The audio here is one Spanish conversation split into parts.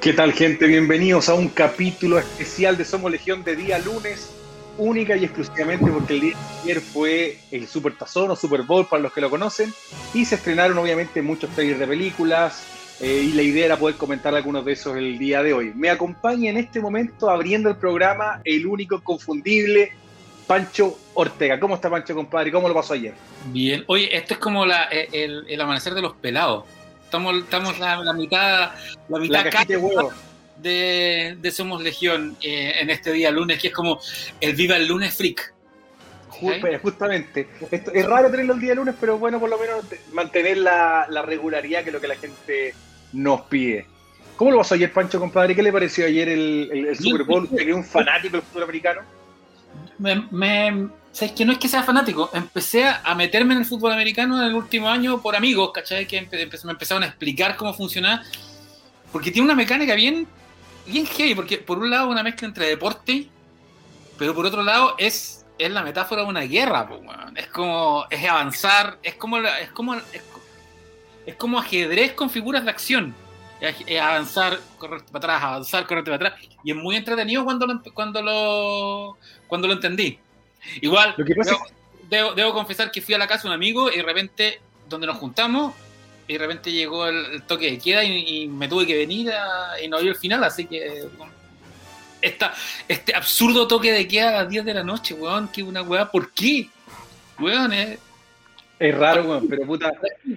¿Qué tal gente? Bienvenidos a un capítulo especial de Somos Legión de día lunes, única y exclusivamente porque el día de ayer fue el Super Tazón o Super Bowl para los que lo conocen y se estrenaron obviamente muchos trailers de películas eh, y la idea era poder comentar algunos de esos el día de hoy. Me acompaña en este momento abriendo el programa el único confundible Pancho Ortega. ¿Cómo está Pancho compadre? ¿Cómo lo pasó ayer? Bien. Oye, esto es como la, el, el amanecer de los pelados. Estamos, estamos la, la mitad, la mitad La de huevo. de, de Somos Legión eh, en este día lunes, que es como el Viva el lunes freak. Ju- Justamente. Esto, es raro tenerlo el día lunes, pero bueno, por lo menos te- mantener la, la regularidad que es lo que la gente nos pide. ¿Cómo lo pasó ayer, Pancho, compadre? ¿Qué le pareció ayer el, el- el Super Bowl? ¿Usted que es un fanático del fútbol americano? Me, me, ¿Sabes que No es que sea fanático, empecé a meterme en el fútbol americano en el último año por amigos, ¿cachai? Que empe- me empezaron a explicar cómo funcionaba. Porque tiene una mecánica bien, bien heavy, porque por un lado una mezcla entre deporte, pero por otro lado es, es la metáfora de una guerra, weón. es como, es avanzar, es como, es como, es, es como ajedrez con figuras de acción. Es, es avanzar, correrte para atrás, avanzar, correrte para atrás. Y es muy entretenido cuando lo, cuando lo, cuando lo entendí. Igual, Lo que pasa debo, debo- debo confesar que fui a la casa de un amigo y de repente, donde nos juntamos, y de repente llegó el, el toque de queda y, y me tuve que venir a- y no vi el final, así que. esta, este absurdo toque de queda a las 10 de la noche, weón, que una weá, ¿por qué? Weón, eh, Es raro, weón, pero puta.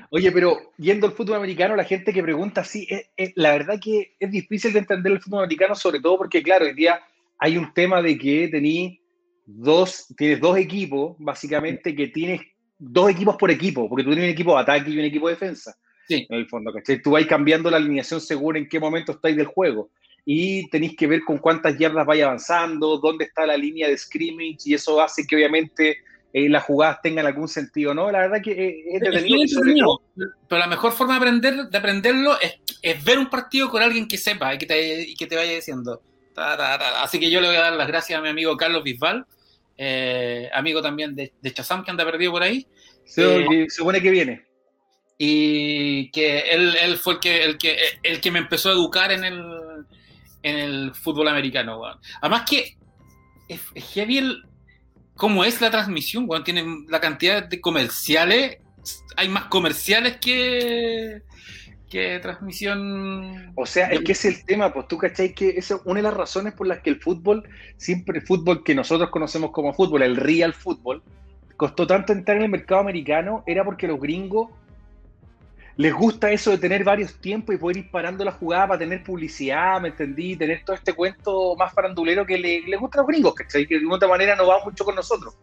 Oye, pero yendo al fútbol americano, la gente que pregunta así, es- es- la verdad que es difícil de entender el fútbol americano, sobre todo porque, claro, hoy día hay un tema de que tení dos, tienes dos equipos, básicamente, que tienes dos equipos por equipo, porque tú tienes un equipo de ataque y un equipo de defensa. Sí. En el fondo, ¿cachai? Tú vas cambiando la alineación según en qué momento estáis del juego. Y tenéis que ver con cuántas yardas vaya avanzando, dónde está la línea de scrimmage, y eso hace que obviamente eh, las jugadas tengan algún sentido, ¿no? La verdad que eh, es todo- pero la mejor forma de, aprender, de aprenderlo es, es ver un partido con alguien que sepa y que te, y que te vaya diciendo. Así que yo le voy a dar las gracias a mi amigo Carlos Bisbal, eh, amigo también de, de Chazam que anda perdido por ahí. se, Eh, se supone que viene. y que él, él fue el que, el, que, el que me empezó a educar en el, en el fútbol americano, weón. Además que es, es heavy el, cómo es la transmisión, weón. Tienen la cantidad de comerciales, hay más comerciales que, que transmisión. O sea, es que es el tema, pues tú cachai que esa es una de las razones por las que el fútbol, siempre el fútbol que nosotros conocemos como fútbol, el real fútbol, costó tanto entrar en el mercado americano, era porque los gringos les gusta eso de tener varios tiempos y poder ir parando la jugada para tener publicidad, ¿me entendí? Tener todo este cuento más farandulero que le, les gusta a los gringos, ¿cachai? Que de una otra manera no va mucho con nosotros.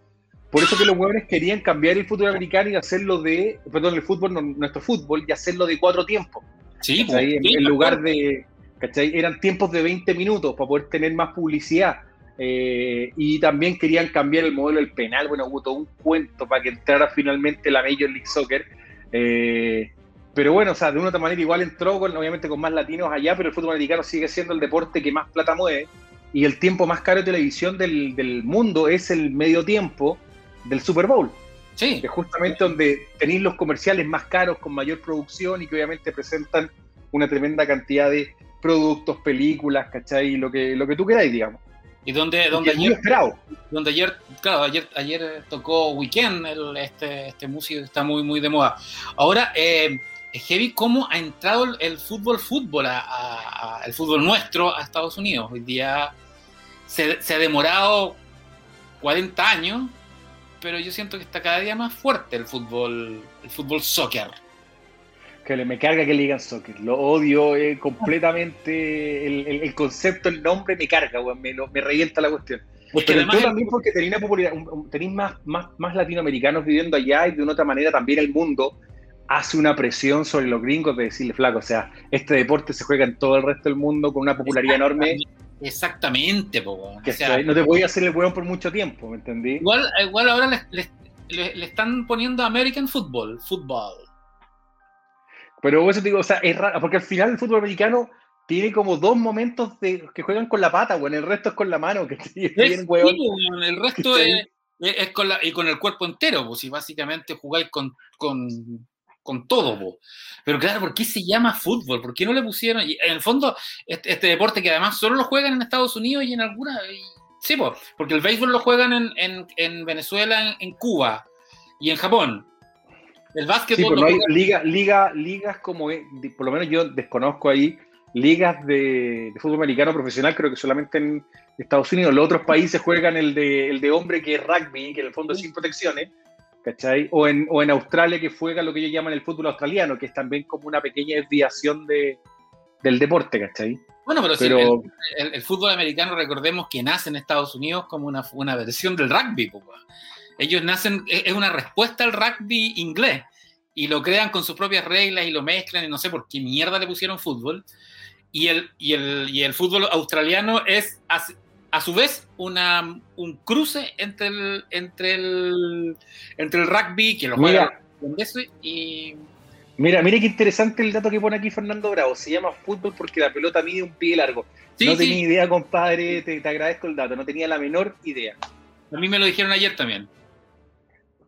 Por eso que los huevones querían cambiar el fútbol americano y hacerlo de, perdón, el fútbol, no, nuestro fútbol, y hacerlo de cuatro tiempos. Sí, ¿cachai? En, en lugar de, ¿cachai? Eran tiempos de 20 minutos para poder tener más publicidad. Eh, y también querían cambiar el modelo del penal. Bueno, hubo todo un cuento para que entrara finalmente la Major League Soccer. Eh, pero bueno, o sea, de una u otra manera igual entró, con, obviamente con más latinos allá, pero el fútbol americano sigue siendo el deporte que más plata mueve. Y el tiempo más caro de televisión del, del mundo es el medio tiempo del Super Bowl Sí, que es justamente donde tenéis los comerciales más caros, con mayor producción y que obviamente presentan una tremenda cantidad de productos, películas, ¿cachai? Lo que, lo que tú queráis, digamos. y donde, donde ayer esperado. donde ayer, claro, ayer, ayer tocó Weekend, el- este, este músico está muy, muy de moda. Ahora, eh, es heavy cómo ha entrado el, el fútbol, fútbol, a, a- a- el fútbol nuestro a Estados Unidos. Hoy día se, se ha demorado 40 años, pero yo siento que está cada día más fuerte el fútbol, el fútbol soccer. Que le, me carga que le digan soccer. Lo odio eh, completamente. El, el- el concepto, el nombre me carga, me, lo- me revienta la cuestión. Pero tú también porque tenéis una popularidad, tenéis más, más, más latinoamericanos viviendo allá y de una otra manera también el mundo hace una presión sobre los gringos de decirle, flaco, o sea, este deporte se juega en todo el resto del mundo con una popularidad enorme. Exactamente, po, o sea, no te voy a hacer el hueón por mucho tiempo, ¿me entendí? Igual, igual ahora le, están poniendo American Football, fútbol. Pero eso te digo, o sea, es raro, porque al final el fútbol americano tiene como dos momentos de que juegan con la pata, bueno, el resto es con la mano, que es bien, hueón. el resto es, es, con la, y con el cuerpo entero, pues, y básicamente jugáis con, con con todo. Pero claro, ¿por qué se llama fútbol? ¿Por qué no le pusieron? Y en el fondo, este, este, deporte que además solo lo juegan en Estados Unidos y en algunas... Sí, porque el béisbol lo juegan en, en, Venezuela, en, Cuba y en Japón. El básquetbol... Sí, no hay liga, liga, ligas como, por lo menos yo desconozco ahí, ligas de, fútbol americano profesional, creo que solamente en Estados Unidos. Los otros países juegan el de, el de hombre, que es rugby, que en el fondo es sin protecciones ¿cachai? O en, o en Australia que juega lo que ellos llaman el fútbol australiano, que es también como una pequeña desviación de, del deporte, ¿cachai? Bueno, pero, el, fútbol americano, recordemos que nace en Estados Unidos como una, una versión del rugby. Ellos nacen, es una respuesta al rugby inglés y lo crean con sus propias reglas y lo mezclan y no sé por qué mierda le pusieron fútbol. Y el, y el, y el fútbol australiano es a su vez una, un cruce entre el, entre el, entre el rugby, que lo juega y... Mira, mira qué interesante el dato que pone aquí Fernando Bravo. Se llama fútbol porque la pelota mide un pie largo. no tenía idea, compadre. Te, te, agradezco el dato. No tenía la menor idea. A mí me lo dijeron ayer también.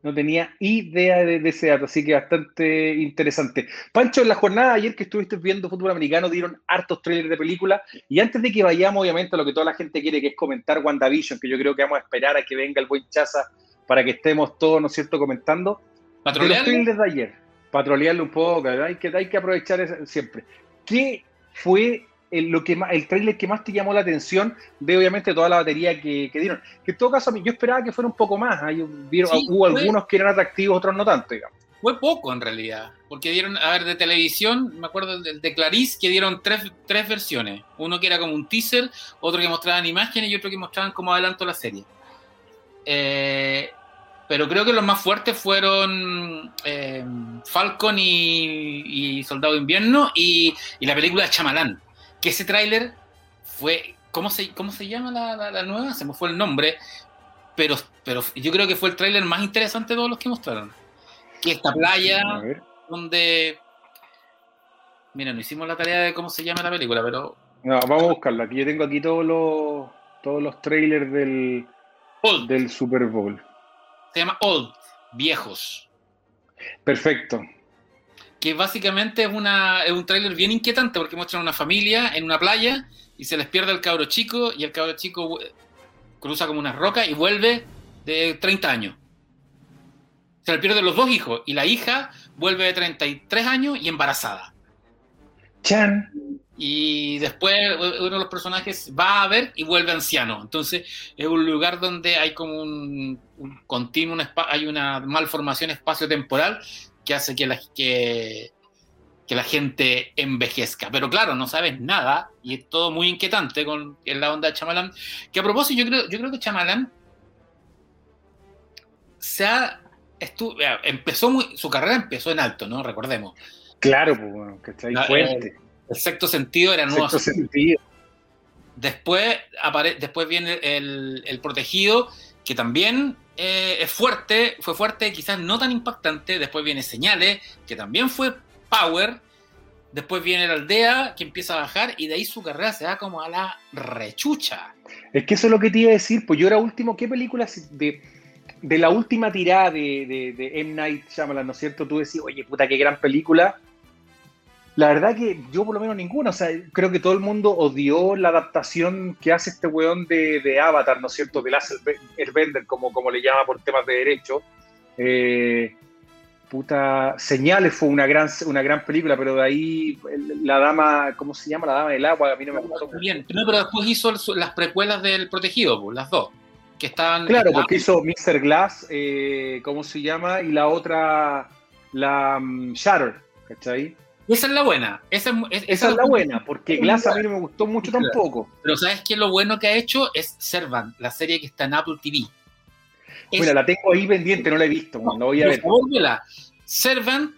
No tenía idea de, ese dato, así que bastante interesante. Pancho, en la jornada ayer que estuviste viendo fútbol americano, dieron hartos trailers de películas. Y antes de que vayamos, obviamente, a lo que toda la gente quiere, que es comentar WandaVision, que yo creo que vamos a esperar a que venga el buen Chaza para que estemos todos, ¿no es cierto?, comentando. De los trailers de ayer. Patrolearlo un poco, hay que, hay que aprovechar siempre. ¿Qué fue el, lo que el trailer que más te llamó la atención de obviamente toda la batería que, dieron. Que en todo caso, yo esperaba que fuera un poco más. Hay, hubo algunos que eran atractivos, otros no tanto, digamos. Fue poco en realidad, porque dieron, a ver, de televisión, me acuerdo del de Clarice, que dieron tres, tres versiones. Uno que era como un teaser, otro que mostraban imágenes y otro que mostraban como adelanto la serie. Eh, pero creo que los más fuertes fueron eh, Falcon y, Soldado de Invierno y, y la película Chamalán que ese tráiler fue, ¿cómo se, cómo se llama la, nueva? Se me fue el nombre, pero, pero yo creo que fue el tráiler más interesante de todos los que mostraron. Que esta playa donde... Mira, no hicimos la tarea de cómo se llama la película, pero... No, vamos a buscarla. Aquí yo tengo aquí todos los, todos los trailers del, del Super Bowl. Se llama Old, viejos. Perfecto que básicamente es, una, es un tráiler bien inquietante porque muestran una familia en una playa y se les pierde el cabro chico y el cabro chico cruza como una roca y vuelve de 30 años. Se le pierden los dos hijos y la hija vuelve de 33 años y embarazada. Chan. Y después uno de los personajes va a ver y vuelve anciano. Entonces es un lugar donde hay como un, un continuo, hay una malformación espacio-temporal que hace que la, que, que la gente envejezca. Pero claro, no sabes nada y es todo muy inquietante con la onda de Chamalán. Que a propósito, yo creo, yo creo que Chamalán se ha, empezó muy, su carrera empezó en alto, ¿no? Recordemos. Claro, pues, que está ahí fuerte. El, sexto sentido era nuevo. Sentido. Después, después viene el, el protegido, que también eh, es fuerte, fue fuerte, quizás no tan impactante. Después viene Señales, que también fue Power. Después viene la aldea, que empieza a bajar, y de ahí su carrera se da como a la rechucha. Es que eso es lo que te iba a decir. Pues yo era último, ¿qué películas de, de la última tirada de, de, de M. Night Shyamalan, ¿no es cierto? Tú decís, oye, puta, qué gran película. La verdad que yo por lo menos ninguna, o sea, creo que todo el mundo odió la adaptación que hace este weón de, Avatar, ¿no es cierto? De Lasse Airbender, como, como le llama por temas de derecho. Eh, puta, Señales fue una gran, una gran película, pero de ahí la dama, ¿cómo se llama? La dama del agua, a mí no me gustó. Bien, no, pero después hizo las precuelas del Protegido, pues, las dos. Que estaban, claro, porque hizo Mr. Glass, eh, ¿cómo se llama? Y la otra, la um, Shatter, ¿cachai? Esa es la buena. Esa es, la buena, porque Glass a mí no me gustó mucho tampoco. Pero ¿sabes qué? Lo bueno que ha hecho es Servant, la serie que está en Apple TV. Mira, la tengo ahí pendiente, no la he visto, no, voy a ver. Servant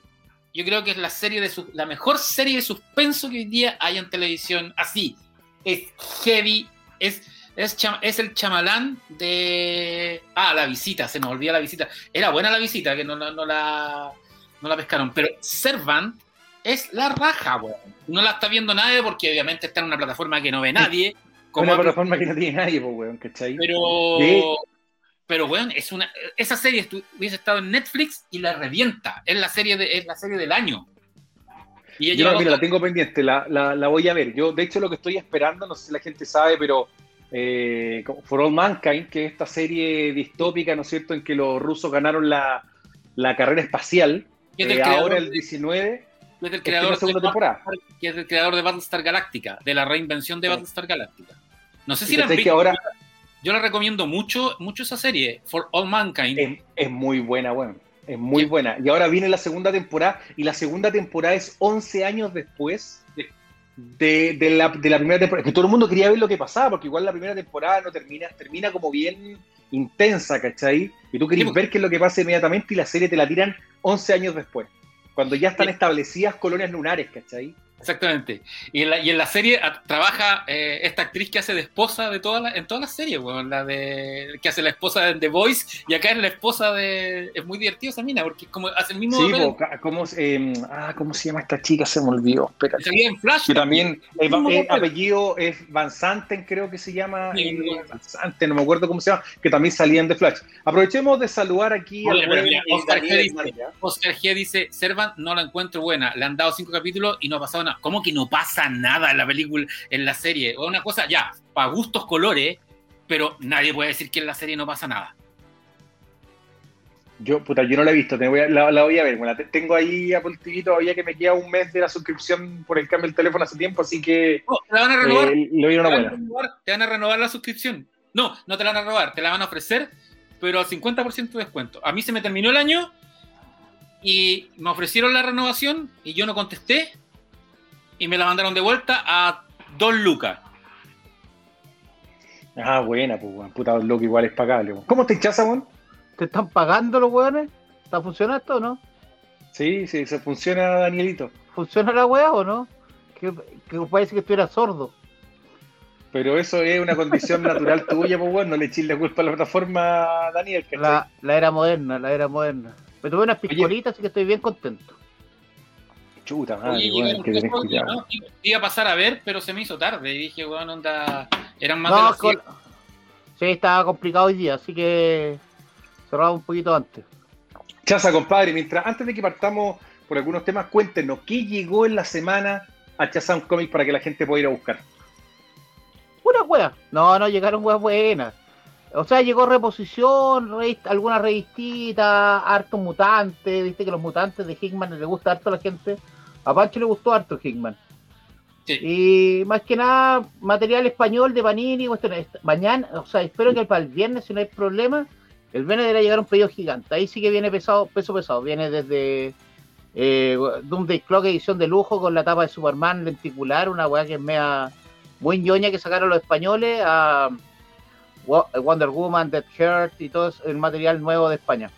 yo creo que es la serie de su- la mejor serie de suspenso que hoy día hay en televisión. Así, es heavy, es, es, cham- es el chamalán de... Ah, la visita, se nos olvida la visita. Era buena la visita, que no, no, no la, no la pescaron, pero Servant es la raja, weón. No la está viendo nadie porque obviamente está en una plataforma que no ve nadie. Como Una plataforma que no tiene nadie, pues, weón, ¿cachai? pero, Sí. pero bueno, es una, esa serie hubiese estado en Netflix y la revienta. Es la serie, de, es la serie del año. Y ella Yo la, lleva mira, la tengo pendiente, la, la, la voy a ver. Yo, de hecho, lo que estoy esperando, no sé si la gente sabe, pero eh, For All Mankind, que es esta serie distópica, ¿no es cierto?, en que los rusos ganaron la, la carrera espacial. eh, ahora el de- 19, que es que creador de, temporada. que es del creador de Battlestar Galactica, de la reinvención de Sí. Battlestar Galactica. No sé si la que ahora yo la recomiendo mucho, mucho esa serie, For All Mankind. es, es muy buena, weón. Es muy Sí. buena. Y ahora viene la segunda temporada, y la segunda temporada es 11 años después de, de la, de la primera temporada. Que todo el mundo quería ver lo que pasaba, porque igual la primera temporada no termina, termina como bien intensa, ¿cachai? Y tú querías Sí, porque- ver qué es lo que pasa inmediatamente y la serie te la tiran 11 años después. Cuando ya están establecidas colonias lunares, ¿cachai? Exactamente. Y en la, y en la serie a- trabaja eh, esta actriz que hace de esposa de toda la, en todas las series, weón, la de que hace la esposa de The Voice y acá es la esposa de es muy divertido esa mina porque como hace el mismo Sí, ca- ¿cómo, se- eh, ah, ¿cómo se llama esta chica? Se me olvidó. Espérate. Salía en Flash. Que también el, Mismo el apellido es Van Santen, creo que se llama. Sí, eh, Van Van Santen, no me acuerdo cómo se llama, que también salían de Flash. Aprovechemos de saludar aquí Oye, eh, Oscar G. Dice, Servant no la encuentro buena, le han dado cinco capítulos y no ha pasado nada. ¿Cómo que no pasa nada en la película, en la serie? O una cosa, ya, para gustos colores, pero nadie puede decir que en la serie no pasa nada. Yo, puta, yo no la he visto, te voy a- la, la voy a ver. Bueno, te- tengo ahí Apple TV todavía que me queda un mes de la suscripción por el cambio del teléfono hace tiempo, así que No, te la van a renovar. eh, te, van a renovar, te van a renovar la suscripción. No, no te la van a renovar, te la van a ofrecer, pero al 50% de descuento. A mí se me terminó el año y me ofrecieron la renovación y yo no contesté y me la mandaron de vuelta a dos lucas. Ah, buena, pues, weón. puta, loco, igual es pagable. weón. ¿Cómo te hinchas, weón? ¿Te están pagando los weones? ¿Está funcionando esto o no? Sí, sí, se funciona, Danielito. ¿Funciona la weá o no? Que, que parece que estuviera sordo. Pero eso es una condición natural tuya, pues, weón. No le eches la culpa a la plataforma, Daniel. La, la era moderna, la era moderna. Me tomé unas piscolitas, así que estoy bien contento. Chuta madre, Oye, que tenés cuidado. ¿no? Iba a pasar a ver, pero se me hizo tarde. Y dije, weón, onda. Eran más No, de las con- siete. Sí, estaba complicado hoy día, así que cerramos un poquito antes. Chaza, compadre, mientras antes de que partamos por algunos temas, cuéntenos qué llegó en la semana a Chaza un cómic para que la gente pueda ir a buscar. Pura wea. No, no, llegaron weas buenas. O sea, llegó reposición, revist- alguna revistita, harto mutante. Viste que los mutantes de Hickman le gusta harto a la gente. A Pancho le gustó harto Hickman. Sí. Y más que nada, material español de Panini. cuestiones. Mañana, o sea, espero que para el viernes, si no hay problema, el viernes deberá llegar un pedido gigante. Ahí sí que viene pesado, peso pesado. Viene desde eh, Doomsday Clock edición de lujo con la tapa de Superman lenticular, una weá que es mea muy ñoña que sacaron los españoles a Wo- Wonder Woman, Dead Heart y todo el material nuevo de España.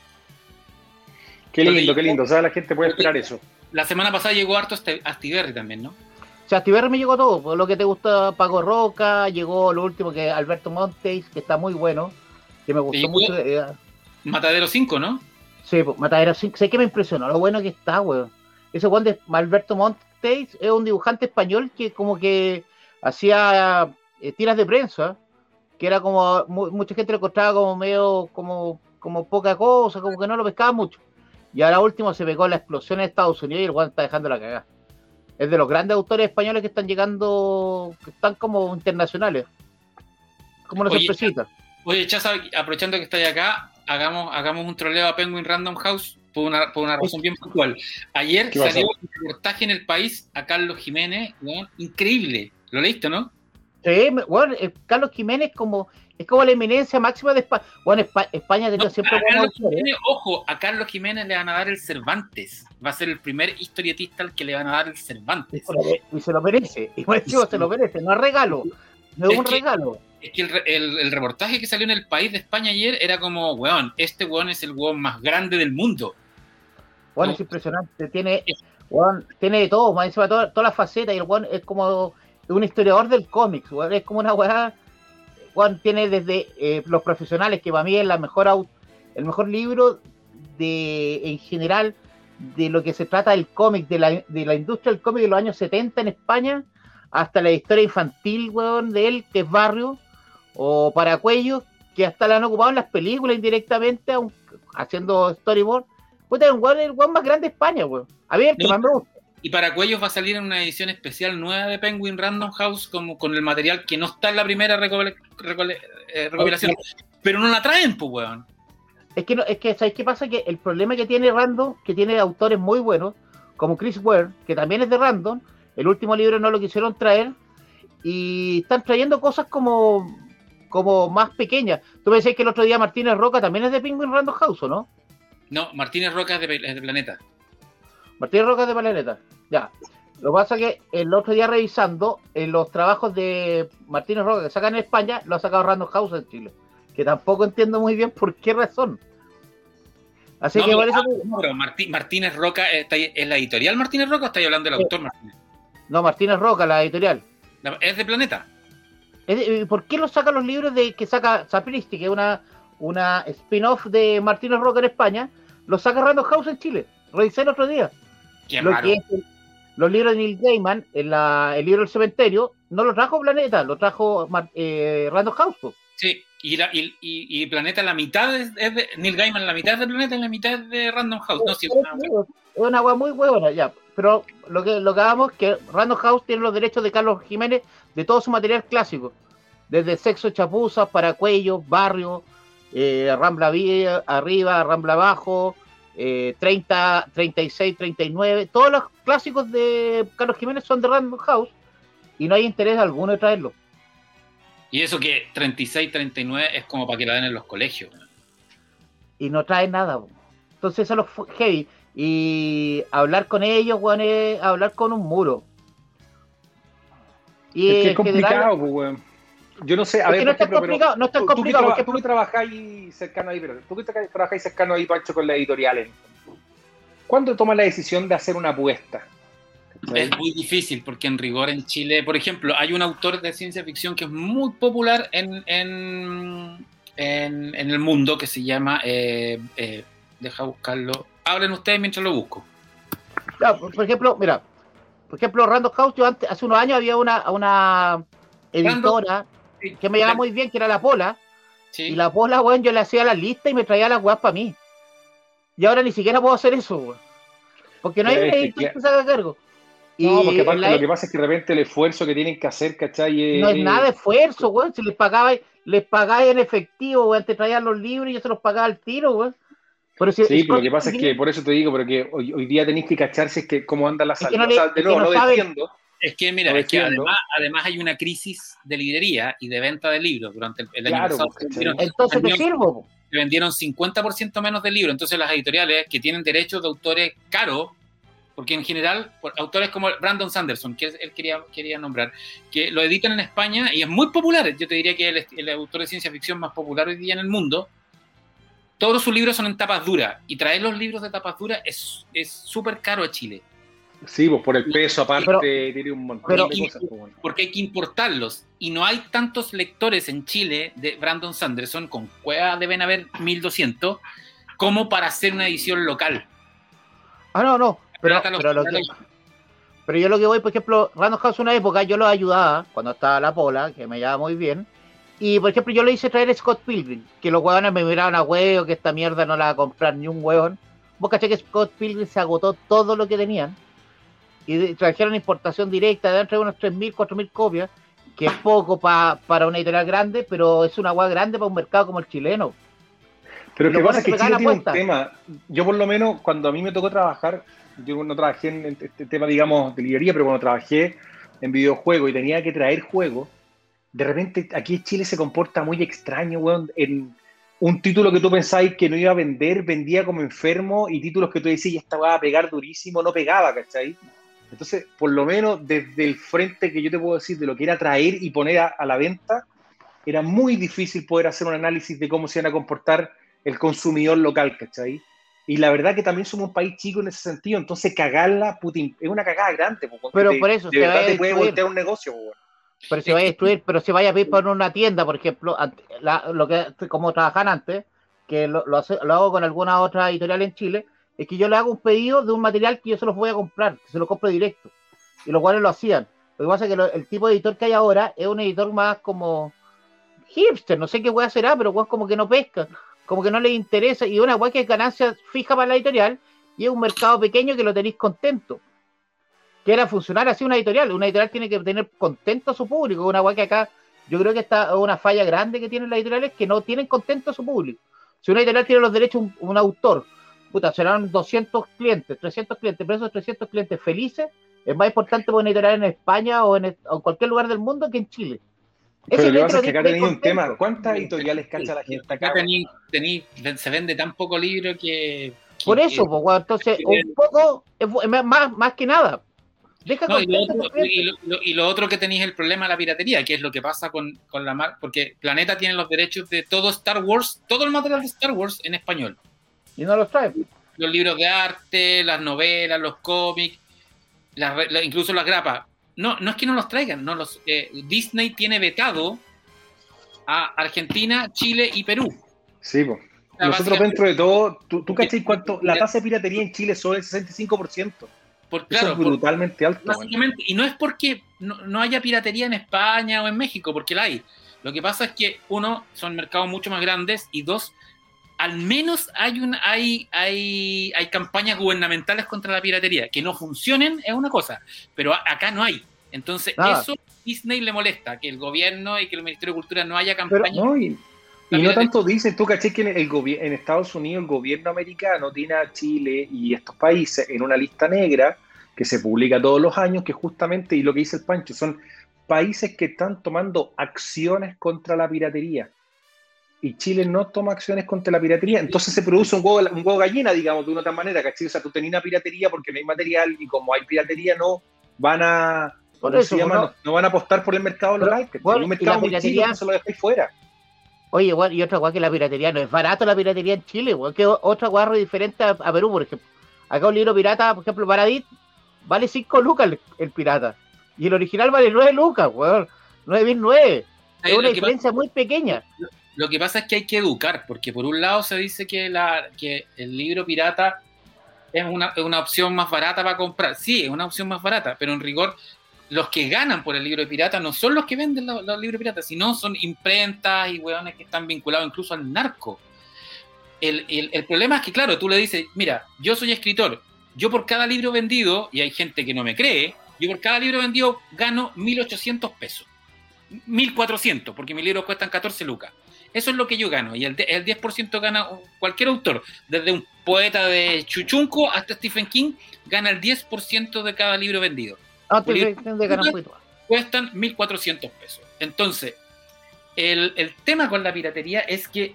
Qué lindo, qué lindo. O sea, la gente puede esperar eso. La semana pasada llegó harto este- Astiberri también, ¿no? O sea, Astiberri me llegó todo, por lo que te gusta Paco Roca, llegó lo último que Alberto Montes, que está muy bueno, que me gustó mucho. eh, Matadero 5, ¿no? Sí, pues, Matadero 5, sé que me impresionó lo bueno que está, weón. Ese weón de Alberto Montes es un dibujante español que como que hacía eh, tiras de prensa, que era como, mu- mucha gente lo encontraba como medio, como, como poca cosa, como que no lo pescaba mucho. Y ahora último se pegó la explosión en Estados Unidos y el weón está dejando la cagada. Es de los grandes autores españoles que están llegando, que están como internacionales. Como una Oye, sorpresita. Oye, Chaza, aprovechando que estáis acá, hagamos, hagamos un troleo a Penguin Random House por una, por una razón bien puntual. Ayer salió un reportaje en el país a Carlos Jiménez, increíble. ¿Lo leíste, no? Sí, bueno, eh, Carlos Jiménez como es como la eminencia máxima de España. Bueno, Espa- España tenido No, siempre buenos Carlos autores. Jiménez, ojo, a Carlos Jiménez le van a dar el Cervantes. Va a ser el primer historietista al que le van a dar el Cervantes. Y se lo merece. Y más encima se lo merece. No es regalo. No es, Es un que- regalo. Es que el, re- el- el reportaje que salió en el país de España ayer era como, weón, este weón es el weón más grande del mundo. Bueno, No. es impresionante. Tiene, weón, tiene de todo, más encima todas todas las facetas. Y el weón es como un historiador del cómics, weón. Es como una weá. Weón tiene desde eh, los profesionales, que para mí es la mejor el mejor libro de en general de lo que se trata del cómic, de la, de la industria del cómic de los años 70 en España, hasta la historia infantil, weón, de él, que es Barrio, o Paracuello, que hasta la han ocupado en las películas indirectamente, aun- haciendo storyboard. Puta, weón, el weón más grande de España, weón. A ver, el que más me gusta. Y para Cuellos va a salir en una edición especial nueva de Penguin Random House como con el material que no está en la primera eh, recopilación. Pero no la traen, pues, weón. Es que, no, es que, ¿sabes qué pasa? Que el problema que tiene Random, que tiene autores muy buenos, como Chris Ware, que también es de Random, el último libro no lo quisieron traer, y están trayendo cosas como, como más pequeñas. Tú me decías que el otro día Martínez Roca también es de Penguin Random House, ¿o no? No, Martínez Roca es de, es de Planeta. Martínez Roca es de Palereta. Ya. Lo que pasa es que el otro día revisando en los trabajos de Martínez Roca que sacan en España, lo ha sacado Random House en Chile. Que tampoco entiendo muy bien por qué razón. Así No, que ah, no, pero Martí- Martínez Roca, eh, ¿es la editorial Martínez Roca o estáis hablando del autor Martínez? No, Martínez Roca, la editorial. ¿Es de Planeta? Es de- ¿Por qué lo sacan los libros de que saca Sapristi, que es una, una spin-off de Martínez Roca en España? Lo saca Random House en Chile. Revisé el otro día. Qué Lo que es los libros de Neil Gaiman, en la- el libro del cementerio, no lo trajo Planeta, lo trajo eh, Random House. Sí, y, la- y, y- y Planeta, la mitad es, es de Neil Gaiman, la mitad es de Planeta y la mitad es de Random House. No, sí, Pero una- es una agua muy buena, ya. Pero lo que lo que hagamos es que Random House tiene los derechos de Carlos Jiménez de todo su material clásico. Desde Sexo Chapuzas, Paracuello, Barrio, eh, Rambla Arriba, Rambla Abajo, eh, 30, 36, 39. Todos los clásicos de Carlos Jiménez son de Random House y no hay interés alguno de traerlo. y eso que 36, 39 es como para que la den en los colegios. y no traen nada. Entonces eso es lo fu- heavy. Y hablar con ellos, weón, es hablar con un muro. Y Es que es en general- complicado, pues, weón. Yo no sé, a es ver, que no por es tan ejemplo, pero complicado, no es tan tú- tú que complicado. traba- porque- Tú que trabajáis cercano ahí, pero tú que tra- trabajáis cercano ahí, Pancho, con las editoriales. ¿Cuándo tomas la decisión de hacer una apuesta? Es muy difícil porque en rigor en Chile, por ejemplo, hay un autor de ciencia ficción que es muy popular en, en, en- en el mundo que se llama, eh, eh, deja buscarlo, hablen ustedes mientras lo busco. Ya, por, por ejemplo, mira, por ejemplo, Random House, yo antes, hace unos años había una, una editora Sí, que me llevaba muy bien, que era la Pola, sí. y la Pola, weón, yo le hacía la lista y me traía las weas para mí. Y ahora ni siquiera puedo hacer eso, weón. Porque no hay Es un que- editor que se haga cargo. No, porque aparte la- lo que pasa es que de repente el esfuerzo que tienen que hacer, ¿cachai? No es nada de esfuerzo, weón. Si les pagabais, les pagáis en efectivo, weón, te traían los libros y yo se los pagaba al tiro, weón. Pero si Sí, pero lo que pasa es que, por eso te digo, pero que hoy, hoy día tenéis que cacharse es que cómo anda la que o sea, es de nuevo, no no saben. defiendo. Es que, mira, es que además, además hay una crisis de librería y de venta de libros durante el, el año pasado. vendieron, Entonces te sirvo, vendieron 50% menos de libros. Entonces las editoriales que tienen derechos de autores caros, porque en general, por autores como Brandon Sanderson, que él quería, quería nombrar, que lo editan en España y es muy popular. Yo te diría que es el, el autor de ciencia ficción más popular hoy día en el mundo. Todos sus libros son en tapas duras y traer los libros de tapas duras es es súper caro a Chile. Sí, pues por el peso aparte, Pero- tiene un montón pero- de cosas. pues, porque hay que importarlos. Y no hay tantos lectores en Chile de Brandon Sanderson, con cueva deben haber 1200, como para hacer una edición local. Ah, no, no. Pero, pero, lo que- pero yo lo que voy, por ejemplo, Random House una época yo los ayudaba cuando estaba la Pola, que me llevaba muy bien. Y por ejemplo, yo le hice traer a Scott Pilgrim, que los huevones me miraban a huevo, que esta mierda no la va a comprar ni un huevón. Vos caché que Scott Pilgrim se agotó todo lo que tenían. Y de- trajeron importación directa, deben traer unas 3.000, 4.000 copias, que es poco pa- para una editorial grande, pero es una hueá grande para un mercado como el chileno. Pero lo que pasa es que Chile tiene un tema. Yo por lo menos, cuando a mí me tocó trabajar, yo no trabajé en este tema, digamos, de librería, pero cuando trabajé en videojuegos y tenía que traer juegos, de repente aquí en Chile se comporta muy extraño, weón. En un título que tú pensáis que no iba a vender, vendía como enfermo, y títulos que tú decías, esta va a pegar durísimo, no pegaba, ¿cachai? Entonces, por lo menos desde el frente que yo te puedo decir de lo que era traer y poner a, a la venta, era muy difícil poder hacer un análisis de cómo se iban a comportar el consumidor local, ¿cachai? Y la verdad que también somos un país chico en ese sentido, entonces cagarla, Putin, es una cagada grande. porque Pero te- por eso, de se verdad va a te puede voltear un negocio. weón. Pero se vaya a destruir, pero si vaya a pedir por una tienda, por ejemplo, la- lo que como trabajan antes, que lo, lo hace- lo hago con alguna otra editorial en Chile, es que yo le hago un pedido de un material que yo se los voy a comprar, que se lo compro directo. Y los cuales lo hacían. Lo que pasa es que lo- el tipo de editor que hay ahora es un editor más como hipster, no sé qué weá será, pero como que no pesca, como que no le interesa, y una weá que es ganancia fija para la editorial, y es un mercado pequeño que lo tenéis contento que era funcionar así una editorial. Una editorial tiene que tener contento a su público. Una weá que acá yo creo que está una falla grande que tienen las editoriales que no tienen contento a su público. Si una editorial tiene los derechos un, un autor, puta, serán 200 clientes, 300 clientes, pero esos 300 clientes felices es más importante editorial en España o en, o en cualquier lugar del mundo que en Chile. Pero Ese lo que pasa es que acá un tema. ¿Cuántas editoriales cacha la gente acá? Acá tení, tení- se vende tan poco libro que. que- Por eso, pues, weón, entonces, un poco, más, más que nada. Deja No, y, lo otro, y, lo, lo- y lo otro que tenéis es el problema de la piratería, que es lo que pasa con, con la marca, porque Planeta tiene los derechos de todo Star Wars, todo el material de Star Wars en español. Y no los trae. Los libros de arte, las novelas, los cómics, las re- la- incluso las grapas. No, no es que no los traigan, no los eh, Disney tiene vetado a Argentina, Chile y Perú. Sí, pues. Nosotros dentro de todo, ¿tú, tú cachai cuánto? La tasa de piratería en Chile solo es el 65%. por- Eso claro, es por- brutalmente alto. y no es porque no, no haya piratería en España o en México, porque la hay. Lo que pasa es que, uno, son mercados mucho más grandes y dos, al menos hay, un, hay, hay, hay campañas gubernamentales contra la piratería. Que no funcionen es una cosa, pero acá no hay. Entonces, Nada. eso Disney le molesta, que el gobierno y que el Ministerio de Cultura no haya campañas. no, y, no tanto dicen, tú caché que el en Estados Unidos el gobierno americano tiene a Chile y estos países en una lista negra que se publica todos los años, que justamente, y lo que dice el Pancho, son países que están tomando acciones contra la piratería. Y Chile no toma acciones contra la piratería. Entonces se produce un huevo, un huevo gallina, digamos, de una tal manera, ¿cachai? O sea, tú tenías una piratería porque no hay material y como hay piratería no van a... Por ¿cómo eso, se llama? ¿no? No, no van a apostar por el mercado local. ¿cachai? bueno, un mercado la muy chico, piratería- entonces lo dejáis fuera. Oye, weón, y otra weá que la piratería no es barato la piratería en Chile, weón, que otra re diferente a, a Perú, por ejemplo. Acá un libro pirata, por ejemplo, Paradis, vale 5 lucas el, el pirata. Y el original vale 9 lucas, weón. 9.009. Es una que diferencia muy pequeña. Lo que pasa es que hay que educar, porque por un lado se dice que, el libro pirata es una, opción más barata para comprar. Sí, es una opción más barata, pero en rigor los que ganan por el libro de pirata no son los que venden los, los libros piratas, sino son imprentas y hueones que están vinculados incluso al narco. El problema es que, claro, tú le dices, mira, yo soy escritor, yo por cada libro vendido, y hay gente que no me cree, yo por cada libro vendido gano 1.800 pesos. 1.400, porque mis libros cuestan 14 lucas. Eso es lo que yo gano, y el, el 10% gana cualquier autor, desde un poeta de Chuchunco hasta Stephen King, gana el 10% de cada libro vendido No, te ganan más. cuestan 1.400 pesos. Entonces, el, el tema con la piratería es que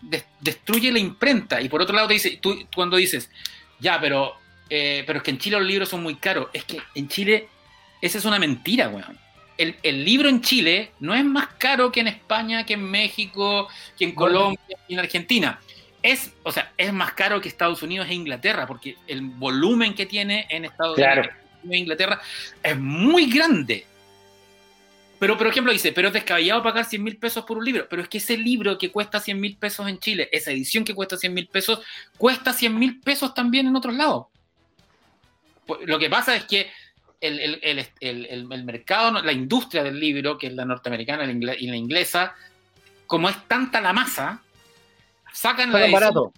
des- destruye la imprenta. Y por otro lado, te dice, tú cuando dices, ya, pero, eh, pero es que en Chile los libros son muy caros. Es que en Chile, esa es una mentira, weón. El, el libro en Chile no es más caro que en España, que en México, que en. Colombia, que en Argentina. Es, o sea, es más caro que Estados Unidos e Inglaterra, porque el volumen que tiene en Estados Claro. Unidos e Inglaterra es muy grande. Pero, por ejemplo, dice, pero es descabellado pagar 100 mil pesos por un libro. Pero es que ese libro que cuesta 100 mil pesos en Chile, esa edición que cuesta 100 mil pesos, cuesta 100 mil pesos también en otros lados. Pues, Lo que pasa es que el, el- el- el- mercado, la industria del libro, que es la norteamericana y la inglesa, como es tanta la masa, sacan la barato.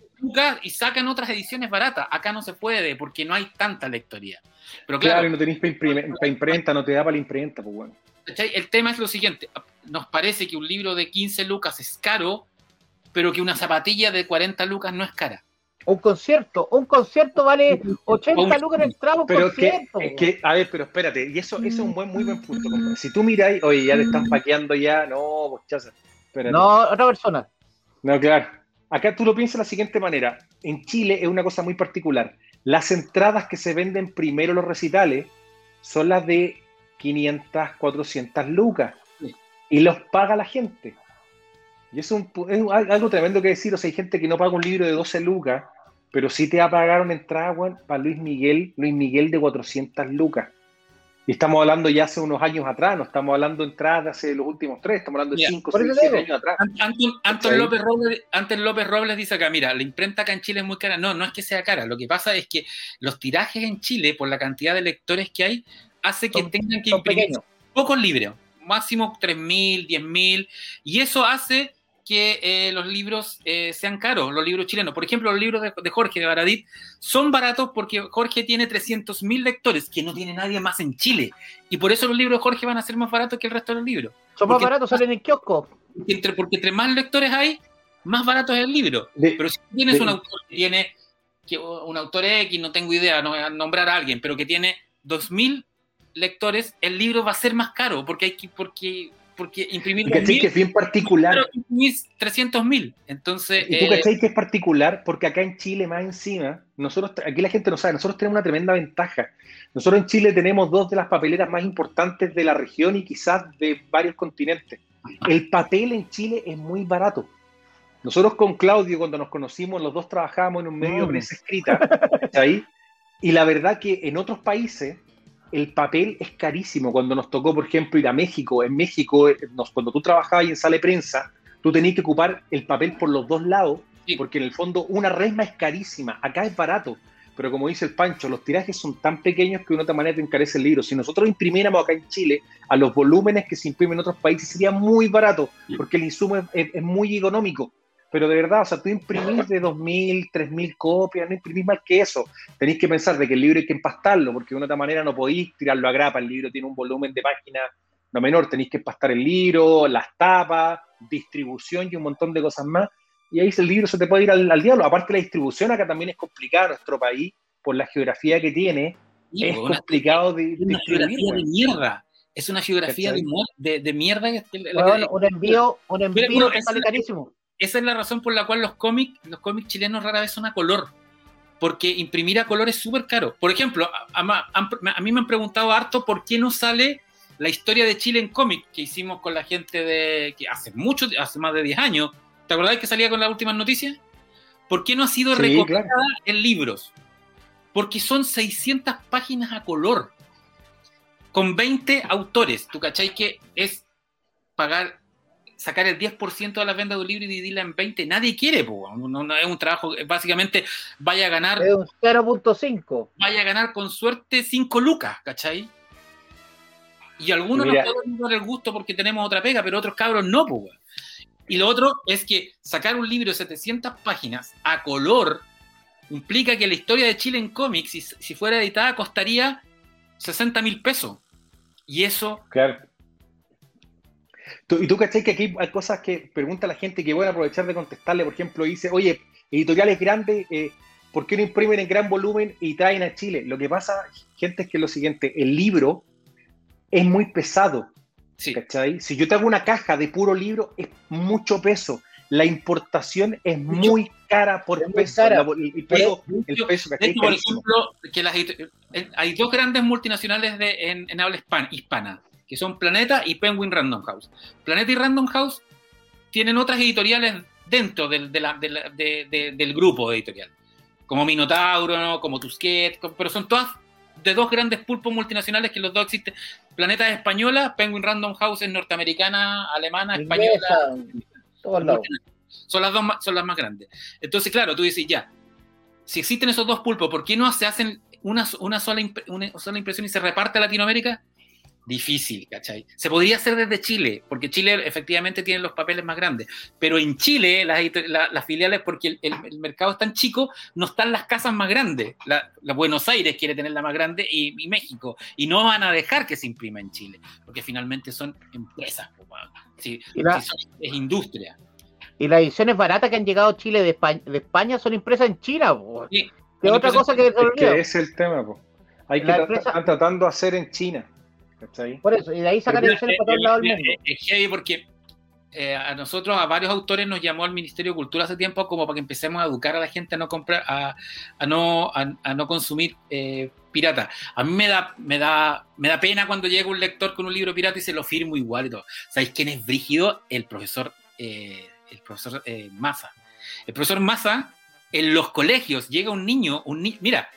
y sacan otras ediciones baratas. Acá no se puede porque no hay tanta lectoría. Pero Claro, claro, y no tenéis para imprenta, no te da para la imprenta, pues bueno. el tema es lo siguiente. Nos parece que un libro de 15 lucas es caro, pero que una zapatilla de 40 lucas no es cara. Un concierto, un concierto vale 80 Un- lucas en el tramo Pero es que, concierto. es que, a ver, pero espérate, y eso, eso es un buen, muy buen punto. compadre. Si tú miráis, oye, ya te están paqueando ya, no, pues chaza, espérate. no, otra persona. No, claro. Acá tú lo piensas de la siguiente manera. En Chile es una cosa muy particular. Las entradas que se venden primero los recitales son las de 500, 400 lucas. Y los paga la gente. Y eso es, un es algo tremendo que decir. O sea, hay gente que no paga un libro de 12 lucas pero sí te va a pagar una entrada, weón, para Luis Miguel, Luis Miguel de 400 lucas. Y estamos hablando ya hace unos años atrás, no estamos hablando de entradas de hace los últimos tres, estamos hablando de Mira, 5, por 6, eso 7 digo. años atrás. Ant- Anton. López Robles, Anton López Robles dice acá, mira, la imprenta acá en Chile es muy cara. No, no es que sea cara. Lo que pasa es que los tirajes en Chile, por la cantidad de lectores que hay, hace que Son- tengan que imprimir pocos libros, máximo 3.000, 10.000, y eso hace que eh, los libros eh, sean caros, los libros chilenos. Por ejemplo, los libros de, de Jorge, de Baradit, son baratos porque Jorge tiene 300.000 lectores, que no tiene nadie más en Chile, y por eso los libros de Jorge van a ser más baratos que el resto de los libros. Son más baratos, salen en kiosco. Porque entre, porque entre más lectores hay, más barato es el libro. De- Pero si tienes de- un autor que tiene, que, un autor X, no tengo idea, no voy a nombrar a alguien, pero que tiene 2.000 lectores, el libro va a ser más caro, porque hay que, porque, porque imprimir Y cachai 2.000, que es bien particular. imprimir 300.000. Entonces, Y tú eh, cachai que es particular porque acá en Chile, más encima, nosotros, aquí la gente no sabe, nosotros tenemos una tremenda ventaja. Nosotros en Chile tenemos dos de las papeleras más importantes de la región y quizás de varios continentes. El papel en Chile es muy barato. Nosotros con Claudio, cuando nos conocimos, los dos trabajábamos en un medio de Mm. prensa escrita, ¿cachai? Y la verdad que en otros países el papel es carísimo. Cuando nos tocó, por ejemplo, ir a México, en México, eh, nos- cuando tú trabajabas en sala de prensa, tú tenías que ocupar el papel por los dos lados, Sí. porque en el fondo una resma es carísima. Acá es barato. Pero como dice el Pancho, los tirajes son tan pequeños que de una otra manera te encarece el libro. Si nosotros imprimiéramos acá en Chile a los volúmenes que se imprimen en otros países, sería muy barato, porque el insumo es, es- es muy económico. Pero de verdad, o sea, tú imprimís de 2.000, 3.000 copias, no imprimís más que eso. Tenéis que pensar de que el libro hay que empastarlo, porque de una otra manera no podéis tirarlo a grapa. El libro tiene un volumen de página no menor. Tenéis que empastar el libro, las tapas, distribución y un montón de cosas más. Y ahí el libro se te puede ir al, al diablo. Aparte, la distribución acá también es complicada en nuestro país, por la geografía que tiene. es pues, una- complicado de, es una distribuir. geografía de mierda. Es una geografía de, mierda. que- la- Weón, un envío, un envío bueno, sale carísimo. Esa es la razón por la cual los cómics, los cómics chilenos rara vez son a color. Porque imprimir a color es súper caro. Por ejemplo, a, a- a- a mí me han preguntado harto por qué no sale la historia de Chile en cómic que hicimos con la gente de. que hace mucho, hace más de 10 años. ¿Te acordás que salía con las últimas noticias? ¿Por qué no ha sido Sí, recopilada claro. en libros? Porque son 600 páginas a color. Con 20 autores. ¿Tú cachai que es pagar sacar el 10% de la venta de un libro y dividirla en 20, nadie quiere, po. No, no, es un trabajo, básicamente vaya a ganar, Es un 0.5. vaya a ganar con suerte 5 lucas, ¿cachai? Y algunos Mira. nos podemos dar el gusto porque tenemos otra pega, pero otros cabros no, po. Y lo otro es que sacar un libro de 700 páginas a color implica que la historia de Chile en cómics, si, si fuera editada, costaría 60 mil pesos. Y eso Claro. Tú- y tú cachai que aquí hay cosas que pregunta la gente que voy a aprovechar de contestarle. Por ejemplo, dice, oye, editoriales grandes, eh, ¿por qué no imprimen en gran volumen y traen a Chile? Lo que pasa, gente, es que es lo siguiente, el libro es muy pesado. sí. ¿cachai? Si yo te hago una caja de puro libro, es mucho peso. La importación es muy cara por Es peso. cara. La- el, peso, el Yo- peso, De ¿cachai? hecho, por ejemplo, que las eh, hay dos grandes multinacionales de, en, en habla hispan- hispana, que son Planeta y Penguin Random House. Planeta y Random House tienen otras editoriales dentro del, de la- de la- de- de- del grupo editorial, como Minotauro, ¿no? como Tusquet, pero son todas de dos grandes pulpos multinacionales que los dos existen. Planeta es española, Penguin Random House es norteamericana, alemana, española. Inglesa, todos lados. Son las dos más, son las más grandes. Entonces, claro, tú dices, ya, si existen esos dos pulpos, ¿por qué no se hacen una, una, sola, una sola impresión y se reparte a Latinoamérica? Difícil, ¿cachai? Se podría hacer desde Chile, porque Chile efectivamente tiene los papeles más grandes, pero en Chile las, edito- la- las filiales, porque el, el- el mercado es tan chico, no están las casas más grandes. La, la Buenos Aires quiere tener la más grande y, y México, y no van a dejar que se imprima en Chile, porque finalmente son empresas, la- son- es industria. Y las ediciones baratas que han llegado a Chile de España, de España son impresas en China. Sí. Que otra cosa que Es que es el tema, po. Hay que tra- están tratando de hacer en China. ¿Cachai? Por eso, y de ahí sacan eh, para todos eh, lados del mundo. eh, Es heavy porque eh, a nosotros, a varios autores, nos llamó el Ministerio de Cultura hace tiempo como para que empecemos a educar a la gente a no comprar, a, a no, a, a no consumir eh, pirata. A mí me da, me da, me da pena cuando llega un lector con un libro pirata y se lo firmo igual y todo. ¿Sabéis quién es brígido? El profesor, eh, el profesor eh, Massa. El profesor Massa en los colegios llega un niño, un ni mira,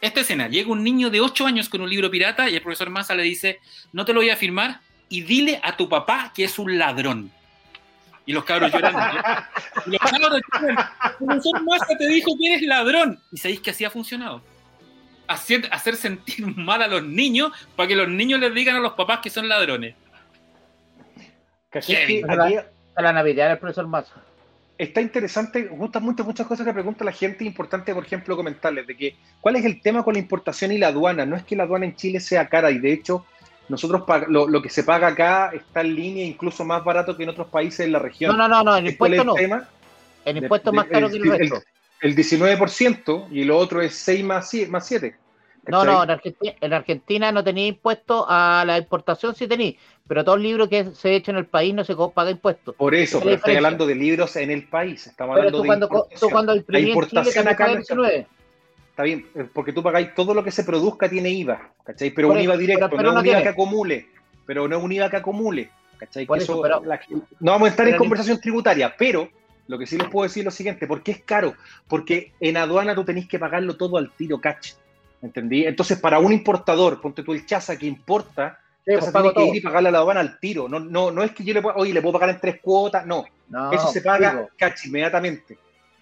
esta escena, llega un niño de 8 años con un libro pirata y el profesor Massa le dice, no te lo voy a firmar y dile a tu papá que es un ladrón. Y los cabros llorando. y los cabros lloran, el profesor Massa te dijo que eres ladrón. ¿Y sabéis que así ha funcionado? Hacer, hacer sentir mal a los niños para que los niños les digan a los papás que son ladrones. Que A la, aquí a la Navidad el profesor Massa. Está interesante, gustan mucho muchas cosas que pregunta la gente, importante, por ejemplo, comentarles de que cuál es el tema con la importación y la aduana. No es que la aduana en Chile sea cara y de hecho nosotros lo, lo que se paga acá está en línea, incluso más barato que en otros países de la región. No, no, no, no, el ¿Cuál es impuesto no. el tema? El De- impuesto es más de- caro que el resto. El 19% y lo otro es 6 más 7. Más 7 No, no, en Argentina, en Argentina no tenía impuesto a la importación, sí tenía, pero todo el libro que se echa en el país no se paga impuestos. Por eso, pero es la estoy hablando de libros en el país. Estamos Pero hablando tú de cuando, co- tú importación. cuando en Chile importación acá no está- 19. Está bien, eh, porque tú pagáis todo lo que se produzca tiene IVA, ¿cachai? Pero Por un eso, IVA directo, pero- pero no es no un IVA que acumule. Pero no es un IVA que acumule, ¿cachai? Por Que eso, la- no vamos a estar en conversación tributaria, pero lo que sí les puedo decir es lo siguiente, ¿por qué es caro? Porque en aduana tú tenés que pagarlo todo al tiro, ¿cachai? ¿Entendí? Entonces, para un importador, ponte tú el chaza que importa, Sí, pues tiene que ir y pagarle a la aduana al tiro. No, no, no es que yo le pueda, oye, le puedo pagar en tres cuotas, no. No, Eso se paga, cachi, inmediatamente.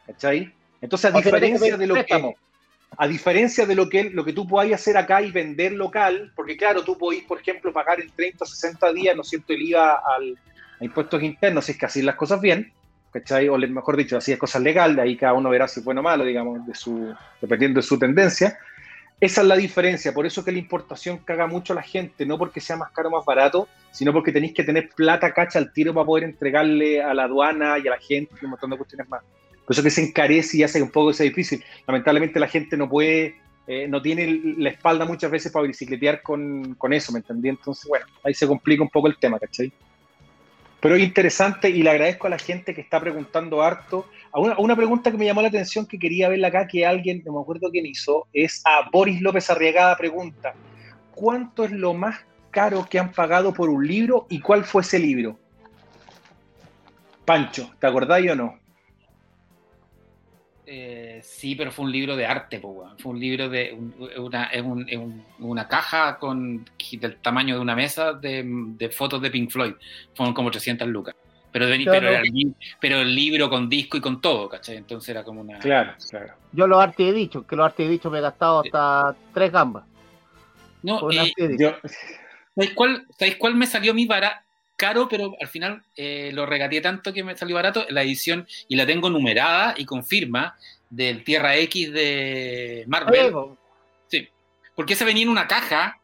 ¿Cachai? Entonces, a o diferencia de lo que, a diferencia de lo que, lo que tú podáis hacer acá y vender local, porque claro, tú podéis, por ejemplo, pagar en 30 o 60 días, ¿no es cierto?, el IVA al, a impuestos internos, si es que así las cosas bien, ¿cachai? O mejor dicho, así es cosas legales, ahí cada uno verá si es bueno o malo, digamos, de su, dependiendo de su tendencia. Esa es la diferencia, por eso que la importación caga mucho a la gente, no porque sea más caro o más barato, sino porque tenéis que tener plata cacha al tiro para poder entregarle a la aduana y a la gente y un montón de cuestiones más. Por eso que se encarece y hace un poco ese difícil. Lamentablemente la gente no puede, eh, no tiene la espalda muchas veces para bicicletear con, con eso, ¿me entendí? Entonces, bueno, ahí se complica un poco el tema, ¿cachai? Pero es interesante y le agradezco a la gente que está preguntando harto. A una pregunta que me llamó la atención que quería verla acá, que alguien, no me acuerdo quién hizo, es a Boris López Arriagada pregunta, ¿cuánto es lo más caro que han pagado por un libro y cuál fue ese libro? Pancho, ¿te acordáis o no? Eh, sí, pero fue un libro de arte, po, weón. Fue un libro de un- una, un- un- una caja con del tamaño de una mesa de, de fotos de Pink Floyd. Fueron como 800 lucas. Pero, era el, li- pero el libro con disco y con todo, ¿cachai? Entonces era como una... Claro, claro. Yo los artes he dicho, que los artes he dicho me he gastado hasta tres gambas. No, eh, arte he dicho. Yo, ¿sabéis, cuál, ¿Sabéis cuál me salió a mí bara- caro, pero al final eh, lo regateé tanto que me salió barato? La edición, y la tengo numerada y con firma, del Tierra X de Marvel. Oye, po, Sí, porque ese venía en una caja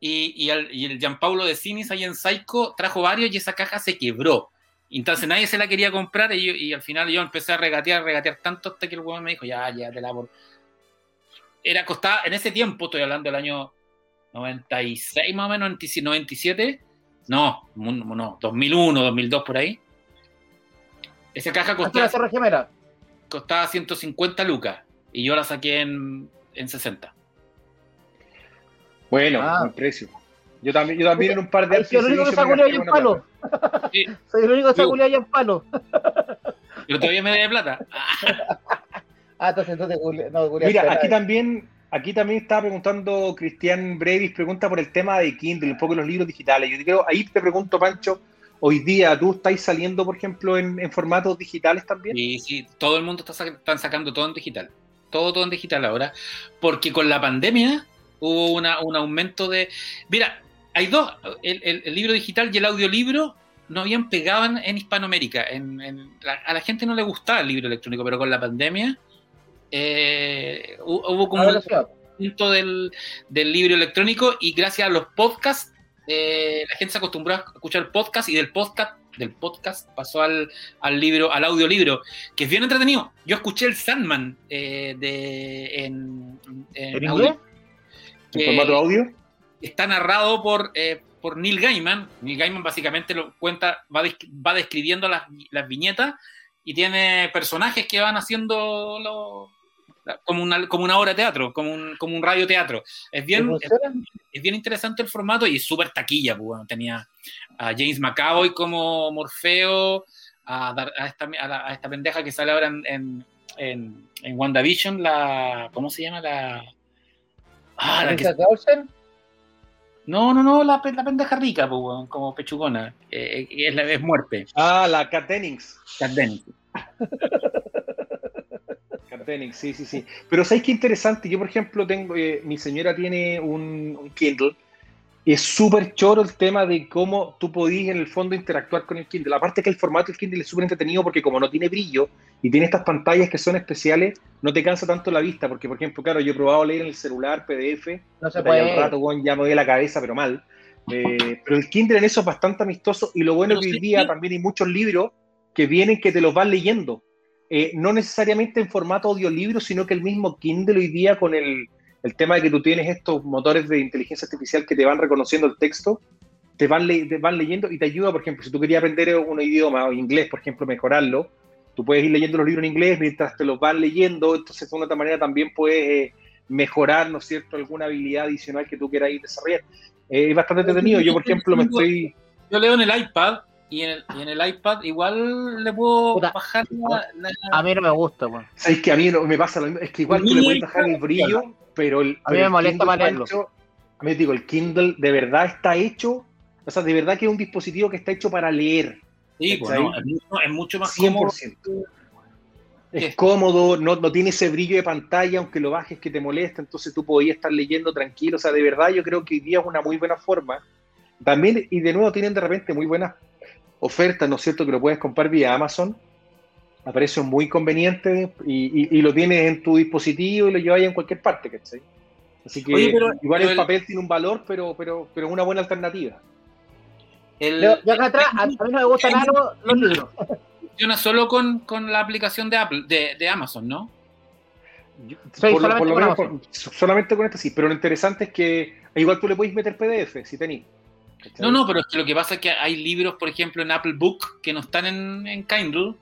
y, y, el, y el Gianpaolo de Cinis ahí en Psycho trajo varios y esa caja se quebró. Entonces nadie se la quería comprar y, yo- y al final yo empecé a regatear, regatear tanto hasta que el huevón me dijo, ya, ya, te la por... Era costaba, en ese tiempo, estoy hablando del año 96 más o menos, 97, no, no, 2001, 2002 por ahí. Esa caja hasta la costaba, Torre Gemela. costaba 150 lucas y yo la saqué en, en 60. bueno, Ah. buen precio. Yo también, yo también en un par de Ahí soy el único que gasté ahí en palo. Sí. Soy el único que culeado ahí en palo. Pero todavía me debe plata. Ah, entonces entonces no, Mira, aquí nadie. también, aquí también estaba preguntando Cristian Brevis, pregunta por el tema de Kindle, un poco los libros digitales. Yo creo, ahí te pregunto, Pancho, hoy día tú estáis saliendo, por ejemplo, en, formatos digitales también. Y sí, todo el mundo está están sacando todo en digital. Todo, todo en digital ahora. Porque con la pandemia hubo una- un aumento de. Mira, hay dos: el, el- libro digital y el audiolibro no habían pegado en, en Hispanoamérica. En, en- la- a la gente no le gustaba el libro electrónico, pero con la pandemia eh, hu- hubo como un punto del, del libro electrónico y gracias a los podcasts eh, la gente se acostumbró a escuchar podcast y del podcast del podcast pasó al, al libro al audiolibro que es bien entretenido. Yo escuché el Sandman eh, de en, en ¿En audio, formato audio? está narrado por por Neil Gaiman. Neil Gaiman básicamente lo cuenta va, desc- va describiendo las, las viñetas y tiene personajes que van haciendo lo- la- como una, como una obra de teatro, como un, como un radioteatro. Es bien, es, bien interesante el formato y es súper taquilla. Pues, bueno, tenía a James McAvoy como Morfeo, a, Dar- a esta, a la- a esta pendeja que sale ahora en, en, en, en WandaVision, la. ¿Cómo se llama? La. Ah, la que- ¿Elizabeth Olsen? No, no, no, la, la pendeja rica, pues, como pechugona. eh, eh, es, la- es muerte. Ah, la Kat Dennings. Kat Dennings. Sí, sí, sí. Pero ¿sabéis qué interesante? Yo, por ejemplo, tengo, eh, mi señora tiene un, un Kindle. Es súper choro el tema de cómo tú podís en el fondo interactuar con el Kindle. Aparte que el formato del Kindle es súper entretenido porque como no tiene brillo y tiene estas pantallas que son especiales, no te cansa tanto la vista. Porque, por ejemplo, claro, yo he probado leer en el celular, PDF, No se puede. un rato, ya me doy la cabeza, pero mal. Eh, pero el Kindle en eso es bastante amistoso y lo bueno Pero es que hoy sí, día sí. también hay muchos libros que vienen que te los vas leyendo. Eh, no necesariamente en formato audiolibro, sino que el mismo Kindle hoy día con el, el tema de que tú tienes estos motores de inteligencia artificial que te van reconociendo el texto, te van, le- te van leyendo y te ayuda, por ejemplo, si tú querías aprender un idioma o inglés, por ejemplo, mejorarlo, tú puedes ir leyendo los libros en inglés mientras te los van leyendo, entonces de una otra manera también puedes eh, mejorar, ¿no es cierto?, alguna habilidad adicional que tú quieras ir desarrollar. Eh, es bastante entretenido. Yo, por ejemplo, me estoy... Yo leo en el iPad y en el, y en el iPad igual le puedo Puta. bajar la, la- A mí no me gusta, weón. ¿Sabes que a mí no, me pasa lo mismo? Es que igual tú le puedes bajar el brillo, pero el... A mí me el molesta Kindle más está leerlo. hecho- a mí digo, el Kindle de verdad está hecho, o sea, de verdad que es un dispositivo que está hecho para leer. Sí, pues, ¿cachai? no, es, mucho, es mucho más cómodo. 100%. Es Es- cómodo, no, no tiene ese brillo de pantalla, aunque lo bajes que te molesta, entonces tú podías estar leyendo tranquilo. O sea, de verdad yo creo que hoy día es una muy buena forma. También, y de nuevo, tienen de repente muy buenas ofertas, ¿no es cierto? Que lo puedes comprar vía Amazon a precios muy convenientes y, y- y lo tienes en tu dispositivo y lo llevas en cualquier parte, ¿cachai? Así que Oye, pero- igual pero el el- papel tiene un valor, pero, pero, pero es una buena alternativa. El, Yo, yo acá atrás, a, a mí no me gustan nada los, los libros. funciona solo con, con la aplicación de Apple, de, de Amazon, ¿no? Yo- Sí, por lo- solamente por lo con menos con- solamente con este sí, pero lo interesante es que igual tú le puedes meter PDF si tenés. ¿Cachai? No, no, pero es que lo que pasa es que hay libros, por ejemplo, en Apple Book que no están en, en Kindle.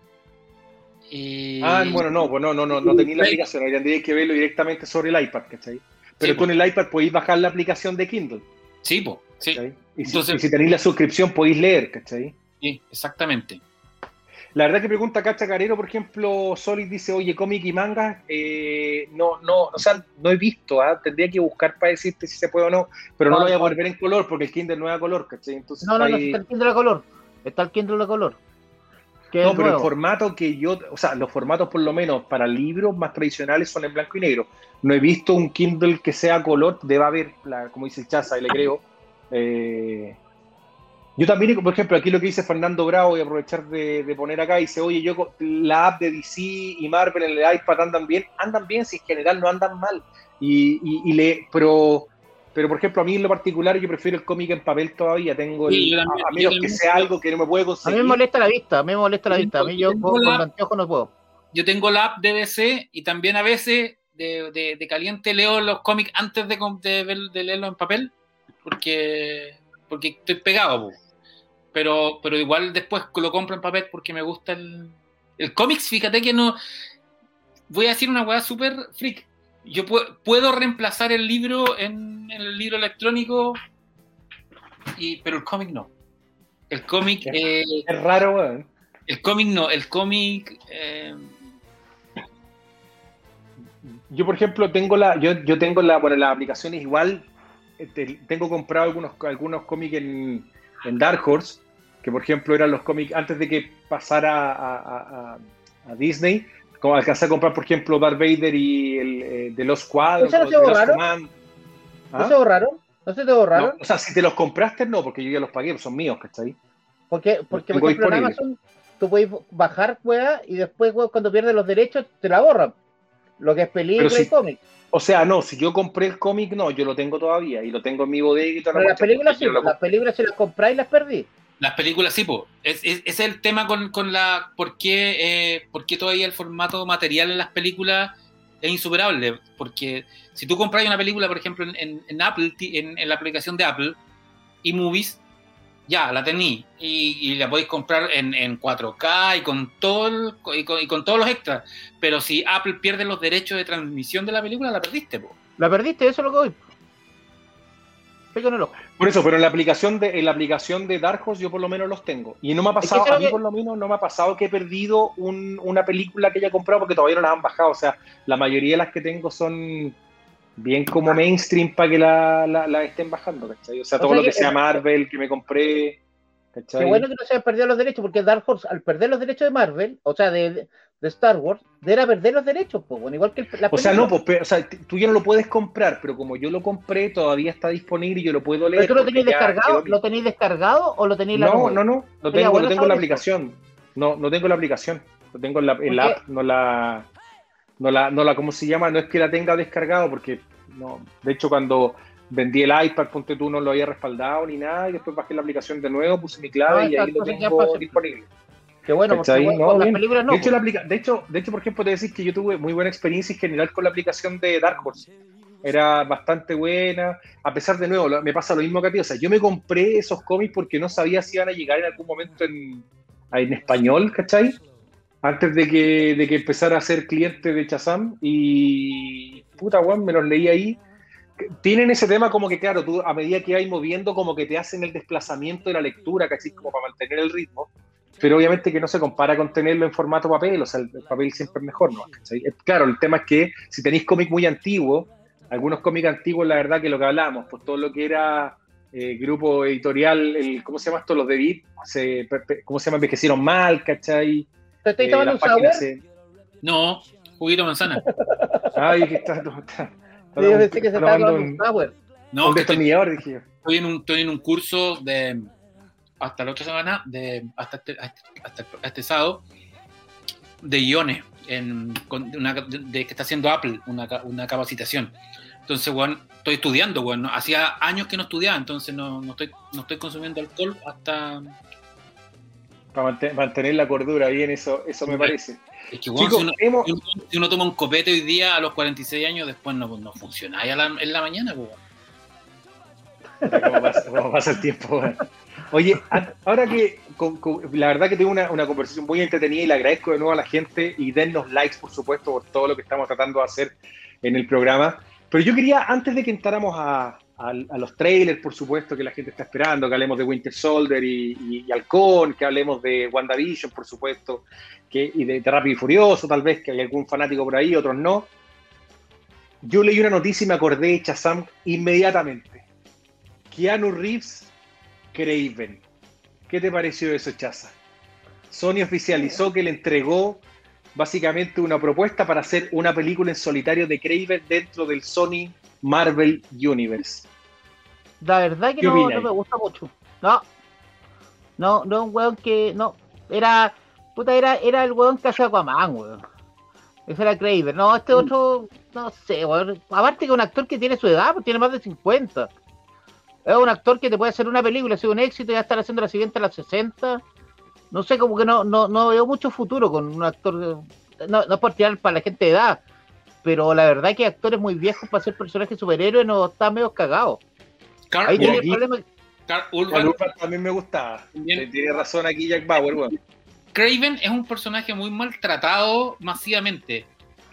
Y- Ah, bueno, no, pues no, no, no, no tenía la aplicación, tendrías que verlo directamente sobre el iPad, ¿cachai? Pero Sí, con el iPad podéis bajar la aplicación de Kindle, Sí, po, sí. Y si, Entonces- y si tenéis la suscripción podéis leer, ¿cachai? sí, exactamente. La verdad que pregunta Cacha Carero, por ejemplo, Solid dice, oye, cómic y manga, eh, no, no, o sea, no he visto, ¿ah? tendría que buscar para decirte si se puede o no, pero no, No, lo voy a poder ver en color porque el Kindle no es a color, ¿cachai? Entonces, No, no, no, está el Kindle a color. Está el Kindle a color. Que No, pero el formato que yo, o sea, los formatos por lo menos para libros más tradicionales son en blanco y negro. No he visto un Kindle que sea a color, debe haber, la, como dice el Chaza, y le creo. Eh, yo también, por ejemplo, aquí lo que dice Fernando Bravo, voy a aprovechar de, de poner acá, dice, oye, yo la app de DC y Marvel en el iPad andan bien, andan bien, si en general no andan mal. Y, y, y le, pero, pero, por ejemplo, a mí en lo particular yo prefiero el cómic en papel todavía, tengo el, Sí, también, a, a yo menos que sea algo que no me puede A mí conseguir. me molesta la vista, a mí me molesta la vista. A mí yo con, la- con no puedo. Yo tengo la app de DC y también a veces de, de- de caliente leo los cómics antes de, de, leerlos en papel porque, porque estoy pegado. po. Pero, pero igual después lo compro en papel porque me gusta el, el cómics. Fíjate que no. Voy a decir una weá súper freak. Yo pu- puedo reemplazar el libro en, en el libro electrónico, y, pero el cómic no. El cómic, eh, Es raro, weón. el cómic no, el cómic. eh, Yo, por ejemplo, tengo la, yo, yo tengo la, bueno, las aplicaciones igual, este, tengo comprado algunos, algunos cómics en, en Dark Horse, que por ejemplo eran los cómics antes de que pasara a, a- a- a Disney, como alcancé a comprar, por ejemplo, Darth Vader y el eh, de los cuadros, ¿Eso no se Last borraron? Command. ¿Ah? ¿No se borraron? ¿No se te borraron? No, o sea, si te los compraste, no, porque yo ya los pagué, son míos, ¿cachai? Porque, porque por ejemplo, en. Amazon tú puedes bajar weá y después weá, cuando pierdes los derechos te la borran. Lo que es película y cómic. O sea, no, si yo compré el cómic, no, yo lo tengo todavía y lo tengo en mi bodega y toda la Pero las películas sí, las películas si las compráis y las perdí. Las películas, sí, po. Es, es- es el tema con, con la. ¿por qué, eh, por qué todavía el formato material en las películas es insuperable? Porque si tú compras una película, por ejemplo, en, Apple, en, la aplicación de Apple, y Movies, ya la tení. Y, y la podéis comprar en, en 4K y con, todo y, con, y con todos los extras. Pero si Apple pierde los derechos de transmisión de la película, la perdiste, po. La perdiste, eso es lo que voy. Pego en el ojo. Por eso, pero en la aplicación de, en la aplicación de Dark Horse yo por lo menos los tengo. Y no me ha pasado, eso a mí que- por lo menos no me ha pasado que he perdido un- una película que haya comprado porque todavía no las han bajado. O sea, la mayoría de las que tengo son bien como mainstream para que la, la- la estén bajando, ¿cachai? O sea, O todo sea lo que que- sea Marvel que me compré. Qué bueno que no se hayan perdido los derechos, porque Dark Horse, al perder los derechos de Marvel, o sea, de, de Star Wars, era perder los derechos, pues, bueno, igual que el, la O sea, no, pues, pero, o sea, tú ya no lo puedes comprar, pero como yo lo compré, todavía está disponible y yo lo puedo leer. ¿Pero tú lo tenéis descargado? quedó- ¿Lo tenéis descargado o lo tenéis en la No, no, no, Sería tengo, bueno lo tengo en la aplicación. No, no tengo la aplicación. Lo tengo en la, app, no la, no la, no la, ¿cómo se llama? No es que la tenga descargado, porque no. De hecho, cuando vendí el iPad, ponte tú, no lo había respaldado ni nada, y después bajé la aplicación de nuevo, puse mi clave No, y ahí lo tengo disponible. Qué bueno, porque bueno, No, con las bien. películas no. de, hecho, pues. la de, hecho, de hecho, por ejemplo, te decir que yo tuve muy buena experiencia en general con la aplicación de Dark Horse. Era bastante buena, a pesar de nuevo, me pasa lo mismo que a ti. O sea, yo me compré esos cómics porque no sabía si iban a llegar en algún momento en, en español, ¿cachai? Antes de que, de que empezara a ser cliente de Chazam. Y puta, weón, me los leí ahí. Tienen ese tema como que, claro, tú a medida que vais moviendo, como que te hacen el desplazamiento de la lectura, casi como para mantener el ritmo pero obviamente que no se compara con tenerlo en formato papel, o sea, el, el papel siempre es mejor, ¿no? ¿Cachai? Eh, Claro, el tema es que si tenéis cómics muy antiguos, algunos cómics antiguos, la verdad que lo que hablábamos, pues todo lo que era eh, grupo editorial, el, ¿cómo se llama esto? Los de Beat, se, ¿cómo se llama? Envejecieron mal, ¿cachai? ¿Te estáis Eh, tomando un se- No, juguito manzana. Ay, que está... está- está- Sí, yo pensé que se estaba tomando un sour. No, un destornillador, dije yo. estoy en un, estoy en un curso de hasta la otra semana, de, hasta, este, hasta este sábado, de guiones, en, con una, de, de que está haciendo Apple, una, una capacitación. Entonces, bueno, estoy estudiando, bueno, hacía años que no estudiaba, entonces no, no, estoy, no estoy consumiendo alcohol hasta... Para mantener, mantener la cordura, bien, eso, eso me parece. Es que, bueno, Chicos, si, uno, hemos, si uno- si uno toma un copete hoy día a los 46 años, después no, no funciona ahí a la- en la mañana, pues. ¿Cómo pasa, cómo pasa el tiempo? weón? Oye, ahora que con- con- la verdad que tengo una, una conversación muy entretenida y le agradezco de nuevo a la gente y dennos likes, por supuesto, por todo lo que estamos tratando de hacer en el programa. Pero yo quería, antes de que entráramos a, a- a los trailers, por supuesto, que la gente está esperando, que hablemos de Winter Soldier y, y, y Halcón, que hablemos de WandaVision, por supuesto, que, y de, de Rápido y Furioso, tal vez, que hay algún fanático por ahí, otros no. Yo leí una noticia y me acordé de Chazam inmediatamente. Keanu Reeves, Craven. ¿Qué te pareció eso, Chaza? Sony oficializó que le entregó básicamente una propuesta para hacer una película en solitario de Craven dentro del Sony Marvel Universe. La verdad que ¿Qué no, me gusta mucho. No. No, no, un weón que. No. Era. Puta, era, era el weón que hacía Aquaman, weón. Ese era Kraver. No, este otro. No sé, weón. Aparte que un actor que tiene su edad, pues tiene más de 50. Es un actor que te puede hacer una película, si un éxito, ya estar haciendo la siguiente a las 60. No sé, como que no, no, no veo mucho futuro con un actor. No, no es por tirar para la gente de edad. Pero la verdad que actores muy viejos para ser personajes superhéroes no están medio cagados. Carl, Ahí tiene el problema. Carl Urban, Urban también me gustaba. Bien. Eh, Tiene razón aquí Jack Bauer, weón. Craven es un personaje muy maltratado masivamente.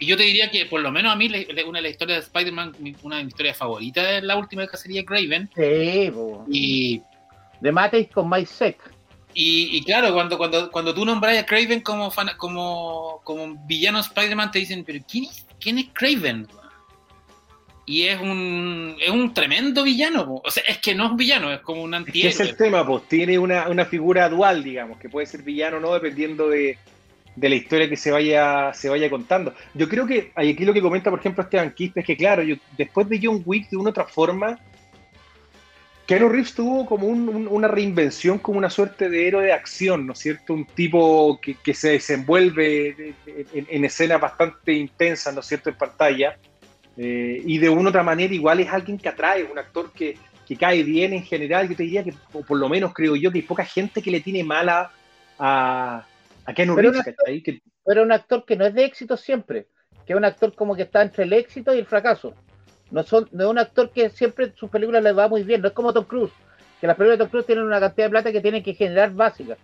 Y yo te diría que, por lo menos a mí, le- le- una de las historias de Spider-Man, una de mis historias favoritas es la última cacería de Craven. Sí, po. Y, de Matrix con Mike Sec. y, y claro, cuando, cuando, cuando tú nombras a Craven como, fan- como, como villano de Spider-Man, te dicen, pero ¿quién es, quién es Craven? Y es un, es un tremendo villano. po. O sea, es que no es un villano, es como un Es que es antihéroe. el tema, pues tiene una, una figura dual, digamos, que puede ser villano o no, dependiendo de, de la historia que se vaya, se vaya contando. Yo creo que aquí lo que comenta, por ejemplo, Esteban Quispe, es que claro, yo, después de John Wick, de una otra forma, Keanu Reeves tuvo como un- un- una reinvención, como una suerte de héroe de acción, ¿no es cierto? Un tipo que, se desenvuelve de- de- en, en escenas bastante intensas, ¿no es cierto?, en pantalla. Eh, y de una otra manera igual es alguien que atrae, un actor que, que cae bien en general. Yo te diría que, por lo menos creo yo, que hay poca gente que le tiene mala a, a Keanu Pero Reeves, una- ¿cachai? Que- Pero un actor que no es de éxito siempre. Que es un actor como que está entre el éxito y el fracaso. No, son, no es un actor que siempre sus películas le va muy bien. No es como Tom Cruise. Que las películas de Tom Cruise tienen una cantidad de plata que tienen que generar básicas.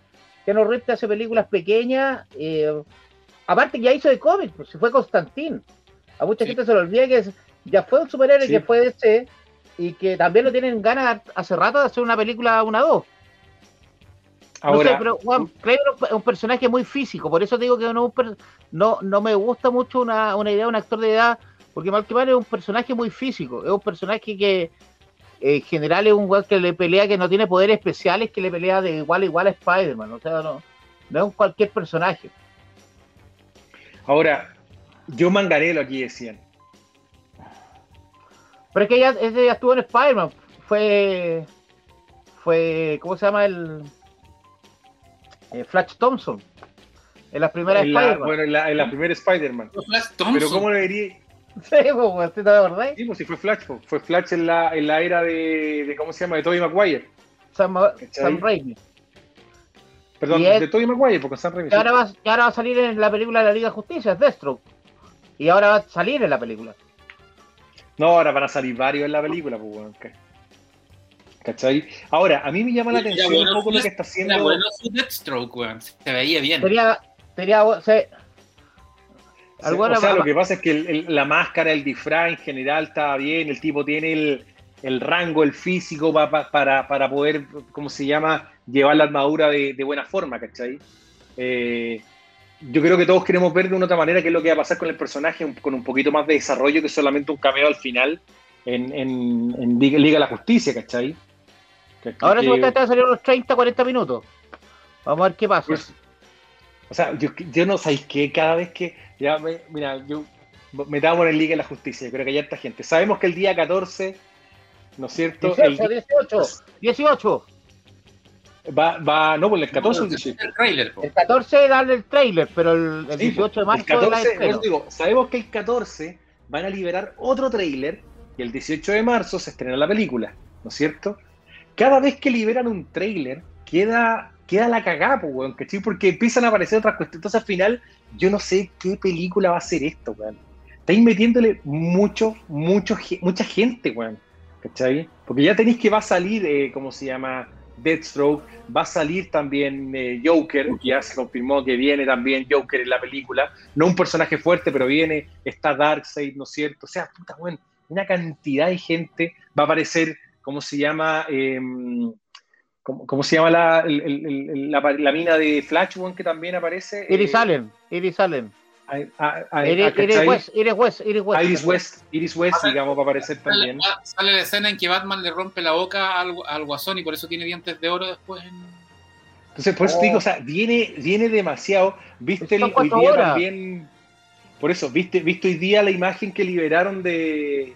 Keanu Reeves hace películas pequeñas. eh, aparte que ya hizo de cómics. Pues, si fue Constantín. A mucha Sí. gente se le olvida que es- ya fue un superhéroe Sí. que fue DC. y que también lo tienen ganas hace rato de hacer una película una dos. Ahora, no sé, pero Juan, Kramer es un personaje muy físico, por eso digo que no, no, no me gusta mucho una, una idea de un actor de edad, porque Malquiman es un personaje muy físico, es un personaje que en general es un weón que le pelea, que no tiene poderes especiales, que le pelea de igual a igual a Spider-Man, o sea, no, no es un cualquier personaje. Ahora, yo mangarelo aquí decían. Pero es que ella, ese ya estuvo en Spider-Man. Fue. Fue. ¿Cómo se llama el. Eh, Flash Thompson. En la primera En la, Spider-Man. bueno, en la, en la primera Spider-Man. Flash Thompson. Pero ¿cómo le diría? Sí, pues, ¿te acordáis? Sí, pues si fue Flash, pues, fue Flash en la, en la era de, de, ¿cómo se llama? De Tobey Maguire. Sam, Raimi. Perdón, es- de Tobey Maguire, porque Sam Raimi. Y ahora, va, y ahora va a salir en la película de la Liga de Justicia, es Deathstroke. Y ahora va a salir en la película. No, ahora van a salir varios en la película, pues, weón. ¿ca- ¿Cachai? Ahora, a mí me llama la atención bueno, un poco lo que está haciendo. Era bueno su Deathstroke, weón. Se veía bien. Sería. sería se- Sí, Alguna- o sea, lo que pasa es que el- el- la máscara, el disfraz en general estaba bien, el tipo tiene el, el rango, el físico pa- pa- para, para poder, ¿cómo se llama?, llevar la armadura de, de buena forma, ¿cachai? Eh, yo creo que todos queremos ver de una otra manera qué es lo que va a pasar con el personaje, un- con un poquito más de desarrollo que solamente un cameo al final en, en- en Liga, Liga de la Justicia, ¿cachai? Ahora que- supuestamente va a salir unos 30, 40 minutos. Vamos a ver qué pasa. Pues, o sea, yo, yo no sabéis que cada vez que. Ya, me- mira, yo metamos en Liga de la Justicia, yo creo que hay harta gente. Sabemos que el día 14, ¿no es cierto? El 18, di- 18, 18. va, va, no, pues el 14 o el No, 18. el trailer, po. El 14 darle el trailer, pero el, el Sí, 18 de el marzo es la 14, estreno. pues digo, sabemos que el 14 van a liberar otro tráiler y el 18 de marzo se estrena la película, ¿no es cierto? Cada vez que liberan un tráiler, queda, queda la cagada, pues, weón, ¿cachai? Porque empiezan a aparecer otras cuestiones. Entonces, al final, yo no sé qué película va a ser esto, weón. Estáis metiéndole mucho, mucho, mucha gente, weón, ¿cachai? Porque ya tenéis que va a salir, eh, ¿cómo se llama? Deathstroke, va a salir también eh, Joker, que ya se confirmó que viene también Joker en la película, no un personaje fuerte, pero viene, está Darkseid, ¿no es cierto? O sea, puta, weón, una cantidad de gente, va a aparecer, ¿cómo se llama? Em, ¿cómo, cómo se llama la, el- el- el- la, la mina de Flash, que también aparece? Iris Eh, Allen, Iris Allen. Iris, West, Iris West, Iris West. Iris West, Iris West, digamos, va a aparecer Sale, también. sale la escena en que Batman le rompe la boca al, al guasón y por eso tiene dientes de oro después. En... Entonces, por eso te Oh. digo, o sea, viene, viene demasiado. Viste el, hoy día horas. también. Por eso, viste, viste hoy día la imagen que liberaron de.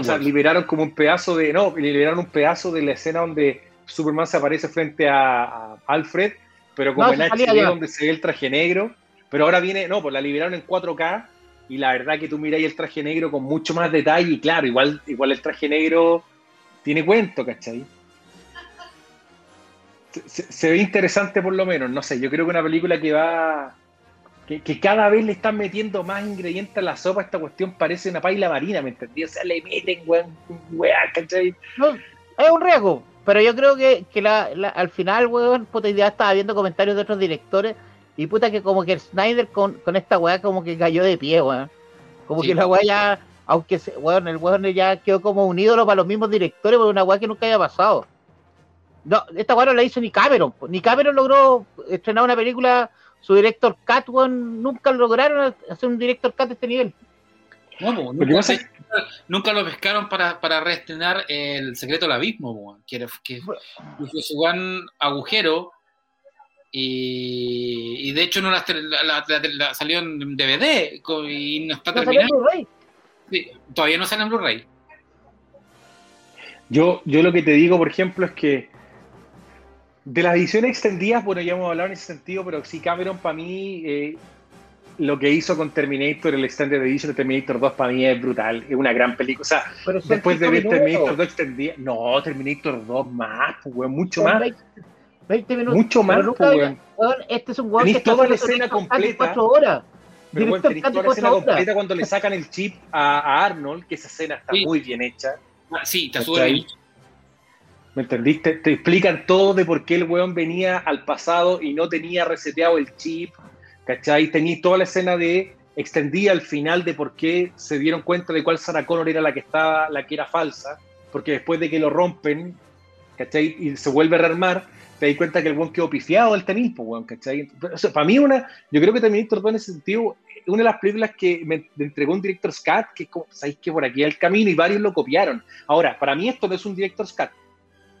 O sea, liberaron como un pedazo de. No, liberaron un pedazo de la escena donde Superman se aparece frente a, a Alfred, pero como No, en HD donde se ve el traje negro. Pero ahora viene, no, pues la liberaron en 4K y la verdad que tú miráis el traje negro con mucho más detalle y claro, igual, igual el traje negro tiene cuento, ¿cachai? Se, se- se ve interesante por lo menos, no sé, yo creo que una película que va... Que, que cada vez le están metiendo más ingredientes a la sopa, esta cuestión parece una paila marina, ¿me entendí? O sea, le meten, weón, weá, ¿cachai? No, es un riesgo, pero yo creo que, que la, la- al final, weón, puta idea, estaba viendo comentarios de otros directores y puta que como que el Snyder con, con esta weá como que cayó de pie, weón. Como Sí. que la weá ya, aunque se, weón, el weón ya quedó como un ídolo para los mismos directores por una weá que nunca había pasado. No, esta weá no la hizo ni Cameron, ni Cameron logró estrenar una película, su director Cat, weón, nunca lograron hacer un director Cat de este nivel. No, nunca, pasa es- nunca lo pescaron para, para reestrenar El secreto del abismo, weón, que, era, que fue su gran agujero. Y, y de hecho no la, la- la- la- la- salió en DVD y no está No salió. Blu-ray. Sí, todavía no sale en Blu-ray. Yo, yo lo que te digo, por ejemplo, es que de las ediciones extendidas, bueno, ya hemos hablado en ese sentido, pero sí Cameron para mí, eh, lo que hizo con Terminator, el Extended Edition de Terminator 2 para mí es brutal, es una gran película. O sea, Pero después de ver minutos. Terminator 2 extendida, no, Terminator 2 más, pues, weón, mucho Son más. 20, 20 minutos. Mucho más, Pero nunca pues, había- weón. weón, este es un weón que está toda la escena completa. cuatro horas. Pero bueno, tenés toda la escena horas. completa cuando le sacan el chip a, a Arnold, que esa escena está Sí. muy bien hecha. Ah, sí, te sube el ¿Me entendiste? Te explican todo de por qué el weón venía al pasado y no tenía reseteado el chip, ¿cachai? Tenéis toda la escena de extendida al final de por qué se dieron cuenta de cuál Sarah Connor era la que estaba, la que era falsa, porque después de que lo rompen, ¿cachai? Y se vuelve a rearmar, te das cuenta que el buen quedó pifiado del tenis, pues, weón, ¿cachai? O para mí, una, yo creo que Terminator 2 en ese sentido, una de las películas que me entregó un director Scott, que es como, ¿sabéis que por aquí hay el camino? Y varios lo copiaron. Ahora, para mí esto no es un director Scott,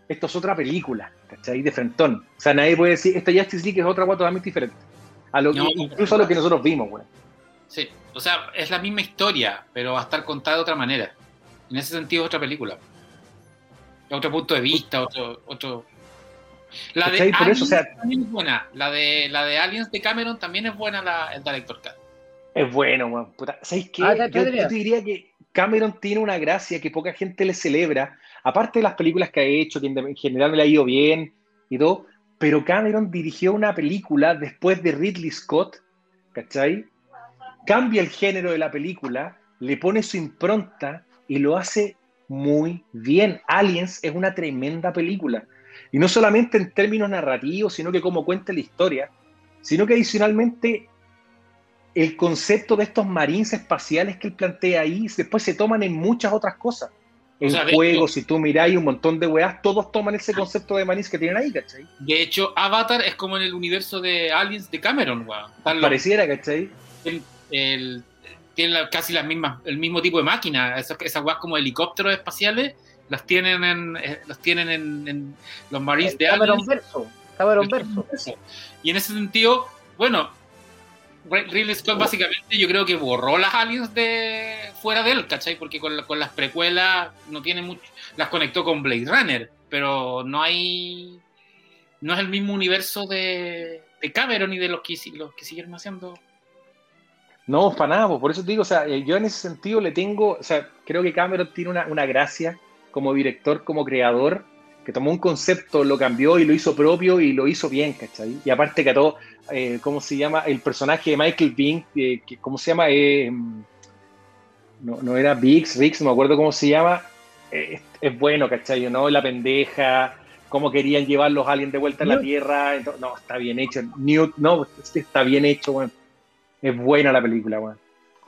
esto es otra película, ¿cachai? De frentón. O sea, nadie puede decir, esta Justice League es otra cosa totalmente diferente. A lo que, incluso a lo que nosotros vimos, weón. Sí, o sea, es la misma historia, pero va a estar contada de otra manera. En ese sentido, es otra película. Otro punto de vista, otro. otro... La de Aliens eso, o sea- también es buena. La de, la de Aliens de Cameron también es buena, la, el Director Cut. Es bueno, weón. Puta, ¿Sabéis qué? Ah, yo, ya. yo te diría que Cameron tiene una gracia que poca gente le celebra, aparte de las películas que ha hecho, que en en general le ha ido bien y todo, pero Cameron dirigió una película después de Ridley Scott, ¿cachai? Cambia el género de la película, le pone su impronta y lo hace muy bien. Aliens es una tremenda película. Y no solamente en términos narrativos, sino que como cuenta la historia, sino que adicionalmente el concepto de estos marines espaciales que él plantea ahí, después se toman en muchas otras cosas. En O sea, juegos, hecho- si tú miráis un montón de weas, todos toman ese concepto de marines que tienen ahí, ¿cachai? De hecho, Avatar es como en el universo de Aliens de Cameron, weón. Pareciera, ¿cachai? el, el- tienen la- casi las mismas, el mismo tipo de máquina. Esas, esas weas como helicópteros espaciales las tienen en, eh, los tienen en, en los Marines de Cameron Aliens. Verso. Cameron Verso. Y en ese sentido, bueno, Ridley Scott básicamente yo creo que borró las aliens de fuera de él, ¿cachai? Porque con, con las precuelas no tiene mucho, las conectó con Blade Runner, pero no hay, no es el mismo universo de, de Cameron y de los que, los que siguieron haciendo. No, para nada, por eso digo, o sea, eh, yo en ese sentido le tengo, o sea, creo que Cameron tiene una, una gracia como director, como creador, que tomó un concepto, lo cambió y lo hizo propio y lo hizo bien, ¿cachai? Y aparte que a todo, eh, ¿cómo se llama? El personaje de Michael Bing, eh, que, ¿cómo se llama? Eh, no, no era Biggs, Riggs, no me acuerdo cómo se llama, eh, es, es bueno, ¿cachai? ¿no? La pendeja, cómo querían llevar los aliens de vuelta a la. Tierra, no, está bien hecho, Newt, no, está bien hecho, bueno. Es buena la película, weón.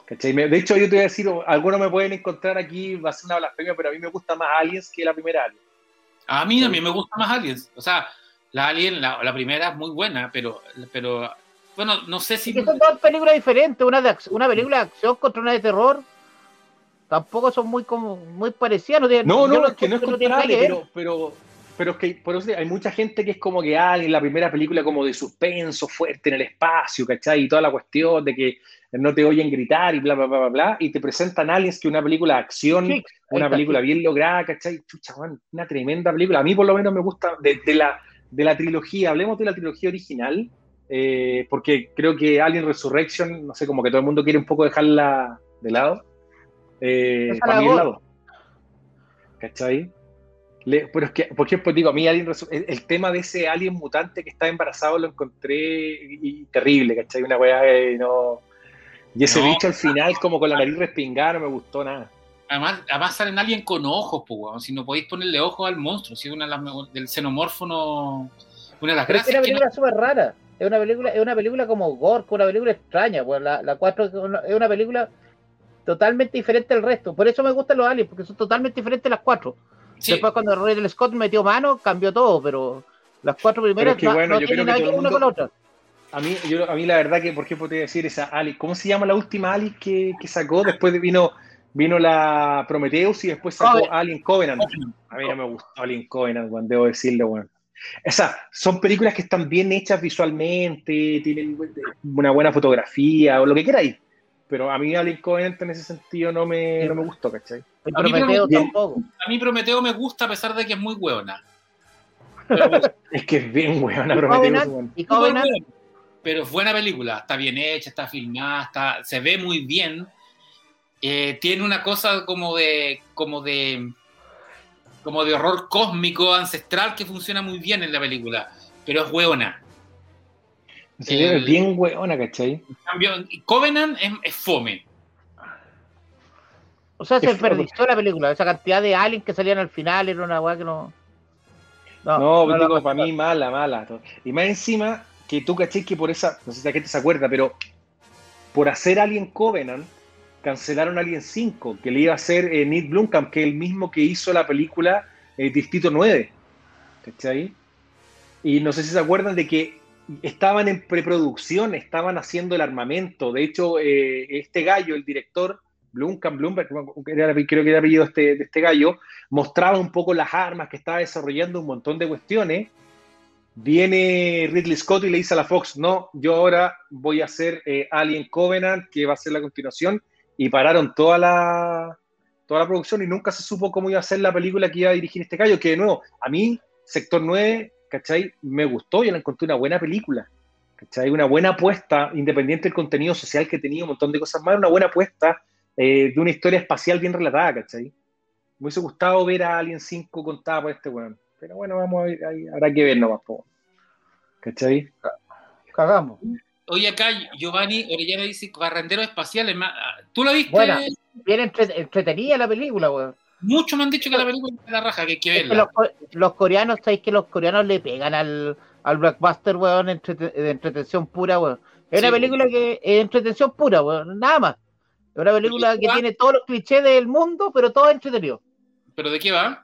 ¿Cachai? De hecho, yo te voy a decir, algunos me pueden encontrar aquí, va a ser una blasfemia, pero a mí me gusta más Aliens que la primera Alien. A mí, a mí me gusta más Aliens. O sea, la Alien, la, la primera es muy buena, pero, pero bueno, no sé si... Que son dos películas diferentes, una de una película de acción contra una de terror. Tampoco son muy como muy parecidas. No, tienen- No, yo no, es que no es comparable, pero, pero, pero es que por eso hay mucha gente que es como que Alien, la primera película como de suspenso, fuerte en el espacio, ¿cachai? Y toda la cuestión de que no te oyen gritar y bla, bla, bla, bla, bla, y te presentan Aliens que es una película de acción, Sí, una película bien lograda, ¿cachai? Chucha, man, una tremenda película. A mí por lo menos me gusta de, de la, de la trilogía, hablemos de la trilogía original, eh, porque creo que Alien Resurrection, no sé, como que todo el mundo quiere un poco dejarla de lado. Eh, para mí es voy. la dos. ¿Cachai? Le- pero es que, por ejemplo, digo, a mí Alien el, el tema de ese alien mutante que está embarazado lo encontré y, y terrible, ¿cachai? Una weá eh, no... Y ese No. bicho al final, como con la nariz respingada, no me gustó nada. Además, además salen alguien con ojos, pues, weón. Si no podéis ponerle ojos al monstruo, si es una de las del xenomorfo no... Una de las Pero es una gracias que no- película súper rara. Es una película, es una película como gore, una película extraña. Pues la, la 4 es una, película totalmente diferente al resto. Por eso me gustan los aliens, porque son totalmente diferentes las cuatro. Sí, Después cuando Ridley Scott metió mano, cambió todo, pero las cuatro primeras es que no, bueno, no yo tienen creo que nada que ver el una con la otra. A mí, yo, a mí la verdad que, por ejemplo, te voy a decir esa Alice, ¿cómo se llama la última Alice que, que sacó? Después de- vino, vino la Prometheus y después sacó Covenant. Alien Covenant. A mí no me gustó Alien Covenant, debo decirlo, bueno. O sea, son películas que están bien hechas visualmente, tienen una buena fotografía o lo que queráis. Pero a mí Alien Covenant en ese sentido no me, no me gustó, ¿cachai? Y A mí Prometeo me- tampoco. a mí Prometeo me gusta a pesar de que es muy hueona. Pero, Es que es bien Covenant, weón. y Covenant, pero es buena película, está bien hecha, está filmada, está, se ve muy bien. Eh, tiene una cosa como de, como de, como de horror cósmico ancestral que funciona muy bien en la película, pero es hueona. Serio, el- es bien weona, ¿cachai? En cambio, Covenant es, es fome. o sea, se Es- desperdició la película. Esa cantidad de aliens que salían al final era una weá que no. No, la digo, pasó. para mí mala, mala. Y más encima, que tú caché que por esa, no sé si la gente se acuerda, pero por hacer Alien Covenant, cancelaron Alien 5, que le iba a hacer eh, Nick Blomkamp, que es el mismo que hizo la película eh, Distrito 9. ¿Cachai? Y no sé si se acuerdan de que estaban en preproducción, estaban haciendo el armamento. De hecho, eh, este gallo, el director, Blumkamp, Bloomberg, creo que era apellido este, de este gallo, mostraba un poco las armas que estaba desarrollando un montón de cuestiones. Viene Ridley Scott y le dice a la Fox, no, yo ahora voy a hacer eh, Alien Covenant, que va a ser la continuación, y pararon toda la, toda la producción y nunca se supo cómo iba a ser la película que iba a dirigir este gallo, que de nuevo, a mí, Sector 9, ¿cachai? Me gustó, yo la encontré una buena película, ¿cachai? Una buena apuesta, independiente del contenido social que tenía, un montón de cosas más, una buena apuesta eh, de una historia espacial bien relatada, ¿cachai? Me hubiese gustado ver a Alien 5 contada por este weón. Pero bueno, vamos a ver, ahí, habrá que ver nomás. ¿cachai? Cagamos. Oye, acá Giovanni Orellana dice barrendero espacial. ah, ¿Tú la viste? Buena. Bien entre- entretenida la película, weón. Muchos me han dicho que la película es de la raja, que hay que Es que verla. los, co- los coreanos, ¿sabéis que los coreanos le pegan al, al blockbuster, weón, entrete- de entretención pura, weón? Es Sí, una película que es entretención pura, weón, nada más. Es una película que tiene todos los clichés del mundo, pero todo entretenido. ¿Pero de qué va?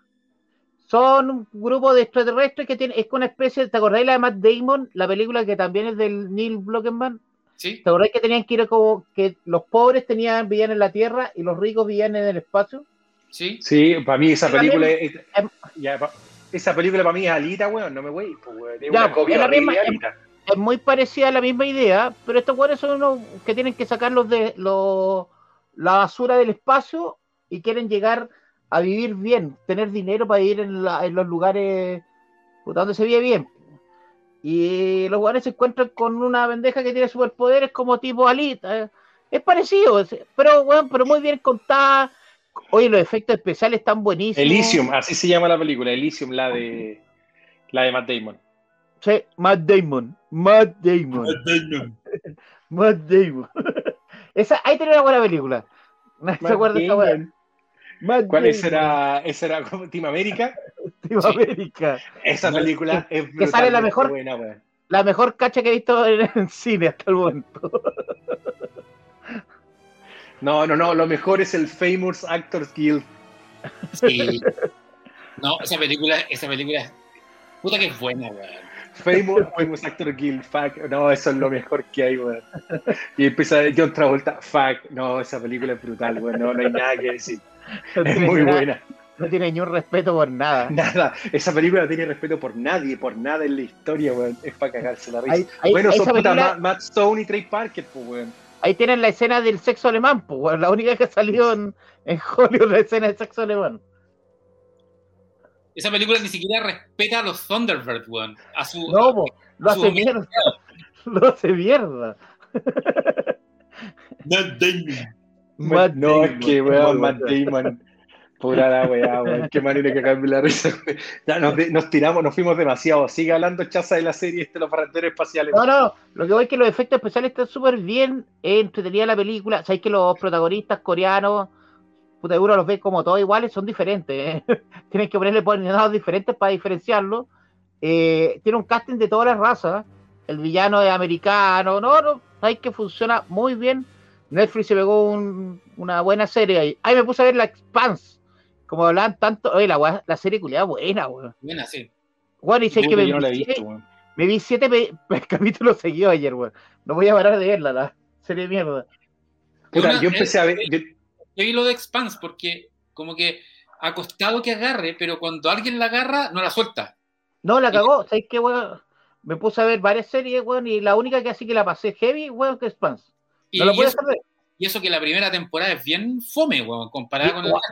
Son un grupo de extraterrestres que tiene, es una especie, ¿te acordáis la de Matt Damon? La película que también es del Neil Blomkamp. ¿Sí? ¿Te acordáis que tenían que ir como que los pobres tenían, vivían en la Tierra y los ricos vivían en el espacio? ¿Sí? Sí, para mí esa película es, em- ya, pa- esa película para mí es Alita, weón, no me voy, pues, weón. Es Ya, una copia es la misma- es muy parecida a la misma idea, pero estos güeyes son unos que tienen que sacarlos de los, la basura del espacio y quieren llegar a vivir bien, tener dinero para ir en, la- en los lugares puta, donde se vive bien. Y los güeyes se encuentran con una bendeja que tiene superpoderes como tipo Alita. eh. Es parecido, pero bueno, pero muy bien contada. Oye, los efectos especiales están buenísimos. Elysium, así se llama la película, Elysium, la de la de Matt Damon. Sí, Matt Damon. Matt Damon. Matt Damon. Esa, ahí tenía una buena película. ¿No se Matt acuerda esa weá? Matt ¿Cuál Damon, esa era? ¿Esa era como Team América? Team América. Esa película es que sale la mejor- buena, weón. La mejor cacha que he visto en, en cine hasta el momento. No, no, no, lo mejor es el Famous Actors Guild. Sí. No, esa película, esa película. Puta que es buena, weón. Famous, famous Actors Guild, fuck. No, eso es lo mejor que hay, weón. Y empieza John Travolta, fuck. No, esa película es brutal, weón. No, no hay nada que decir. No Es muy nada- buena. No tiene ni un respeto por nada. Nada, esa película no tiene respeto por nadie, por nada en la historia, weón. Es para cagarse la risa. Ahí- ahí- bueno, son puta película- Ma- Matt Stone y Trey Parker, pues, weón. Ahí tienen la escena del sexo alemán, pues, weón, la única que salió en, en Hollywood, la escena del sexo alemán. Esa película ni siquiera respeta a los Thunderbirds, weón. A su. No, po, lo hace mierda. Lo hace mierda. Matt Damon. Matt no, Damon, es que, weón, Matt Damon. Pura la weá, weón. Qué manera que cagarme la risa. Ya nos, de- nos tiramos, nos fuimos demasiado. Sigue hablando chaza de la serie este, los barrenderos espaciales. No, no, lo que voy es que los efectos especiales están súper bien, es entretenida la película. Sabéis que los protagonistas coreanos, puta, uno los ve como todos iguales, son diferentes. ¿eh? Tienen que ponerle ponerlos diferentes para diferenciarlos. Eh, tiene un casting de todas las razas. El villano es americano, no, no, sabéis que funciona muy bien. Netflix se pegó un- una buena serie ahí. Ahí me puse a ver la Expanse. Como hablaban tanto, oye, la, la serie culiada buena, weón. Buena, sí. Bueno, y sé que me, no vi- visto, weón. me vi siete capítulos seguidos ayer, weón. No voy a parar de verla, la serie de mierda. Puta, Una- yo empecé a ver. yo- Yo vi lo de Expanse porque, como que ha costado que agarre, pero cuando alguien la agarra, no la suelta. No, la cagó. ¿Sabes qué, weón? Me puse a ver varias series, weón, y la única que así que la pasé heavy, weón, que es Spans. Y, No la y eso, y eso que la primera temporada es bien fome, weón, comparada Sí, con el. weón.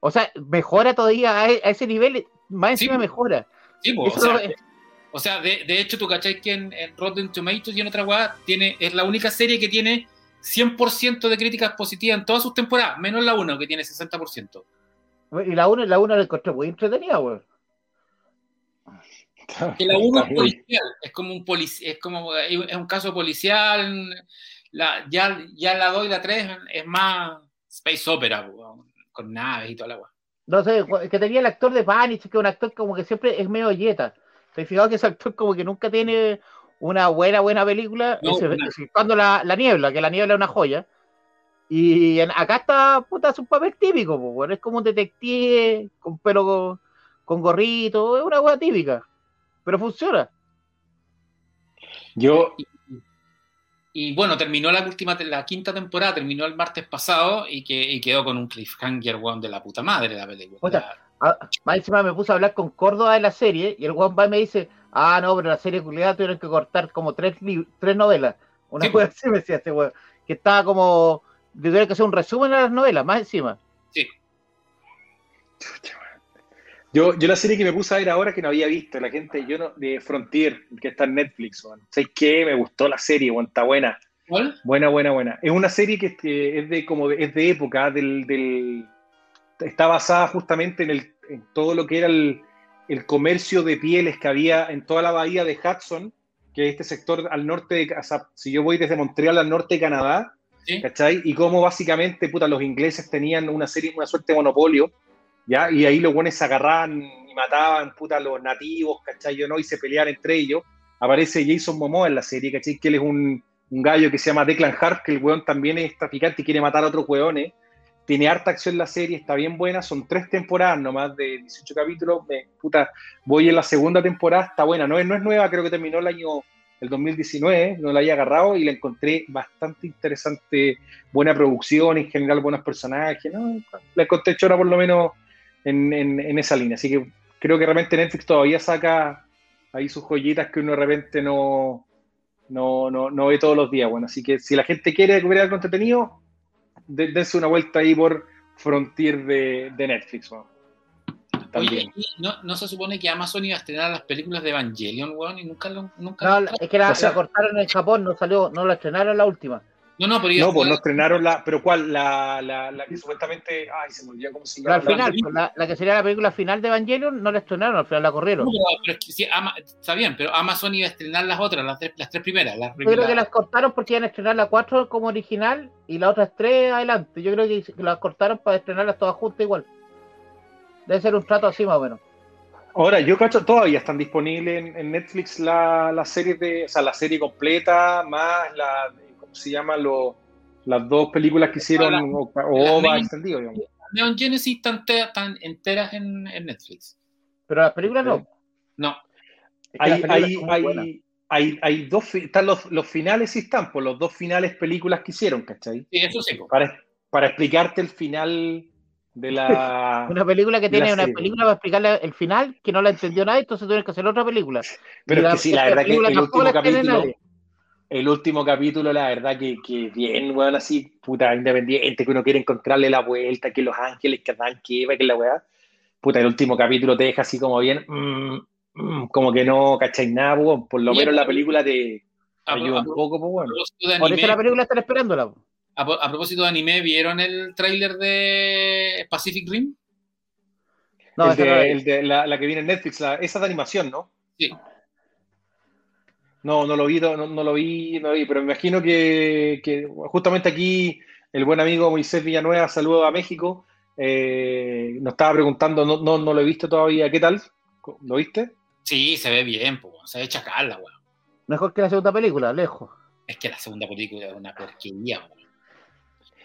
O sea, mejora todavía a, e- a ese nivel, más Sí, encima po. mejora. Sí, po, o sea, lo- eh, o sea, de, de hecho, tú cachai que en, en Rotten Tomatoes y en otra weá, tiene, es la única serie que tiene 100% de críticas positivas en todas sus temporadas, menos la 1, que tiene 60%. y la una, la una la encontré muy entretenida, weón. Que la 1 Está es policial, es como un polici- es como es un caso policial. La, ya, ya la 2 y la 3 es más space opera, con naves y toda la weá. No sé, que tenía el actor de Panic, que es un actor como que siempre es medio yeta. ¿Te has fijado que ese actor como que nunca tiene una buena, buena película? No, Ese- no. cuando la, la niebla, que la niebla es una joya. Y en- acá está, puta, es un papel típico. Es como un detective con pelo con, con gorrito, es una weá típica. Pero funciona. Yo, Y bueno, terminó la última, la quinta temporada, terminó el martes pasado y, que, y quedó con un cliffhanger, weón, de la puta madre la película. Puta. Ah, más encima me puse a hablar con Córdoba de la serie y el weón va y me dice, ah, no, pero la serie culiada tuvieron que cortar como tres, tres novelas. Una Sí, así me decía este weón. Que estaba como, tuvieron que hacer un resumen a las novelas, más encima. Chucha, weón. Yo, yo la serie que me puse a ver ahora que no había visto, la gente, yo no, de Frontier, que está en Netflix, weón. ¿Sabes qué? Me gustó la serie, weón, está buena. ¿Cuál? Buena, buena, buena. Es una serie que, que es de como de, es de época, del, del- está basada justamente en, el, en todo lo que era el, el comercio de pieles que había en toda la bahía de Hudson, que es este sector al norte de, o sea, si yo voy desde Montreal al norte de Canadá, Sí. ¿cachai? Y cómo básicamente, puta, los ingleses tenían una serie, una suerte de monopolio, Y ahí los buenos se agarraban y mataban, puta, a los nativos, ¿cachai? Yo no, y se peleaban entre ellos. Aparece Jason Momoa en la serie, ¿cachai? Que él es un, un gallo que se llama Declan Hart, que el weón también es traficante y quiere matar a otros weones. Tiene harta acción la serie, está bien buena, son tres temporadas nomás de 18 capítulos. Voy en la segunda temporada, está buena, no es, no es nueva, creo que terminó el año el 2019, no la había agarrado y la encontré bastante interesante, buena producción, en general buenos personajes, ¿no? La encontré chora por lo menos en, en- en esa línea, así que creo que realmente Netflix todavía saca ahí sus joyitas que uno de repente no, no, no, no ve todos los días, bueno, así que si la gente quiere ver algo entretenido, de- dense una vuelta ahí por Frontier de, de Netflix, bueno. Oye, ¿y ¿no, ¿no se supone que Amazon iba a estrenar las películas de Evangelion, weón? Y nunca lo. Nunca No, lo- es que la, O sea- la cortaron en Japón, no salió, no la estrenaron la última. No, no, pero No, pues no estrenar- estrenaron la, pero ¿cuál? La, la, la que supuestamente, ay, se me olvidó cómo se Pero llama. al final, la, la que sería la película final de Evangelion, no la estrenaron, al final la corrieron. No, pero, pero es que sí, Ama- está bien, pero Amazon iba a estrenar las otras, las tres, las tres primeras. Las Yo creo que las cortaron porque iban a estrenar la 4 como original y las otras 3 adelante. Yo creo que las cortaron para estrenarlas todas juntas igual. Debe ser un trato así más o menos. Ahora, yo cacho, todavía están disponibles en, en Netflix la, la serie de, o sea, la serie completa, más la, ¿cómo se llama? Lo- las dos películas que hicieron, La- o, la- o OVA la- extendido, digamos. Neon Genesis están, están enteras en, en Netflix. Pero las películas no. No, Es que las Hay, películas hay, hay, hay, hay dos, están los, los finales sí están, por los dos finales películas que hicieron, ¿cachai? sí, eso sí. po. Para, para explicarte el final de la... Una película que la tiene una serie. película para explicarle el final que no la entendió nadie, entonces tuvieron que hacer otra película. Pero es que sí, la verdad que película el último la capítulo... el último capítulo, la verdad que, que bien, weón, así, puta, independiente, que uno quiere encontrarle la vuelta, que los ángeles, que Adán, que Eva, que la weá. Puta, el último capítulo te deja así como bien, mm, mm, como que no cacháis nada, weón. Por lo Y menos el- la película te A, ayuda a- un poco, pues bueno. Por eso la película están esperándola. a, a propósito de anime, ¿vieron el tráiler de Pacific Rim? No, el de, no el de la, la que viene en Netflix, la- esa de animación, ¿no? Sí. No, no lo vi, no, no lo vi, no lo vi, pero me imagino que, que justamente aquí el buen amigo Moisés Villanueva, saludo a México, eh, nos estaba preguntando, no, no, no lo he visto todavía, ¿qué tal? ¿Lo viste? Sí, se ve bien, po, se ve chacal la weá. Mejor que la segunda película, lejos. Es que la segunda película es una porquería, weón.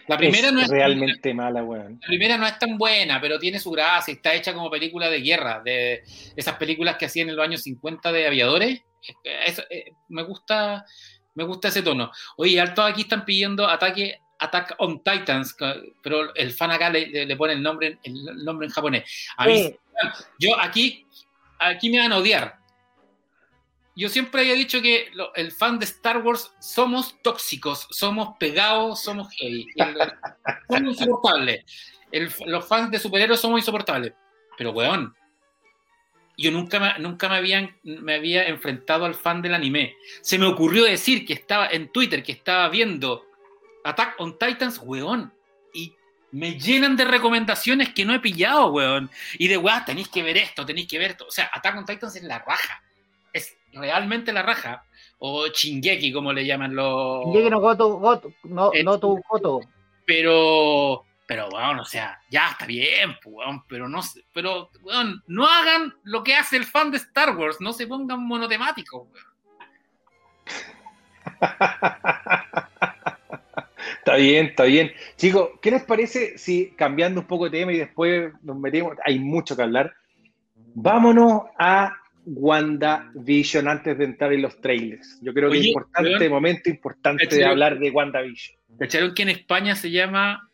La primera es no es realmente mala, weón. La primera no es tan buena, pero tiene su gracia, está hecha como película de guerra, de esas películas que hacían en los años 50 de aviadores. Eso, eh, me gusta me gusta ese tono. Oye, alto aquí están pidiendo ataque Attack on Titans, pero el fan acá le, le- pone el nombre, el nombre en japonés. A mí, Eh, yo aquí, aquí me van a odiar. Yo siempre había dicho que lo- el fan de Star Wars somos tóxicos, somos pegados, somos heavy. El- somos insoportables. El- los fans de superhéroes somos insoportables. Pero, weón, yo nunca, me, nunca me, habían, me había enfrentado al fan del anime. Se me ocurrió decir que estaba en Twitter, que estaba viendo Attack on Titans, weón. Y me llenan de recomendaciones que no he pillado, weón. Y de, weón, tenéis que ver esto, tenéis que ver esto. O sea, Attack on Titans es la raja. Es realmente la raja. O Chingeki, como le llaman los... Llegue no goto, goto, no, Eh, no tu goto. Pero, pero, weón, o sea, ya está bien, pues, weón, pero no, pero, weón, no hagan lo que hace el fan de Star Wars, no se pongan monotemáticos, weón. Está bien, está bien. Chicos, ¿qué les parece si cambiando un poco de tema y después nos metemos? Hay mucho que hablar. Vámonos a WandaVision antes de entrar en los trailers. Yo creo que es importante, momento importante de hablar de WandaVision. ¿Cacharon que en España se llama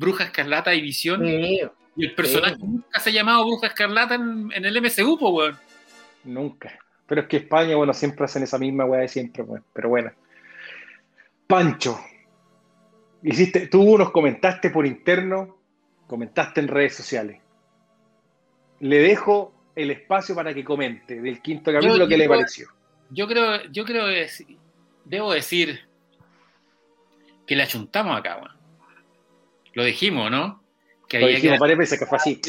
Bruja Escarlata y Visión? y el personaje nunca se ha llamado Bruja Escarlata en, el MCU, pues, weón. Nunca. Pero es que España, bueno, siempre hacen esa misma weá de siempre, weón. Pero bueno. Pancho, hiciste, tú nos comentaste por interno, comentaste en redes sociales. Le dejo el espacio para que comente del quinto capítulo que le pareció. Yo creo, yo creo que debo decir que le achuntamos acá, bueno. Lo dijimos, ¿no? Que Lo dijimos varias veces que fue así.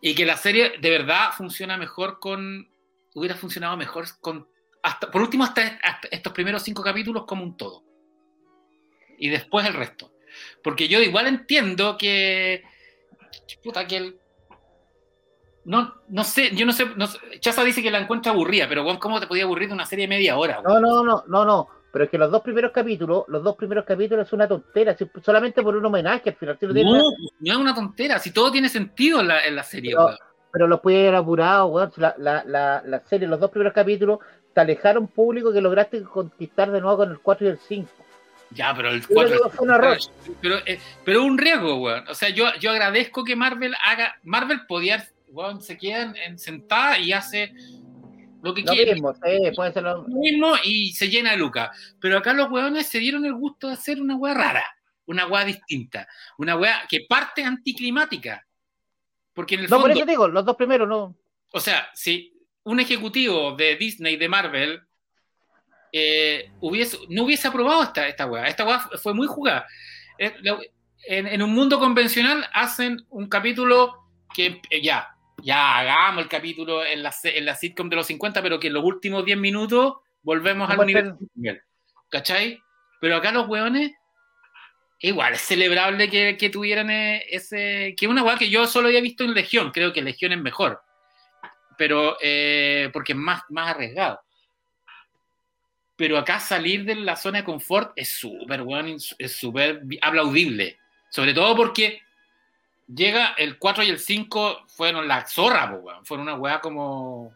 Y que la serie de verdad funciona mejor con. Hubiera funcionado mejor con. Hasta, por último, hasta, estos primeros cinco capítulos como un todo. Y después el resto. Porque yo igual entiendo que. Puta, que el, no, no sé, yo no sé, no Chaza dice que la encuentra aburrida, pero ¿cómo te podía aburrir de una serie de media hora? No, no, no, no, no. Pero es que los dos primeros capítulos, los dos primeros capítulos es una tontera, solamente por un homenaje al final. No, no, es una tontera, si todo tiene sentido en la, serie, pero, pero los puede haber apurado, weón. La, la, la, serie, los dos primeros capítulos, te alejaron público que lograste conquistar de nuevo con el 4 y el 5. Ya, pero el 4 fue un error. Pero, eh, pero un riesgo, weón. O sea, yo, yo agradezco que Marvel haga. Marvel podía se quedan en, sentada y hace lo que quiere. Mismo, puede ser lo... mismo y se llena de Luca. Pero acá los hueones se dieron el gusto de hacer una hueá rara, una hueá distinta, una hueá que parte anticlimática. Porque en el no, por eso digo, los dos primeros no. O sea, si un ejecutivo de Disney, de Marvel, eh, hubiese, no hubiese aprobado esta, esta weá. Esta weá fue muy jugada. Eh, en, en, un mundo convencional hacen un capítulo que eh, ya, ya hagamos el capítulo en la, en la sitcom de los 50, pero que en los últimos 10 minutos volvemos al nivel. ¿Cachai? Pero acá los weones, igual es celebrable que, que tuvieran eh, ese. que es una weá que yo solo había visto en Legión, creo que Legión es mejor. Pero, eh, porque es más, más arriesgado. Pero acá salir de la zona de confort es súper, weón, es súper aplaudible. Sobre todo porque llega el 4 y el 5 fueron la zorra, fueron una weá como.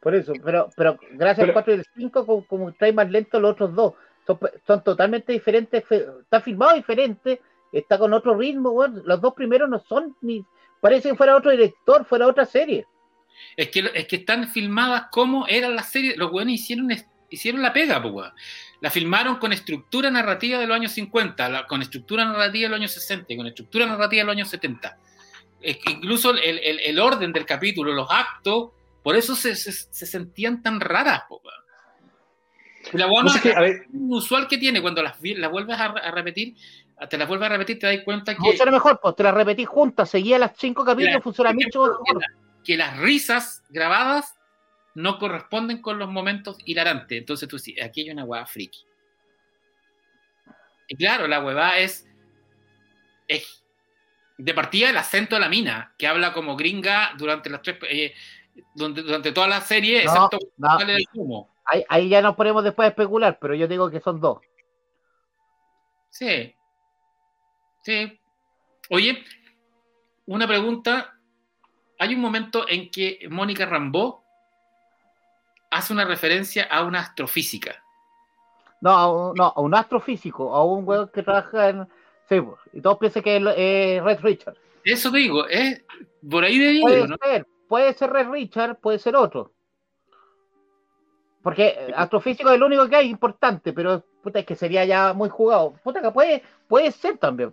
Por eso, pero, pero gracias al 4 y el 5, como, como trae más lento los otros dos. Son, totalmente diferentes, está filmado diferente, está con otro ritmo, weón. Los dos primeros no son ni. Parece que fuera otro director, fuera otra serie. Es que, es que están filmadas como eran las series. Los weones hicieron, hicieron la pega, pues, la filmaron con estructura narrativa de los años 50, con estructura narrativa de los años 60 y con estructura narrativa de los años 70. Es que incluso el, orden del capítulo, los actos, por eso se, sentían tan raras. La buena usual que tiene cuando las, las vuelves a, repetir, te las vuelves a repetir, te das cuenta que. Funciona mejor, pues te las repetís juntas, seguía las cinco capítulos, funciona mucho mejor. Que las risas grabadas no corresponden con los momentos hilarantes. Entonces tú dices, aquí hay una hueá friki. Y claro, la huevada es, es de partida el acento de la mina, que habla como gringa durante las tres eh, durante, toda la serie, excepto Ahí, ahí, ya nos ponemos después a especular, pero yo digo que son dos. Sí. Sí. Oye, una pregunta. Hay un momento en que Mónica Rambó hace una referencia a una astrofísica. No, no, a un astrofísico, a un weón que trabaja en. Sí, y todos piensan que es Red Richard. Eso te digo, es por ahí de puede ser, puede ser Red Richard, puede ser otro. Porque astrofísico es el único que hay importante, pero puta, es que sería ya muy jugado. Puta, que puede, puede ser también.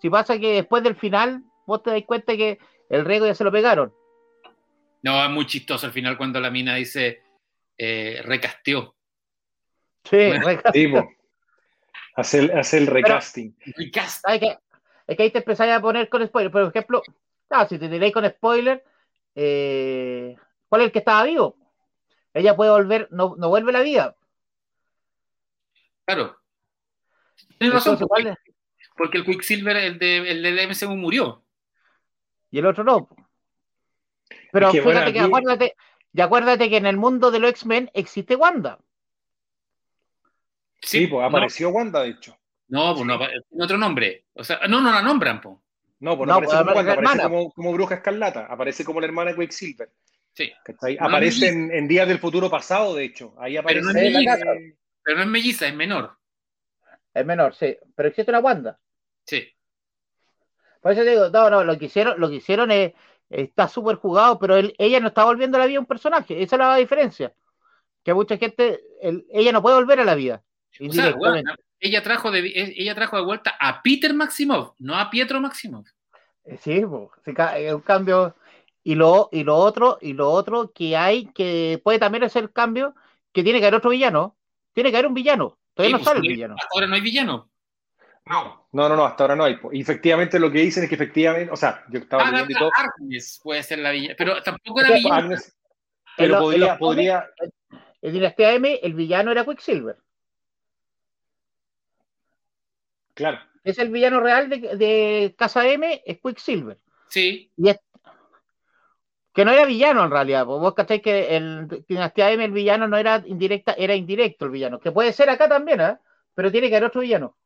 Si pasa que después del final, vos te das cuenta que el riego ya se lo pegaron. No, es muy chistoso al final cuando la mina dice, eh, recasteó. Sí, Hace el, recasting. es que ahí te empezáis a poner con spoiler. Por ejemplo, ah, si te diréis con spoiler, eh, ¿cuál es el que estaba vivo? Ella puede volver, no, no vuelve la vida. Claro. Tienes razón, porque, el Quicksilver, el, de, el del MCU murió. Y el otro no. Pero fíjate que acuérdate, y acuérdate que en el mundo de los X-Men existe Wanda. Sí, pues apareció Wanda, de hecho. No, pues no, tiene otro nombre. O sea, no, no la nombran, po. No, pues No, no, aparece, pues, como, Wanda, aparece hermana. como, como Bruja Escarlata, aparece como la hermana de Quicksilver. Sí. ¿cachai? No, aparece no, en, en Días del Futuro Pasado, de hecho. Ahí aparece. no es la melliza. casa. Pero no es melliza, es menor. Es menor, sí. Pero existe una Wanda. Sí. Por eso te digo, no, no, lo que hicieron, lo que hicieron es, está súper jugado, pero él- ella no está volviendo a la vida a un personaje. Esa es la diferencia. Que mucha gente, el- ella no puede volver a la vida. O sea, ella trajo de ella trajo de vuelta a Peter Maximov, no a Pietro Maximov. Eh, Sí, es un cambio. Y lo, y lo otro, y lo otro que hay, que puede también hacer cambio, que tiene que haber otro villano. Tiene que haber un villano. Todavía Sí, no pues, sale el villano. Ahora no hay villano. No, no, no, no, hasta ahora no hay. Y efectivamente lo que dicen es que efectivamente, o sea, yo estaba leyendo y todo. Agatha Harkness puede ser la villana, pero tampoco era. Agnes- En pero podría, podría, En Dinastía M, el villano era Quicksilver. claro. Es el villano real de, de Casa M, es Quicksilver. Sí, Y es- que no era villano en realidad. pues Vos cacháis que en Dinastía M el villano no era indirecta, era indirecto el villano. Que puede ser acá también, ¿eh? Pero tiene que haber otro villano.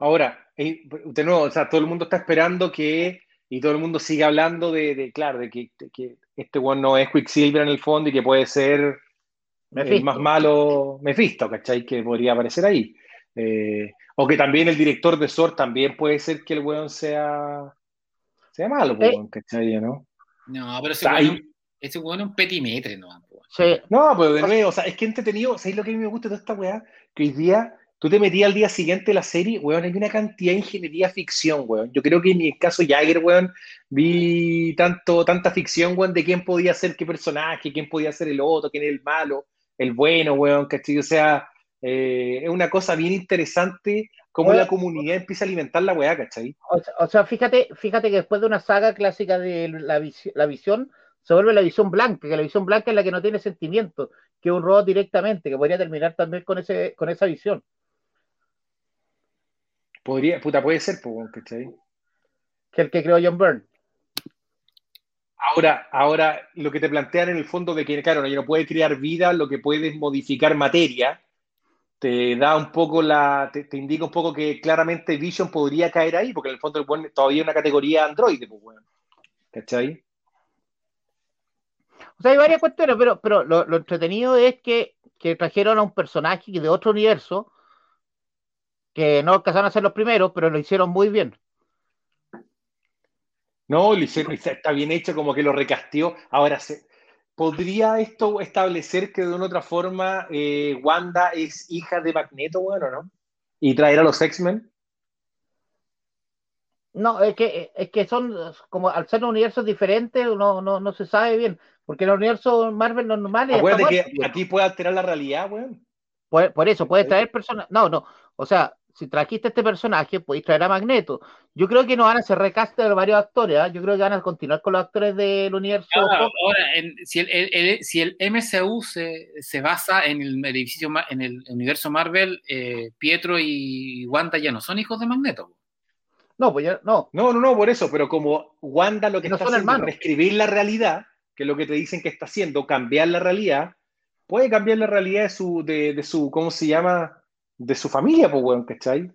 Ahora, eh, de nuevo, o sea, todo el mundo está esperando que, y todo el mundo sigue hablando de, de, claro, de que, de que este one no es Quicksilver en el fondo y que puede ser el Mephisto. más malo Mephisto, ¿cachai? Que podría aparecer ahí. Eh, o que también el director de SWORD también puede ser que el weón sea, sea malo, Eh. weón, ¿cachai? ¿no? no, pero ese weón, ahí. ese weón es un petimetre, no. Sí. No, pero de nuevo, o sea, es que entretenido, ¿sabes lo que a mí me gusta de toda esta weá? Que hoy día tú te metías al día siguiente la serie, weón, hay una cantidad de ingeniería ficción, weón. Yo creo que en el caso Jagger, weón, vi tanto, tanta ficción, weón, de quién podía ser qué personaje, quién podía ser el otro, quién es el malo, el bueno, weón, ¿cachai? O sea, eh, es una cosa bien interesante cómo la comunidad empieza a alimentar la weá, ¿cachai? O, sea- o sea, fíjate, fíjate que después de una saga clásica de la, visi- la visión, se vuelve la visión blanca, que la visión blanca es la que no tiene sentimiento, que es un robot directamente, que podría terminar también con ese, con esa visión. Podría, puta, puede ser, pues, ¿cachai? Que el que creó John Byrne. Ahora, ahora, lo que te plantean en el fondo de que, claro, no, puede crear vida, lo que puede es modificar materia, te da un poco la, te, te indica un poco que claramente Vision podría caer ahí, porque en el fondo el buen todavía es una categoría Android, pues, weón. ¿Cachai? O sea, hay varias cuestiones, pero, pero lo, lo entretenido es que, que trajeron a un personaje de otro universo, que no alcanzaron a ser los primeros, pero lo hicieron muy bien. No, lo hicieron, está bien hecho, como que lo recasteó. Ahora, se, ¿podría esto establecer que de una u otra forma eh, Wanda es hija de Magneto, bueno, no? Y traer a los X-Men. No, es que, es que son como al ser universos diferentes, no, no, no se sabe bien, porque el universo Marvel normal es Acuérdate que aquí puede alterar la realidad, weón. Por, por eso, puedes traer personas. No, no. O sea, si trajiste este personaje, podéis traer a Magneto. Yo creo que no van a hacer recast de varios actores. ¿ah? Yo creo que van a continuar con los actores del universo. Ahora, Fox. ahora, en- si, el, el- el- si el MCU se, se basa en el, edificio, en el universo Marvel, eh, Pietro y Wanda ya no son hijos de Magneto. No, pues yo, no. No, no, no, por eso, pero como Wanda lo que No está son haciendo es reescribir la realidad, que es lo que te dicen que está haciendo, cambiar la realidad, puede cambiar la realidad de su, de, de su, ¿cómo se llama? De su familia, pues, weón, ¿cachai?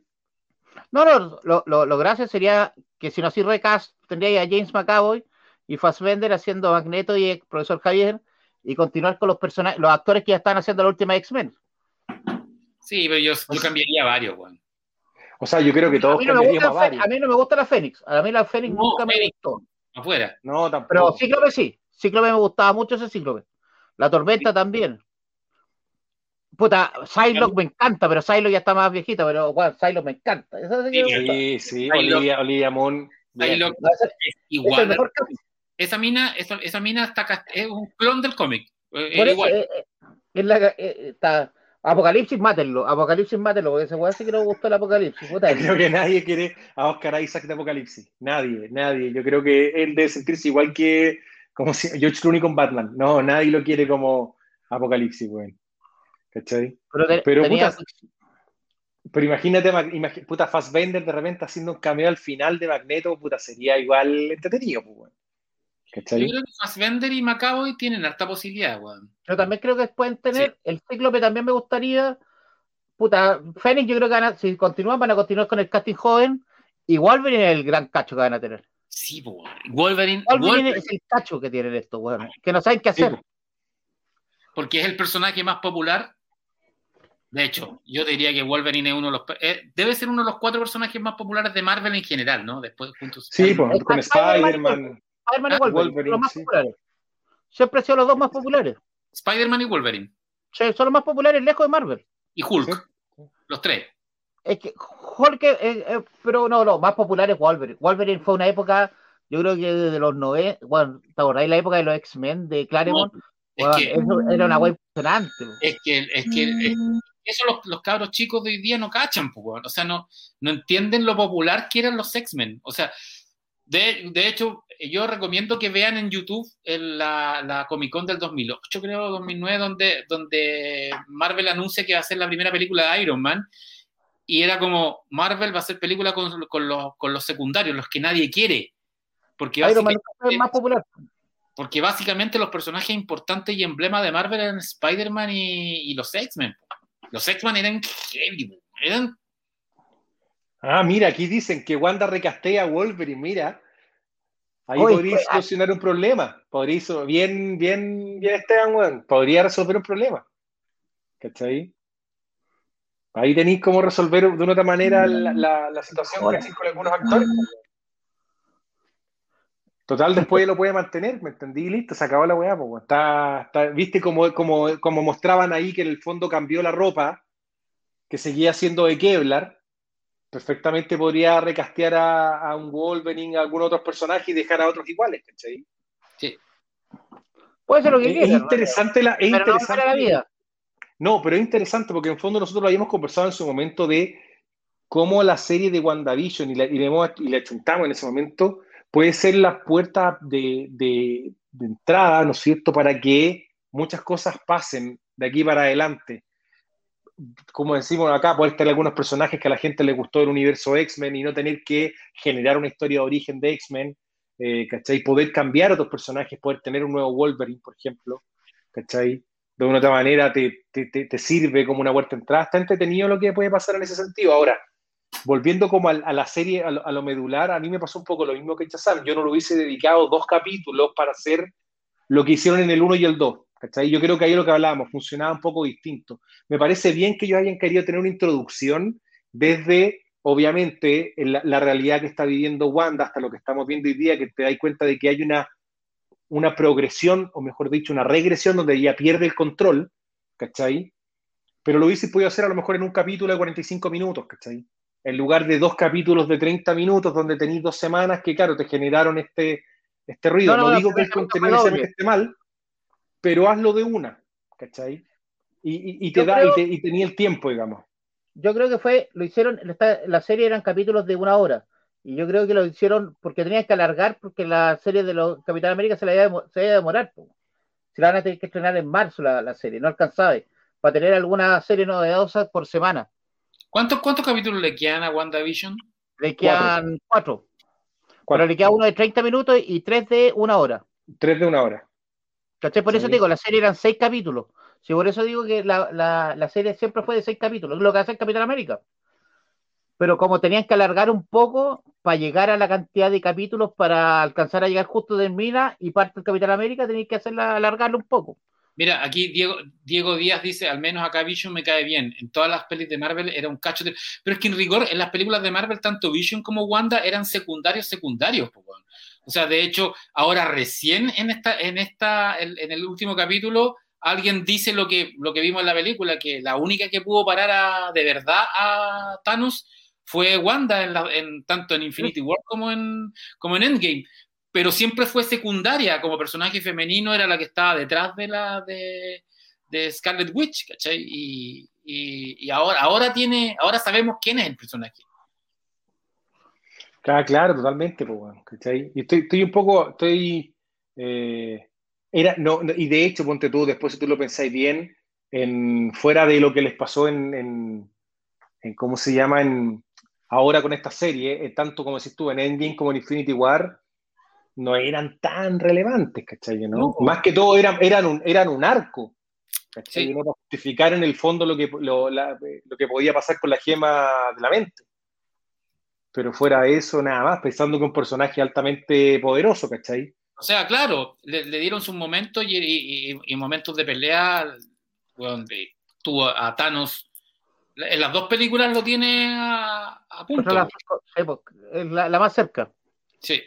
No, no, lo, lo, lo gracioso sería que si no hacía recast, tendría a James McAvoy y Fassbender haciendo a Magneto y el profesor Javier y continuar con los personajes, los actores que ya están haciendo la última X-Men. Sí, pero yo, yo cambiaría varios, weón. O sea, yo creo que A todos mí, no me gusta a mí no me gusta la Fénix. A mí la Fénix No, nunca me gustó. Afuera. No, tampoco. Pero Cíclope sí. Cíclope me gustaba mucho ese Cíclope. La Tormenta también. Puta, Psylocke me encanta, pero Psylocke ya está más viejita, pero bueno, Psylocke me encanta. Sí que me Sí. Sí, sí, Olivia, Olivia Moon. ese- es igual. el mejor caso. Esa mina, esa, esa mina está, cast- es un clon del cómic. Eh, Por eso, igual. eh, eh, es la, eh, está, Apocalipsis, mátenlo. Apocalipsis, mátenlo, porque ese weón sí que no gustó el Apocalipsis. puta. Yo creo que nadie quiere a Oscar Isaac de Apocalipsis. Nadie, nadie. Yo creo que él debe sentirse igual que como si, George Clooney con Batman. No, nadie lo quiere como Apocalipsis, weón. ¿Cachai? Pero, te- Pero, tenía- puta, Pero imagínate, Mag- imagi- puta, Fassbender de repente haciendo un cameo al final de Magneto, puta, sería igual entretenido, pues, weón. Yo ¿Cachai? creo que Fassbender y McAvoy tienen harta posibilidad, weón. yo también creo que pueden tener. El Cíclope también me gustaría puta, Fénix yo creo que van a, si continúan, van a continuar con el casting joven. Y Wolverine es el gran cacho que van a tener. Sí, weón. Wolverine, Wolverine Wolverine- es el cacho que tienen estos weones, que no saben qué hacer. porque es el personaje más popular. De hecho, yo diría que Wolverine es uno de los. eh, debe ser uno de los cuatro personajes más populares de Marvel en general, ¿no? Después juntos. Sí, pues, con Spider-Man, Spider-Man. Y Ah, Wolverine, Wolverine, los más sí. populares. Siempre han sido los dos más populares. Spider-Man y Wolverine. Sí, Son los más populares lejos de Marvel. Y Hulk. Sí. Los tres. Es que Hulk, eh, eh, pero no, no, más popular es Wolverine. Wolverine fue una época, yo creo que desde los 90, bueno, ¿te acordáis la época de los X-Men de Claremont? Es Weón, que, eso era una wea impresionante. es que, es que es- eso los, los cabros chicos de hoy día no cachan, pues, o sea, no, no entienden lo popular que eran los X-Men. O sea, de, de hecho, yo recomiendo que vean en YouTube la, la Comic Con del 2008, creo, 2009, donde, donde Marvel anuncia que va a ser la primera película de Iron Man. Y era como, Marvel va a hacer película con, con los, con los secundarios, los que nadie quiere. Porque Iron Man fue más popular. porque básicamente los personajes importantes y emblemas de Marvel eran Spider-Man y, y los X-Men. Los X-Men eran heavy, eran Ah, mira, aquí dicen que Wanda recastea a Wolverine, mira. Ahí Oye, podría pues, ah. solucionar un problema. Podría, so- bien, bien, bien Esteban, weón. Podría resolver un problema. ¿Cachai? Ahí tenéis cómo resolver de una otra manera la, la- la situación con algunos actores. Total, después lo puede mantener, ¿me entendí? Listo, se acabó la weá, pues. Está, está- ¿viste como, como, como mostraban ahí que en el fondo cambió la ropa, que seguía siendo de Kevlar? perfectamente podría recastear a, a un Wolverine, a algún otro personaje y dejar a otros iguales, ¿cachai? Puede ser lo que Es, quiera. es interesante la, es Pero interesante, la vida. no, pero es interesante porque en fondo nosotros lo habíamos conversado en su momento de cómo la serie de WandaVision y la, y le, hemos- y le achuntamos en ese momento puede ser la puerta de, entrada, ¿no es cierto?, para que muchas cosas pasen de aquí para adelante. Como decimos acá, puede estar algunos personajes que a la gente le gustó del universo X-Men y no tener que generar una historia de origen de X-Men, eh, ¿cachai? Poder cambiar otros personajes, poder tener un nuevo Wolverine, por ejemplo, ¿cachai? De una otra manera te, te sirve como una puerta de entrada. Está entretenido lo que puede pasar en ese sentido. Ahora, volviendo como a, la serie, a lo, medular, a mí me pasó un poco lo mismo que Chazam. Yo no lo hubiese dedicado dos capítulos para hacer lo que hicieron en el 1 y el 2. ¿cachai? Yo creo que ahí lo que hablábamos funcionaba un poco distinto. Me parece bien que ellos hayan querido tener una introducción desde, obviamente, la, la realidad que está viviendo Wanda hasta lo que estamos viendo hoy día, que te das cuenta de que hay una, una progresión, o mejor dicho, una regresión donde ella pierde el control, ¿cachai? Pero lo hubiese podido hacer a lo mejor en un capítulo de 45 minutos, ¿cachai? En lugar de dos capítulos de 30 minutos donde tenéis dos semanas que, claro, te generaron este, este ruido. No, No, no, digo que el contenido esté mal, pero hazlo de una, ¿cachai? Y, y- y te Yo da, creo- y, te- y tenía el tiempo, digamos. Yo creo que fue, lo hicieron, la serie eran capítulos de una hora. Y yo creo que lo hicieron porque tenían que alargar, porque la serie de los Capitán América se la iba se iba a demorar. Se la van a tener que estrenar en marzo la, la serie, no alcanzaba. Para tener alguna serie novedosa por semana. ¿Cuántos, ¿Cuántos capítulos le quedan a WandaVision? Le quedan cuatro. Cuatro. Pero le queda uno de 30 minutos y tres de una hora. Tres de una hora. ¿Cachai? Por eso te digo, la serie eran seis capítulos. Sí, por eso digo que la, la, la serie siempre fue de seis capítulos, lo que hace el Capitán América. Pero como tenían que alargar un poco para llegar a la cantidad de capítulos para alcanzar a llegar justo de Mina y parte del Capitán América, tenían que hacerla alargarlo un poco. Mira, aquí Diego, Diego Díaz dice, al menos acá Vision me cae bien. En todas las pelis de Marvel era un cacho de... Pero es que en rigor, en las películas de Marvel, tanto Vision como Wanda eran secundarios secundarios. O sea, de hecho, ahora recién en esta, en esta, en, en el último capítulo, alguien dice lo que, lo que vimos en la película, que la única que pudo parar a- de verdad a Thanos fue Wanda, en la- en- tanto en Infinity War como en, como en Endgame pero siempre fue secundaria, como personaje femenino era la que estaba detrás de la de, de Scarlet Witch, ¿cachai? Y, y, ahora, ahora tiene, ahora sabemos quién es el personaje. Claro, claro, totalmente, pues, bueno, ¿cachai? Y estoy, estoy un poco, estoy, eh, era, no, y de hecho, ponte tú, después si tú lo pensáis bien, en, fuera de lo que les pasó en, en, ¿cómo se llama? En, ahora con esta serie, eh, tanto como decís tú, en Endgame como en Infinity War, no eran tan relevantes, ¿cachai? ¿no? No. Más que todo eran, eran, un, eran un arco, ¿cachai? Sí. No para justificar en el fondo lo que, lo, la- lo que podía pasar con la gema de la mente. Pero fuera de eso, nada más, pensando que un personaje altamente poderoso, ¿cachai? O sea, claro, le, le dieron sus momentos y, y- y- y momentos de pelea. Bueno, de- tuvo a Thanos. En las dos películas lo tiene a, a punto. La, pues, es la, la más cerca. Sí,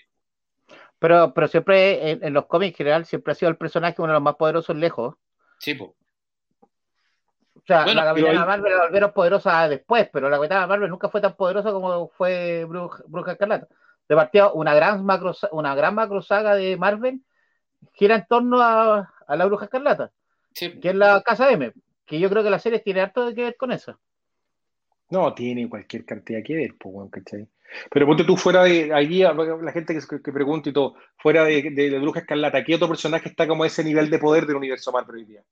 Pero, pero siempre en, en los cómics en general siempre ha sido el personaje uno de los más poderosos lejos. sí, po. O sea, Bueno, la Capitana Marvel la volvieron poderosa después, pero la Capitana Marvel nunca fue tan poderosa como fue Bruja, Bruja Escarlata. De partida, una gran macro, una gran macro saga de Marvel gira en torno a, a la Bruja Escarlata, sí, que es la Casa M, que yo creo que la serie tiene harto que ver con eso. No, tiene cualquier cantidad que ver, pues, weón, ¿cachai? Pero ponte tú fuera de allí, la gente que, que pregunta y todo, fuera de, de, de Bruja Escarlata, ¿qué otro personaje está como a ese nivel de poder del universo Marvel hoy día?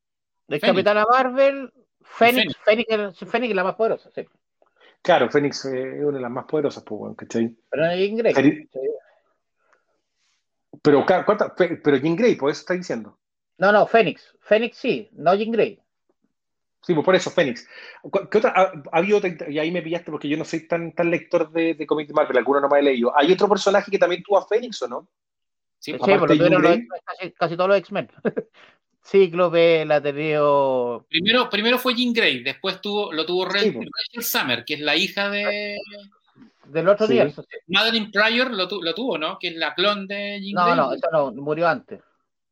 De Fénix. Capitana Marvel, Fénix, Fénix, es- Fénix es la más poderosa, sí. Claro, Fénix eh, es una de las más poderosas, pues, ¿cachai? Pero no es Jean Grey. Fénix-. Pero, pero Jean Grey, por eso está diciendo. No, no, Fénix. Fénix sí, no Jean Grey. Sí, pues por eso, Fénix. ¿Cu- ¿Qué otra? Ha, ha habido otra, y ahí me pillaste porque yo no soy tan, tan lector de, de cómics de Marvel, alguno no me he leído. ¿Hay otro personaje que también tuvo a Fénix o no? Sí, Sí, po. aparte por lo Grey. X-Men, casi, casi todos los X-Men. Cíclope, la tenido. Primero, primero fue Jean Grey, después tuvo, lo tuvo Sí, Rachel, po. Rachel Summer, que es la hija de Del otro Sí. sí. Madeline Pryor, lo, tu- lo tuvo, ¿no? Que es la clon de Jean No, Grey no, eso no, murió antes.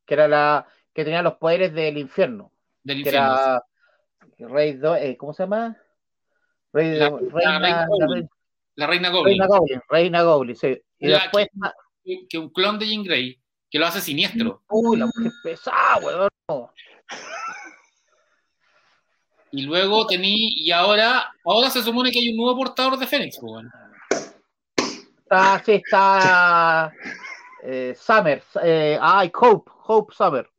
Que era la que tenía los poderes del infierno. del Que infierno. era Rey do- eh, ¿Cómo se llama? Rey, La- reina, la Reina Goblin. reina- La reina Goblin. Reina Goblin. Reina Goblin, sí. Y La después. que, que un clon de Jean Grey, que lo hace siniestro. Uy, la mujer pesada, weón. Y luego tení, y ahora, ahora se supone que hay un nuevo portador de Fénix, pues, bueno. Está, sí, está. Eh, Summer. Eh, ay, Hope. Hope Summer.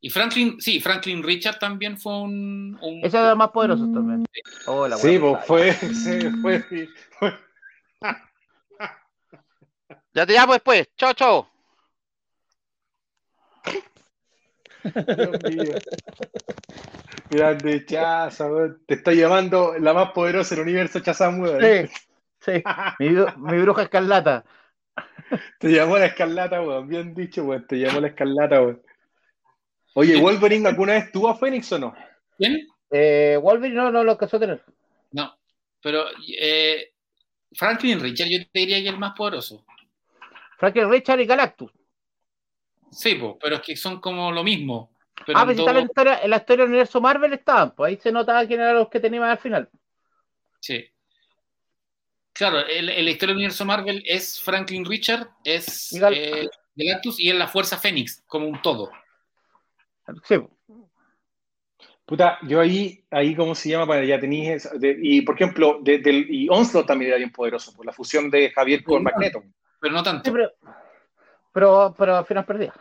Sí. Y Franklin, sí, Franklin Richard también fue un. un- Ese es de los más poderosos también. Oh, la Sí, pues fue, sí, fue, fue- Ya te llamo después. Chao, chao. Dios mío. Grande Chaza, weón. Te está llamando la más poderosa del universo Chazam, weón. Sí, sí. Mi, mi bruja escarlata. Te llamó la escarlata, weón. Bien dicho, weón. Te llamó la escarlata, weón. Oye, ¿Wolverine alguna vez tuvo a Fénix o no? ¿Quién? Eh, Wolverine no, no lo alcanzó a tener. No. Pero eh, Franklin Richard, yo te diría que es el más poderoso. Franklin Richard y Galactus. Sí, pero es que son como lo mismo. Pero ah, en pero si todo- en la historia, en la historia del universo Marvel estaban, pues ahí se notaba quién eran los que tenían al final. Sí. Claro, el, el la historia del universo Marvel es Franklin Richard, es Y Gal- eh, Galactus y es la Fuerza Fénix, como un todo. Sí, Puta, yo ahí, ahí ¿cómo se llama? Para ya tenéis. esa- de- y por ejemplo, de- y Onslaught también era bien poderoso, por la fusión de Javier con Sí. Magneto. Pero no sí, tanto. pero, pero, pero al final perdía.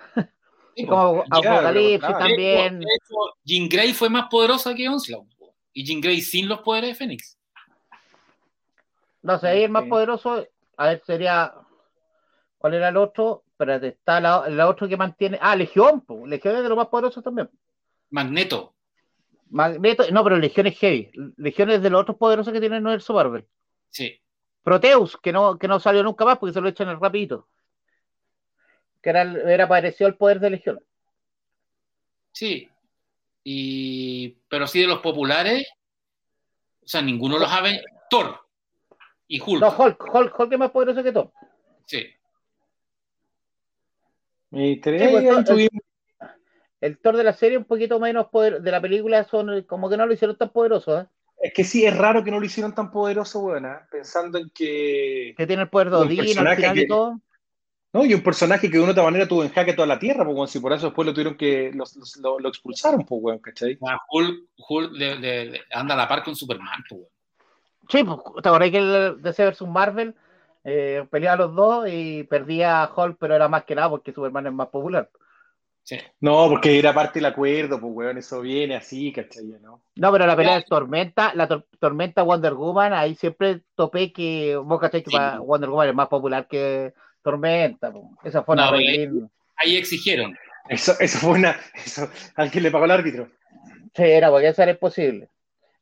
Sí, como Apocalipsis claro. también. De hecho, Jean Grey fue más poderosa que Onslaught. Y Jean Grey sin los poderes de Fénix. No sé, ahí el más poderoso, a ver, sería. ¿Cuál era el otro? Espérate, está la, la otro que mantiene. Ah, Legión, pues. Legión es de los más poderosos también. Magneto. Magneto, no, pero Legión es heavy. Legión es de los otros poderosos que tiene el universo Marvel. Sí. Proteus, que no, que no salió nunca más porque se lo echan el rapidito. Que era, era parecido al poder de Legión. Sí. Y, pero sí de los populares, o sea, ninguno los ha ven- Thor y Hulk. No, Hulk, Hulk, Hulk es más poderoso que todo. Sí. Y te- Sí, pues, tuvimos- El Thor de la serie un poquito menos poder, de la película son como que no lo hicieron tan poderoso, ¿eh? Es que sí, es raro que no lo hicieron tan poderoso, weón, ¿ah? pensando en que. Que tiene el poder de Odín al personaje final que- y todo. No, y un personaje que de una otra manera tuvo en jaque toda la tierra, pues, si por eso después lo tuvieron que. los- los- lo, lo expulsaron, pues, weón, ¿cachai? Ah, Hulk, Hulk le- le- le- anda a la par con Superman. pues, weón. Sí, pues, ¿te acordás que el DC vs Marvel eh, peleaba los dos y perdía a Hulk, pero era más que nada porque Superman es más popular? Sí. No, porque era parte del acuerdo, pues, weón, eso viene así, ¿cachai? ¿no? No, pero la pelea de Tormenta, la tor- Tormenta Wonder Woman, ahí siempre topé que vos cachai que Sí. para Wonder Woman es más popular que Tormenta. po. Esa fue una No, linda. Ahí exigieron. Eso, eso fue una. Eso, alguien le pagó el árbitro. Sí, era porque eso era imposible.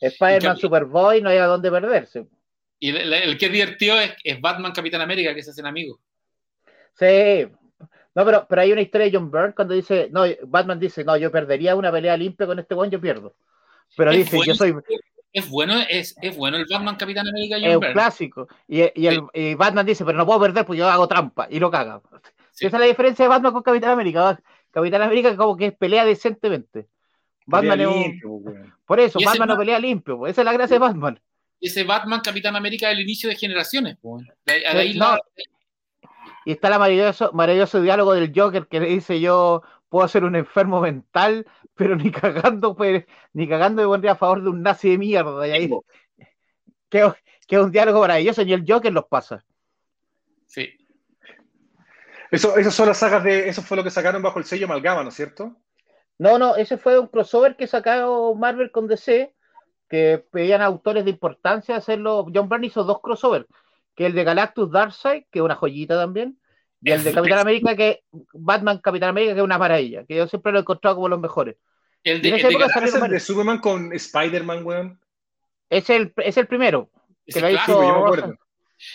Spider-Man Superboy no había dónde perderse. Y el, el que es divertido es, es Batman Capitán América, que se hacen amigos. Sí. No, pero, pero hay una historia de John Byrne cuando dice, no, Batman dice, no, yo perdería una pelea limpia con este buen, yo pierdo. Pero Es dice, bueno, yo soy, Es bueno, es, es bueno el Batman Capitán América John es un Byrne. clásico. Y, y el, y Batman dice, pero no puedo perder porque yo hago trampa y lo caga. Sí. Esa es la diferencia de Batman con Capitán América. Capitán América como que pelea decentemente. Batman Pelea es un- limpio, pues, weón. Por eso, Batman no pelea limpio. pues. Esa es la gracia de Batman. Ese Batman Capitán América del inicio de generaciones. pues. De, de ahí Sí, la- no. Y está el maravilloso, maravilloso diálogo del Joker que le dice yo puedo ser un enfermo mental, pero ni cagando, pues, ni cagando me pondría a favor de un nazi de mierda. Y ahí, que, que es un diálogo maravilloso, y el Joker los pasa. sí. Eso, eso son las sagas de. Eso fue lo que sacaron bajo el sello Amalgama, ¿no es cierto? No, no, ese fue un crossover que sacó Marvel con DC, que pedían a autores de importancia hacerlo. John Byrne hizo dos crossovers, que el de Galactus Darkseid, que es una joyita también, y el de Capitán América, que Batman Capitán América, que es una maravilla, que yo siempre lo he encontrado como los mejores. El de, en el esa de época Gal- salieron ¿Es el de varios. Superman con Spider-Man, weón? Es el, es el primero, que lo clásico, hizo yo me acuerdo.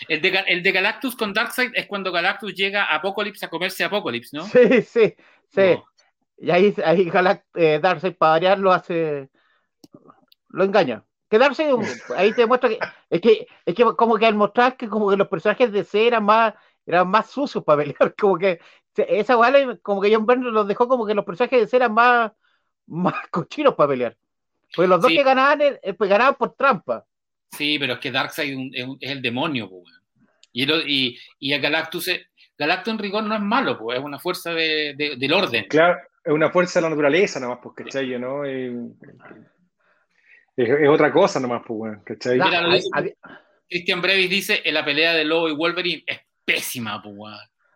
el, de, Ga- el de Galactus con Darkseid es cuando Galactus llega a Apocalypse a comerse a Apocalypse, ¿no? Sí, sí, sí. No. Y ahí, ahí Galact eh, Darkseid, para variar, lo hace. Lo engaña. Que Darkseid, ahí te demuestra que. Es que, es que como que al mostrar que como que los personajes de C eran más, eran más sucios para pelear. Como que esa weá, como que John Byrne los dejó como que los personajes de C eran más, más cochinos para pelear. Porque los dos Sí. que ganaban, eh, pues ganaban por trampa. Sí, pero es que Darkseid es, un- el demonio, pues, weón. Y, el- y, y a Galactus, es- Galactus en rigor no es malo, pues, es una fuerza de- de- del orden. Claro, es una fuerza de la naturaleza nomás, pues, ¿cachai? ¿no? Es- es otra cosa nomás, pues, weón, ¿cachai? Christian Brevis dice, en la pelea de Lobo y Wolverine es pésima, pues,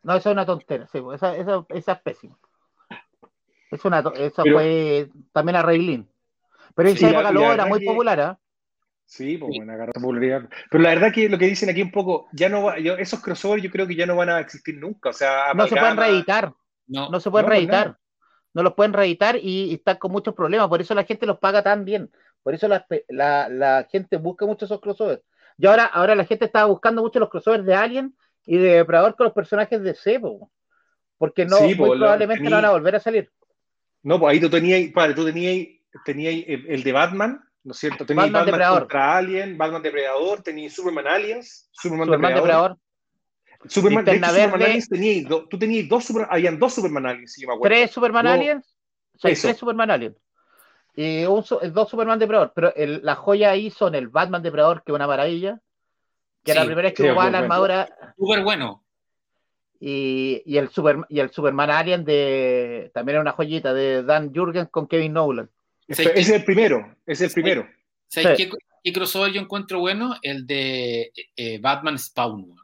no, esa es una tontera. Sí, pues, esa, esa, esa es pésima. Es una, esa Pero- fue también a Reilín. Pero en Sí, esa época Lobo era muy que- popular, ¿ah? Sí, pues bueno, agarró popularidad. Pero la verdad que lo que dicen aquí un poco, ya no va, yo- esos crossovers yo creo que ya no van a existir nunca. O sea, No se pueden reeditar, No, no se pueden no, pues reeditar. No los pueden reeditar y, y están con muchos problemas. Por eso la gente los paga tan bien. Por eso la, la- la gente busca mucho esos crossovers. Y ahora, ahora la gente está buscando mucho los crossovers de Alien y de Depredador con los personajes de Sebo. Porque no, Sí, muy po, probablemente no van a volver a salir. No, pues ahí tú tenías, padre, tú tenías, tenías el, el de Batman, ¿no es cierto? Tenías Batman Batman, Depredador. contra Alien, Batman Depredador, tenías Superman Aliens, Superman, Superman Depredador. Depredador, Superman, de hecho, Superman. Aliens tenías tú tenías dos, Super- habían dos Superman Aliens, si yo me acuerdo. tres Superman Aliens. O sea, tres Superman Aliens. Y un dos Superman Depredador. Pero el- la joya ahí son el Batman Depredador, que es una maravilla. Que Sí, la primera vez que jugaba la armadura súper bueno. y, y el Super, y el Superman Alien de también era una joyita de Dan Jurgens con Kevin Nolan. Ese ese es el primero, ese es el primero. ¿Sabes Sí. qué, qué crossover yo encuentro bueno? El de eh, Batman Spawn.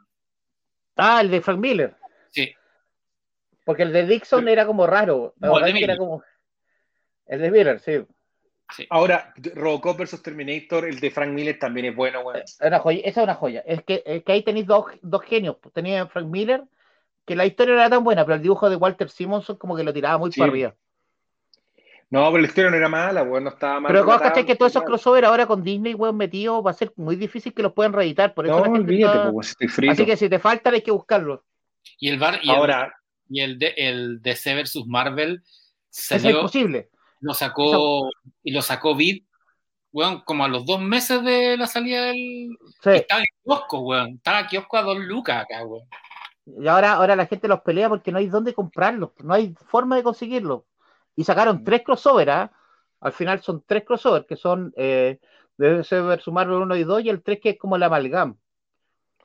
Ah, el de Frank Miller. Sí. Porque el de Dixon era como raro. La No, el verdad de que era Miller. como. El de Miller, sí. Ahora, Robocop versus Terminator, el de Frank Miller también es bueno, weón. Es una joya, esa es una joya. Es que, es que ahí tenéis dos, dos genios. Tenía Frank Miller, que la historia no era tan buena, pero el dibujo de Walter Simonson como que lo tiraba muy Sí. para arriba. No, pero la historia no era mala, weón, no estaba mal. Pero vos cachai que todos esos crossover ahora con Disney, weón, metido, va a ser muy difícil que los puedan reeditar. Por eso No, la gente olvídate, está- pues, estoy frito. Así que si te faltan hay que buscarlos. Y el bar y el, Ahora, y el de el DC versus Marvel Eso es salió, imposible. Lo sacó y lo sacó Vid, weón, como a los dos meses de la salida del. Sí. Estaba en kiosco, weón. Estaba en kiosco a dos lucas acá, weón. Y ahora, ahora la gente los pelea porque no hay dónde comprarlos, no hay forma de conseguirlos. Y sacaron tres crossover, ¿ah? Al final son tres crossover, que son eh, DC versus Marvel 1 y 2, y el 3 que es como el amalgam.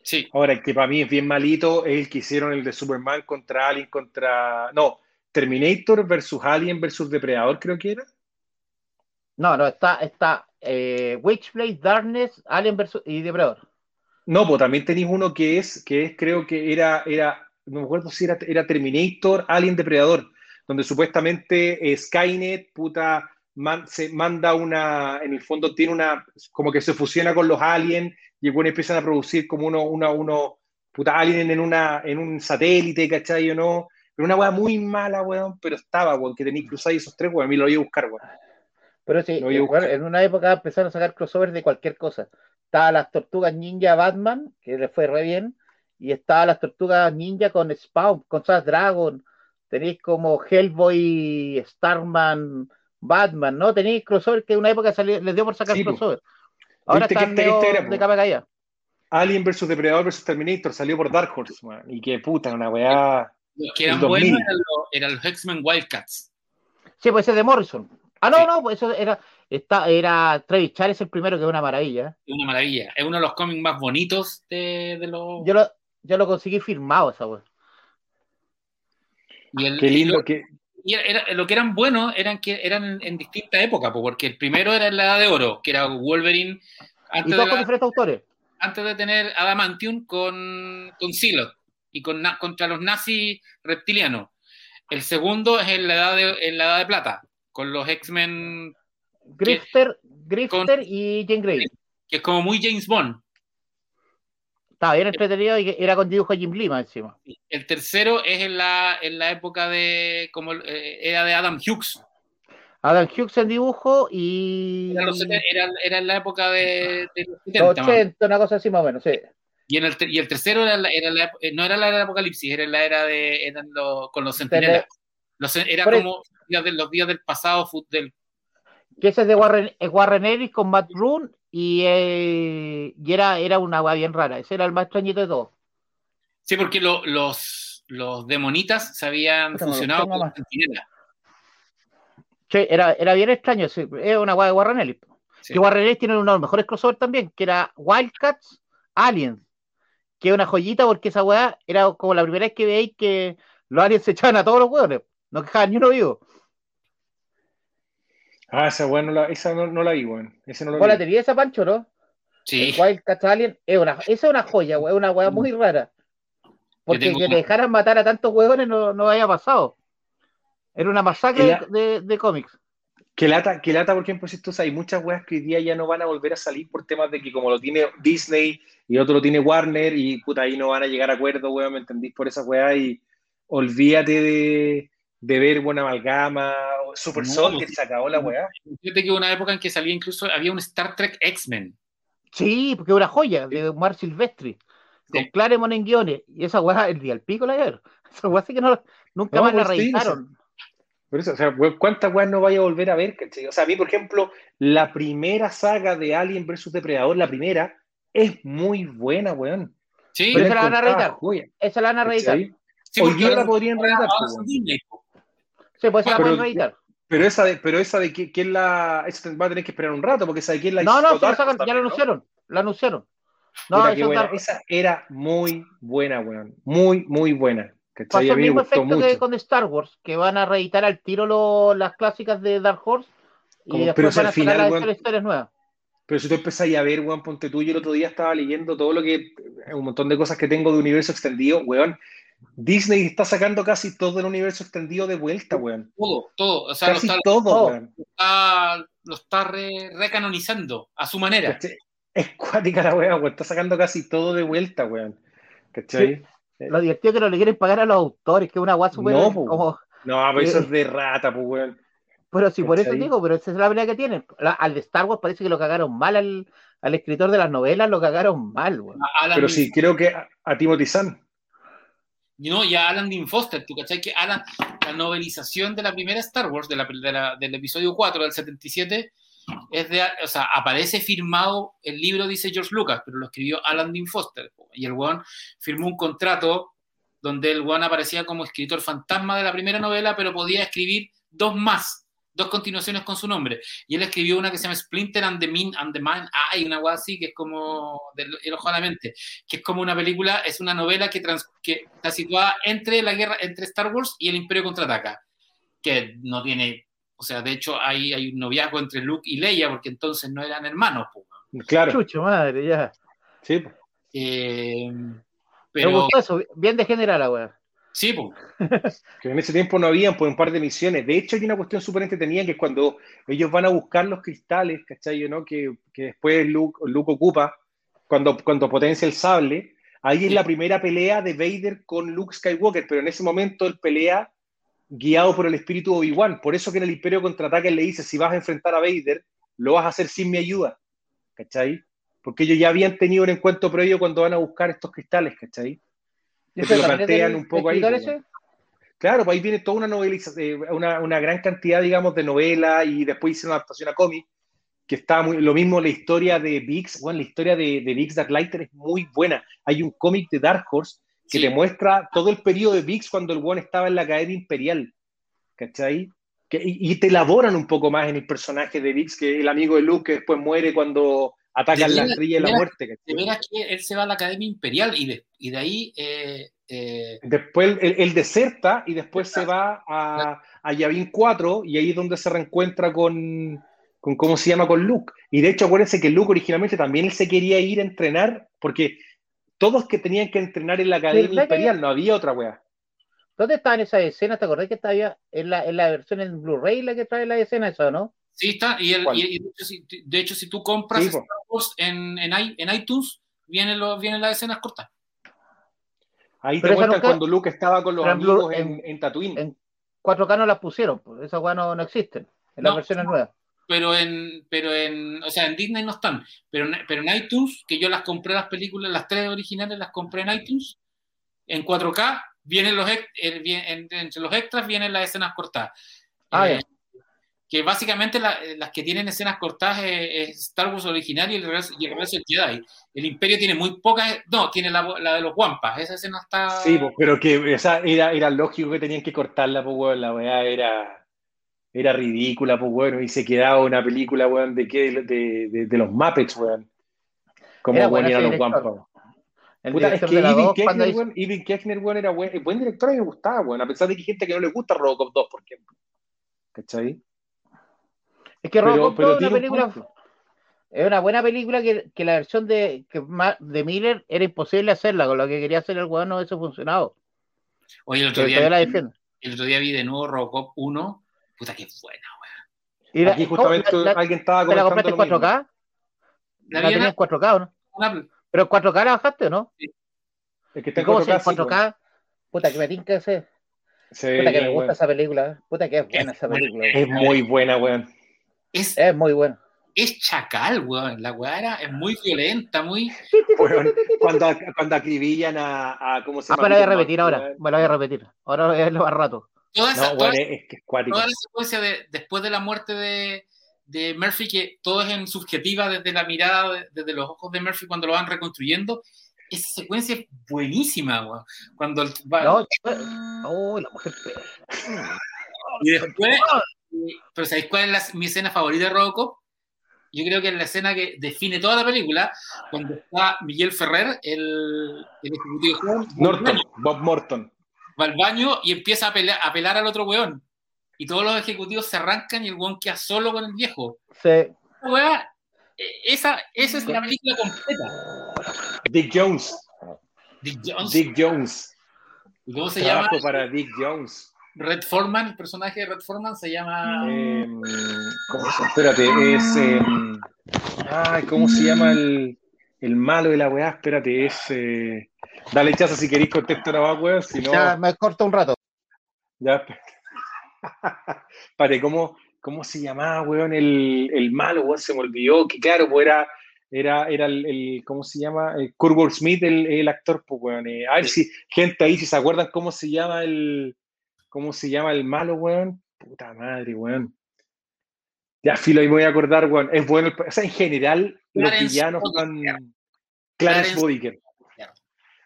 Sí, ahora, el que para mí es bien malito es el que hicieron el de Superman contra Alien contra. No, Terminator versus Alien versus Depredador, creo que era. No, no, está, está eh, Witchblade, Darkness, Alien versus y Depredador. No, pues también tenéis uno que es, que es, creo que era, era, no me acuerdo si era, era Terminator, Alien Depredador, donde supuestamente eh, Skynet, puta, man- se manda una, en el fondo tiene una, como que se fusiona con los aliens y bueno, empiezan a producir como uno, una, uno, puta, alien en una, en un satélite, ¿cachai o no? Pero una weá muy mala, weón, pero estaba, weón, que tenéis cruzados esos tres, weón, a mí lo voy a buscar, weón. Pero sí, eh, en una época empezaron a sacar crossovers de cualquier cosa. Estaba las tortugas ninja Batman, que le fue re bien, y estaba las tortugas ninja con Spawn, con Sass Dragon. Tenéis como Hellboy, Starman, Batman, ¿no? Tenéis crossover que en una época salió, les dio por sacar Sí, crossover. Ahora Viste que están este- este de capa caída. Alien vs Depredador vs Terminator salió por Dark Horse, weón. Y que puta, una weá. Los que eran El 2000. buenos eran los, eran los X-Men Wildcats. Sí, pues ese es de Morrison. Ah, no, Sí. no, pues eso era, está, era Travis Charles el primero, que es una maravilla. Es una maravilla. Es uno de los cómics más bonitos de, de los. Yo lo, yo lo conseguí firmado esa wea. y el- Qué y lindo lo, que. y era- lo que eran buenos eran que eran en, en distinta época, po, porque el primero era en la edad de oro, que era Wolverine Y antes, de, todos con diferentes autores. antes de tener Adamantium con, con Silot y con, contra los nazis reptilianos. El segundo es en la edad de, en la edad de plata, con los X-Men, Grifter, Grifter y Jane Grey. que es como muy James Bond. Estaba bien entretenido y era con dibujo de Jim más encima. El tercero es en la, en la época de, como eh, era de Adam Hughes. Adam Hughes en dibujo y. Era, los era- era en la época de, de los 70. los más o menos. 80, una cosa así más o menos, sí. Y, en el, ter- y el tercero era la- era la eh, no era la era del apocalipsis, era la era de eran los- con los centinelas. Los- era como los días del pasado del, Que ese es de Warren, es Warren Ellis con Matt Brun y, eh, y era, era una weá bien rara. Ese era el más extrañito de todos. Sí, porque lo- los, los demonitas se habían lo fusionado con más. centinelas. Sí, era, era bien extraño. sí, Es una weá de Warren Ellis. Sí. Que Warren Ellis tiene uno de los mejores crossovers también, que era Wildcats Aliens. Que es una joyita porque esa weá era como la primera vez que veis que los aliens se echaban a todos los hueones. No quejaban ni uno vivo. Ah, esa weá no la, esa no, no la vi, weón. Ese no lo ¿Vos la vi. tenías esa, Pancho, no? Sí, El Wildcats Alien es una, esa es una joya, weá, es una weá muy rara. Porque tengo que te dejaran matar a tantos hueones no, no había pasado. Era una masacre la- de- de cómics. Que lata, que lata, por ejemplo, si tú sabes, hay muchas weas que hoy día ya no van a volver a salir por temas de que como lo tiene Disney y otro lo tiene Warner y puta, ahí no van a llegar a acuerdo, weón, ¿me entendís? Por esa wea y olvídate de, de ver buena amalgama, o Super No, Sol, que se acabó la wea. fíjate que hubo una época en que salía incluso, había un Star Trek X-Men. Sí, porque es una joya de Omar Silvestri. Con. Claremont en guiones. Y esa weá, el día al pico la ver. Esa weá sí que no, nunca No, más la pues sí, reeditaron. Por eso, o sea, ¿cuántas weas no vaya a volver a ver? cachai? O sea, a mí, por ejemplo, la primera saga de Alien vs Depredador, la primera, es muy buena, weón. Sí, Pero Yo esa la van a reeditar. Esa la van a reeditar. sí, día ahora- la podrían reeditar. Sí, pues esa la Pero- pueden reeditar. Pero esa de, pero esa de qui- quién la. Esa va a tener que esperar un rato, porque esa de quién la No, no, sacan, ya la ¿no? anunciaron. La anunciaron. No, Puta, eso qué es buena. Dark- Esa era muy buena, weón. Muy, muy buena. Pasó A el mismo efecto que con Star Wars, que van a reeditar al tiro lo- las clásicas de Dark Horse y Como- después pero van al a sacar final, las weón, historias nuevas. Pero si tú empezás a ver, weón, ponte tú, yo el otro día estaba leyendo todo lo que. Un montón de cosas que tengo de universo extendido, weón. Disney está sacando casi todo el universo extendido de vuelta, weón. Todo, todo. O sea, lo Casi está, todo, todo. weón. está- lo está re- recanonizando a su manera. Es cuática la weón, weón. Está sacando casi todo de vuelta, weón. ¿Cachai? Lo divertido es que no le quieren pagar a los autores, que es una súper No, como. No, pero eso es de rata, pues, weón. Pero sí, por eso digo, pero esa es la habilidad que tienen. La- al de Star Wars parece que lo cagaron mal al, al escritor de las novelas, lo cagaron mal, weón. Pero sí, creo que a, a Timothy Zahn. No, y a Alan Dean Foster, ¿tú cachai? Que Alan, la novelización de la primera Star Wars, de la, de la- del episodio 4 del 77, es de, o sea, aparece firmado, el libro dice George Lucas, pero lo escribió Alan Dean Foster. Y el weón firmó un contrato donde el weón aparecía como escritor fantasma de la primera novela, pero podía escribir dos más, dos continuaciones con su nombre. Y él escribió una que se llama Splinter and the Mean and the Man. Hay una weá así que es como del la mente, que es como una película, es una novela que, trans- que está situada entre la guerra, entre Star Wars y el Imperio contraataca, que no tiene, o sea, de hecho hay, hay un noviazgo entre Luke y Leia, porque entonces no eran hermanos, po. Claro, Chucho, madre, ya. sí. Eh, Me pero gustó eso, bien de general la weón. sí, po. Que en ese tiempo no habían pues, un par de misiones. De hecho, hay una cuestión súper entretenida que es cuando ellos van a buscar los cristales, ¿cachai? ¿no? Que, que después Luke, Luke ocupa, cuando, cuando potencia el sable, Ahí es la primera pelea de Vader con Luke Skywalker, pero en ese momento él pelea guiado por el espíritu de Obi-Wan. Por eso que en el Imperio Contraataque le dice, si vas a enfrentar a Vader, lo vas a hacer sin mi ayuda. ¿Cachai? Porque ellos ya habían tenido un encuentro previo cuando van a buscar estos cristales, ¿cachai? Que ¿Eso te lo plantean un poco ahí. Claro, pues ahí viene toda una noveliza, eh, una, una gran cantidad, digamos, de novela y después hice una adaptación a cómic, que está muy, lo mismo la historia de Vix, bueno, la historia de, de Vix Darklighter es muy buena. Hay un cómic de Dark Horse que Sí. te muestra todo el periodo de Vix cuando el one estaba en la Academia Imperial, ¿cachai? Que, y, y te elaboran un poco más en el personaje de Vix, que el amigo de Luke que después muere cuando atacan De la estrella de la de muerte, De ¿cachai? veras que él se va a la Academia Imperial y de, y de ahí eh, eh, Después él, él deserta y después se va a, a Yavin 4 y ahí es donde se reencuentra con, con, ¿cómo se llama? Con Luke. Y de hecho, acuérdense que Luke originalmente también él se quería ir a entrenar porque todos que tenían que entrenar en la Academia ¿Verdad que- Imperial, no había otra wea. ¿Dónde estaban esas escenas? ¿Te acordás que estaba en la, en la versión en Blu-ray la que trae la escena eso, no? sí está. Y, el- ¿Cuál? y- y de, hecho, si, de hecho, si tú compras Sí, po. Star Wars en, en, iTunes, vienen, los, vienen las escenas cortas. Ahí Pero te muestran nunca- cuando Luke estaba con los amigos en, en- en Tatooine. En 4K no las pusieron, pues esas weas no, no existen en las No. versiones nuevas. Pero en, pero en, o sea, en Disney no están. Pero pero en iTunes, que yo las compré las películas, las tres originales las compré en iTunes, en 4K, vienen los, en- entre los extras vienen las escenas cortadas. Ah, Eh, que básicamente la- las que tienen escenas cortadas es, es Star Wars original y el regreso, y el regreso del Jedi. El Imperio tiene muy pocas, no, tiene la, la de los Wampas, esa escena está... Sí, pero que o sea, era, era lógico que tenían que cortarla, pues. La weá era, era ridícula, pues, bueno. Y se quedaba una película, weón, de, qué, de, de, de los Muppets, weón. Como Era weón, bueno los. Wampas. El Puta, es director que de la Evin 2 cuando Kechner, hizo- weón, Kechner, weón, era buen, buen director y me gustaba, weón. A pesar de que hay gente que no le gusta Robocop 2, por ejemplo. ¿Cachai? Es que Robocop pero 2 es una un película, punto. es una buena película que, que la versión de, que de Miller era imposible hacerla, con lo que quería hacer el weón no hubiese funcionado. Oye, el otro, día, la el otro día vi de nuevo Robocop 1, puta que buena, weón. Y la- Aquí justamente La- la- alguien estaba ¿Te la compraste en lo mismo. 4K? La La tenías en 4K, ¿o no? Pero en 4K la bajaste, ¿o no? Es que está ¿Y en cómo se en 4K, sí, 4K? Puta, que me tinca ese. Sí, Puta, que me gusta esa película. ¿eh? Puta, que es buena esa película. Es muy buena, weón. Es, Es muy buena. es chacal, weón. La weá era- es muy violenta, muy. Weón, Cuando, cuando acribillan a, a ¿cómo se Ah, llama? me la voy a repetir ahora. Me la voy a repetir. Ahora voy a verlo más rato. Toda esa, No, toda, es, que toda la secuencia de, después de la muerte de, de Murphy, que todo es en subjetiva desde la mirada, de- desde los ojos de Murphy cuando lo van reconstruyendo. Esa secuencia es buenísima, weón. Cuando el- va- No, oh, la mujer y después, pero ¿sabéis cuál es la- mi escena favorita de Robocop? Yo creo que es la escena que define toda la película, cuando está Miguel Ferrer, el, el ejecutivo Norton, Bob Morton. Va al baño y empieza a pelear, a pelar al otro weón. Y todos los ejecutivos se arrancan y el weón queda solo con el viejo. Sí. Esa weá, eh, esa, esa es la película completa. Dick Jones. Dick Jones. Dick Jones. ¿Y cómo se llama? Trabajo para Dick Jones. Red Foreman, el personaje de Red Foreman se llama. Eh, ¿cómo se- espérate, es. eh, ay, ¿cómo se llama el, el malo de la weá? Espérate, es. eh, dale chaza si queréis contestar a weón, si no. Ya me corto un rato. Ya. Pare, ¿cómo, ¿cómo se llamaba, weón, el, el malo, weón? Se me olvidó, que claro, pues era, era, era el, el- ¿cómo se llama? El Kurt Smith, el, el actor, pues, weón. eh, a ver si, gente ahí, si se acuerdan cómo se llama el, cómo se llama el malo, weón. Puta madre, weón. Ya, filo, ahí me voy a acordar, weón. Es bueno, el- o sea, en general, los villanos son... Clarence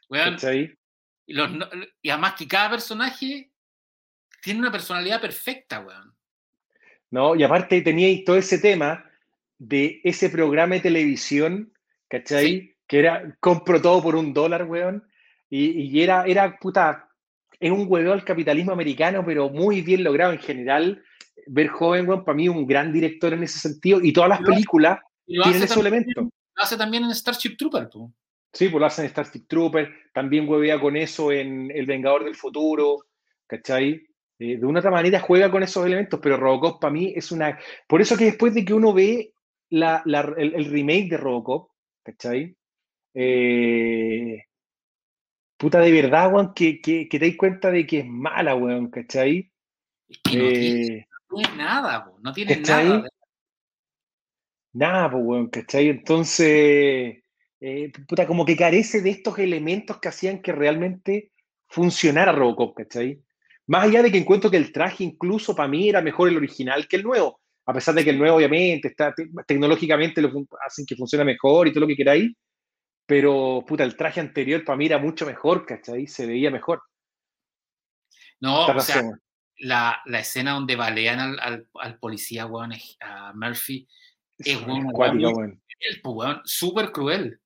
Weón, ¿cachai? y, los y además que cada personaje tiene una personalidad perfecta, weón. ¿no? Y aparte tenía todo ese tema de ese programa de televisión, ¿cachai? Sí. Que era, compro todo por un dólar, weón. Y, y era, era, puta, era un huevo al capitalismo americano, pero muy bien logrado en general. Ver joven, weón, para mí un gran director en ese sentido. Y todas las Lo- películas lo tienen también, elementos. lo hace también en Starship Trooper, tú. Sí, pues lo hacen en Starship Trooper, también huevea con eso en El Vengador del Futuro, ¿cachai? Eh, de una otra manera juega con esos elementos, pero Robocop para mí es una... Por eso que después de que uno ve la- la- el, el remake de Robocop, ¿cachai? Eh, puta, de verdad, weón, que, que, que te das cuenta de que es mala, weón, ¿cachai? Es que no, Eh, tiene nada, po, no tiene ¿Cachai? nada. Nada, pues, weón, ¿cachai? Entonces, eh, puta, como que carece de estos elementos que hacían que realmente funcionara Robocop, ¿cachai? Más allá de que encuentro que el traje incluso para mí era mejor el original que el nuevo, a pesar de que el nuevo obviamente está te- tecnológicamente lo hacen que funcione mejor y todo lo que queráis, pero puta, el traje anterior para mí era mucho mejor, ¿cachai? Se veía mejor. No, o sea, razón. La, la escena donde balean al, al, al policía, weón, a Murphy, es weón, cuática, weón, po, weón, súper cruel.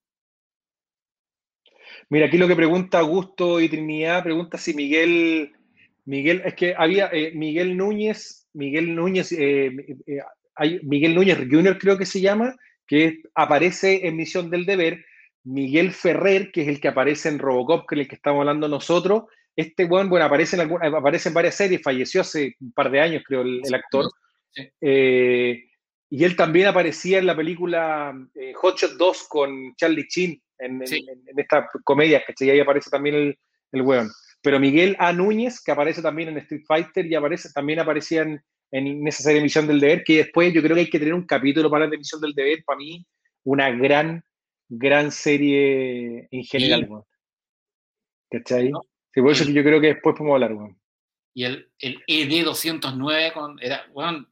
Mira, aquí lo que pregunta Augusto y Trinidad, pregunta si Miguel, Miguel, es que había eh, Miguel Núñez, Miguel Núñez, eh, eh, hay, Miguel Núñez Jr. creo que se llama, que aparece en Misión del Deber, Miguel Ferrer, que es el que aparece en Robocop, que es el que estamos hablando nosotros, este weón, bueno, aparece en, algún- aparece en varias series, falleció hace un par de años, creo, el, el actor. Sí. Eh, y él también aparecía en la película eh, Hot Shot 2 con Charlie Chin, en, Sí. en- en esta comedia, ¿cachai? Y ahí aparece también el, el weón. Pero Miguel A. Núñez, que aparece también en Street Fighter, y aparece, también aparecía en, en esa serie Misión del Deber, que después yo creo que hay que tener un capítulo para la Misión del Deber, para mí, una gran, gran serie en general, Sí. ¿Cachai? ¿No? Sí, por eso yo creo que después podemos hablar, weón. Y el, el ED209 con, era, weón,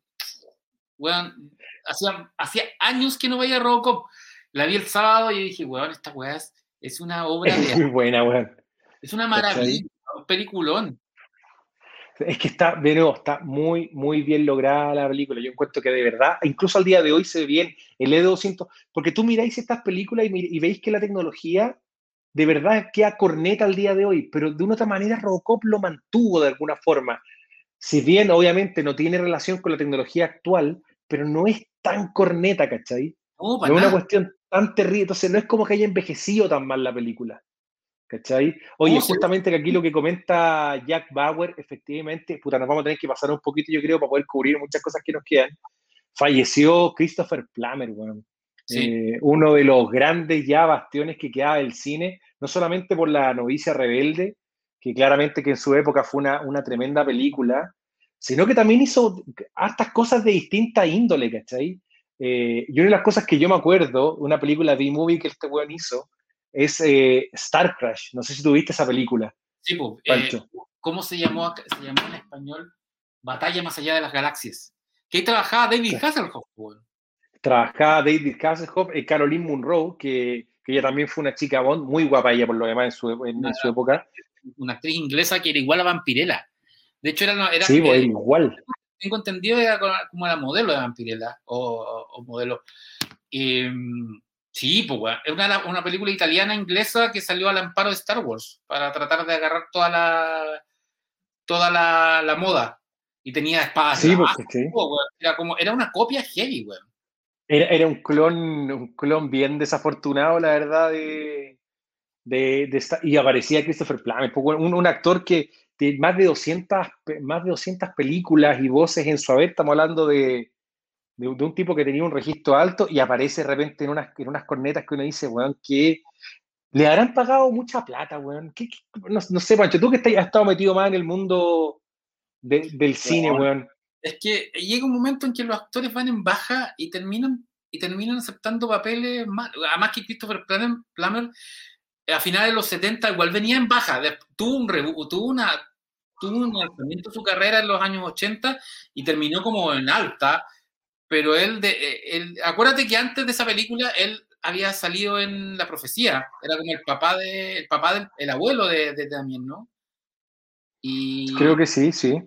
weón, hacía, hacía años que no veía Robocop. La vi el sábado y dije, weón, esta weá es, es una obra Es de muy buena, weón. Es una maravilla, un peliculón. Es que está, de nuevo, está muy, muy bien lograda la película. Yo encuentro que de verdad, incluso al día de hoy se ve bien el E200, porque tú miráis estas películas y, y veis que la tecnología de verdad queda corneta al día de hoy, pero de una otra manera Robocop lo mantuvo de alguna forma. Si bien obviamente no tiene relación con la tecnología actual, pero no es tan corneta, ¿cachai? No, es una cuestión tan terrible, entonces no es como que haya envejecido tan mal la película. ¿Cachai? Oye, justamente que aquí lo que comenta Jack Bauer, efectivamente, puta, nos vamos a tener que pasar un poquito, yo creo, para poder cubrir muchas cosas que nos quedan. Falleció Christopher Plummer, weón. Sí. Eh, uno de los grandes ya bastiones que quedaba del cine, no solamente por La novicia rebelde, que claramente que en su época fue una, una tremenda película, sino que también hizo hartas cosas de distinta índole, ¿cachai? Eh, y una de las cosas que yo me acuerdo, una película B-movie que este weón hizo, es eh, Star Crash. No sé si tuviste esa película, Sí, eh, Pancho. ¿Cómo se llamó? Se llamó en español Batalla más allá de las galaxias. Que ahí trabajaba David. Hasselhoff, weón. Trabajaba David Hasselhoff, eh, Caroline Munro, que, que ella también fue una chica Bond, muy guapa ella por lo demás en su, en- en su época. una actriz inglesa que era igual a Vampirella. De hecho, era, era Sí, pues igual. tengo entendido era como- la modelo de Vampirella o, o modelo. Eh, sí, pues. Es una, una película italiana inglesa que salió al amparo de Star Wars para tratar de agarrar toda la toda la, la moda y tenía espadas. Sí, porque sí. weón. Era como era una copia heavy, weón. Era, era un clon, un clon bien desafortunado, la verdad, de, de, de esta- y aparecía Christopher Plummer, pues, un, un actor que tiene más de 200, pe- más de 200 películas y voces en su haber, estamos hablando de, de, de un tipo que tenía un registro alto y aparece de repente en unas, en unas cornetas que uno dice, weón, que le habrán pagado mucha plata, weón. ¿Qué- qué- no, no sé, Pancho, tú que estás- has estado metido más en el mundo de- del cine, Weón. Es que llega un momento en que los actores van en baja y terminan, y terminan aceptando papeles más. Además que Christopher Plummer, eh, a finales de los 70 igual venía en baja. tuvo un rebu- tuvo una tuvo un lanzamiento de su carrera en los años 80 y terminó como en alta. Pero él, de, eh, él, acuérdate que antes de esa película él había salido en La Profecía. Era como el papá de, el papá del el abuelo de, de Damien, ¿no? Y, Creo que sí, sí.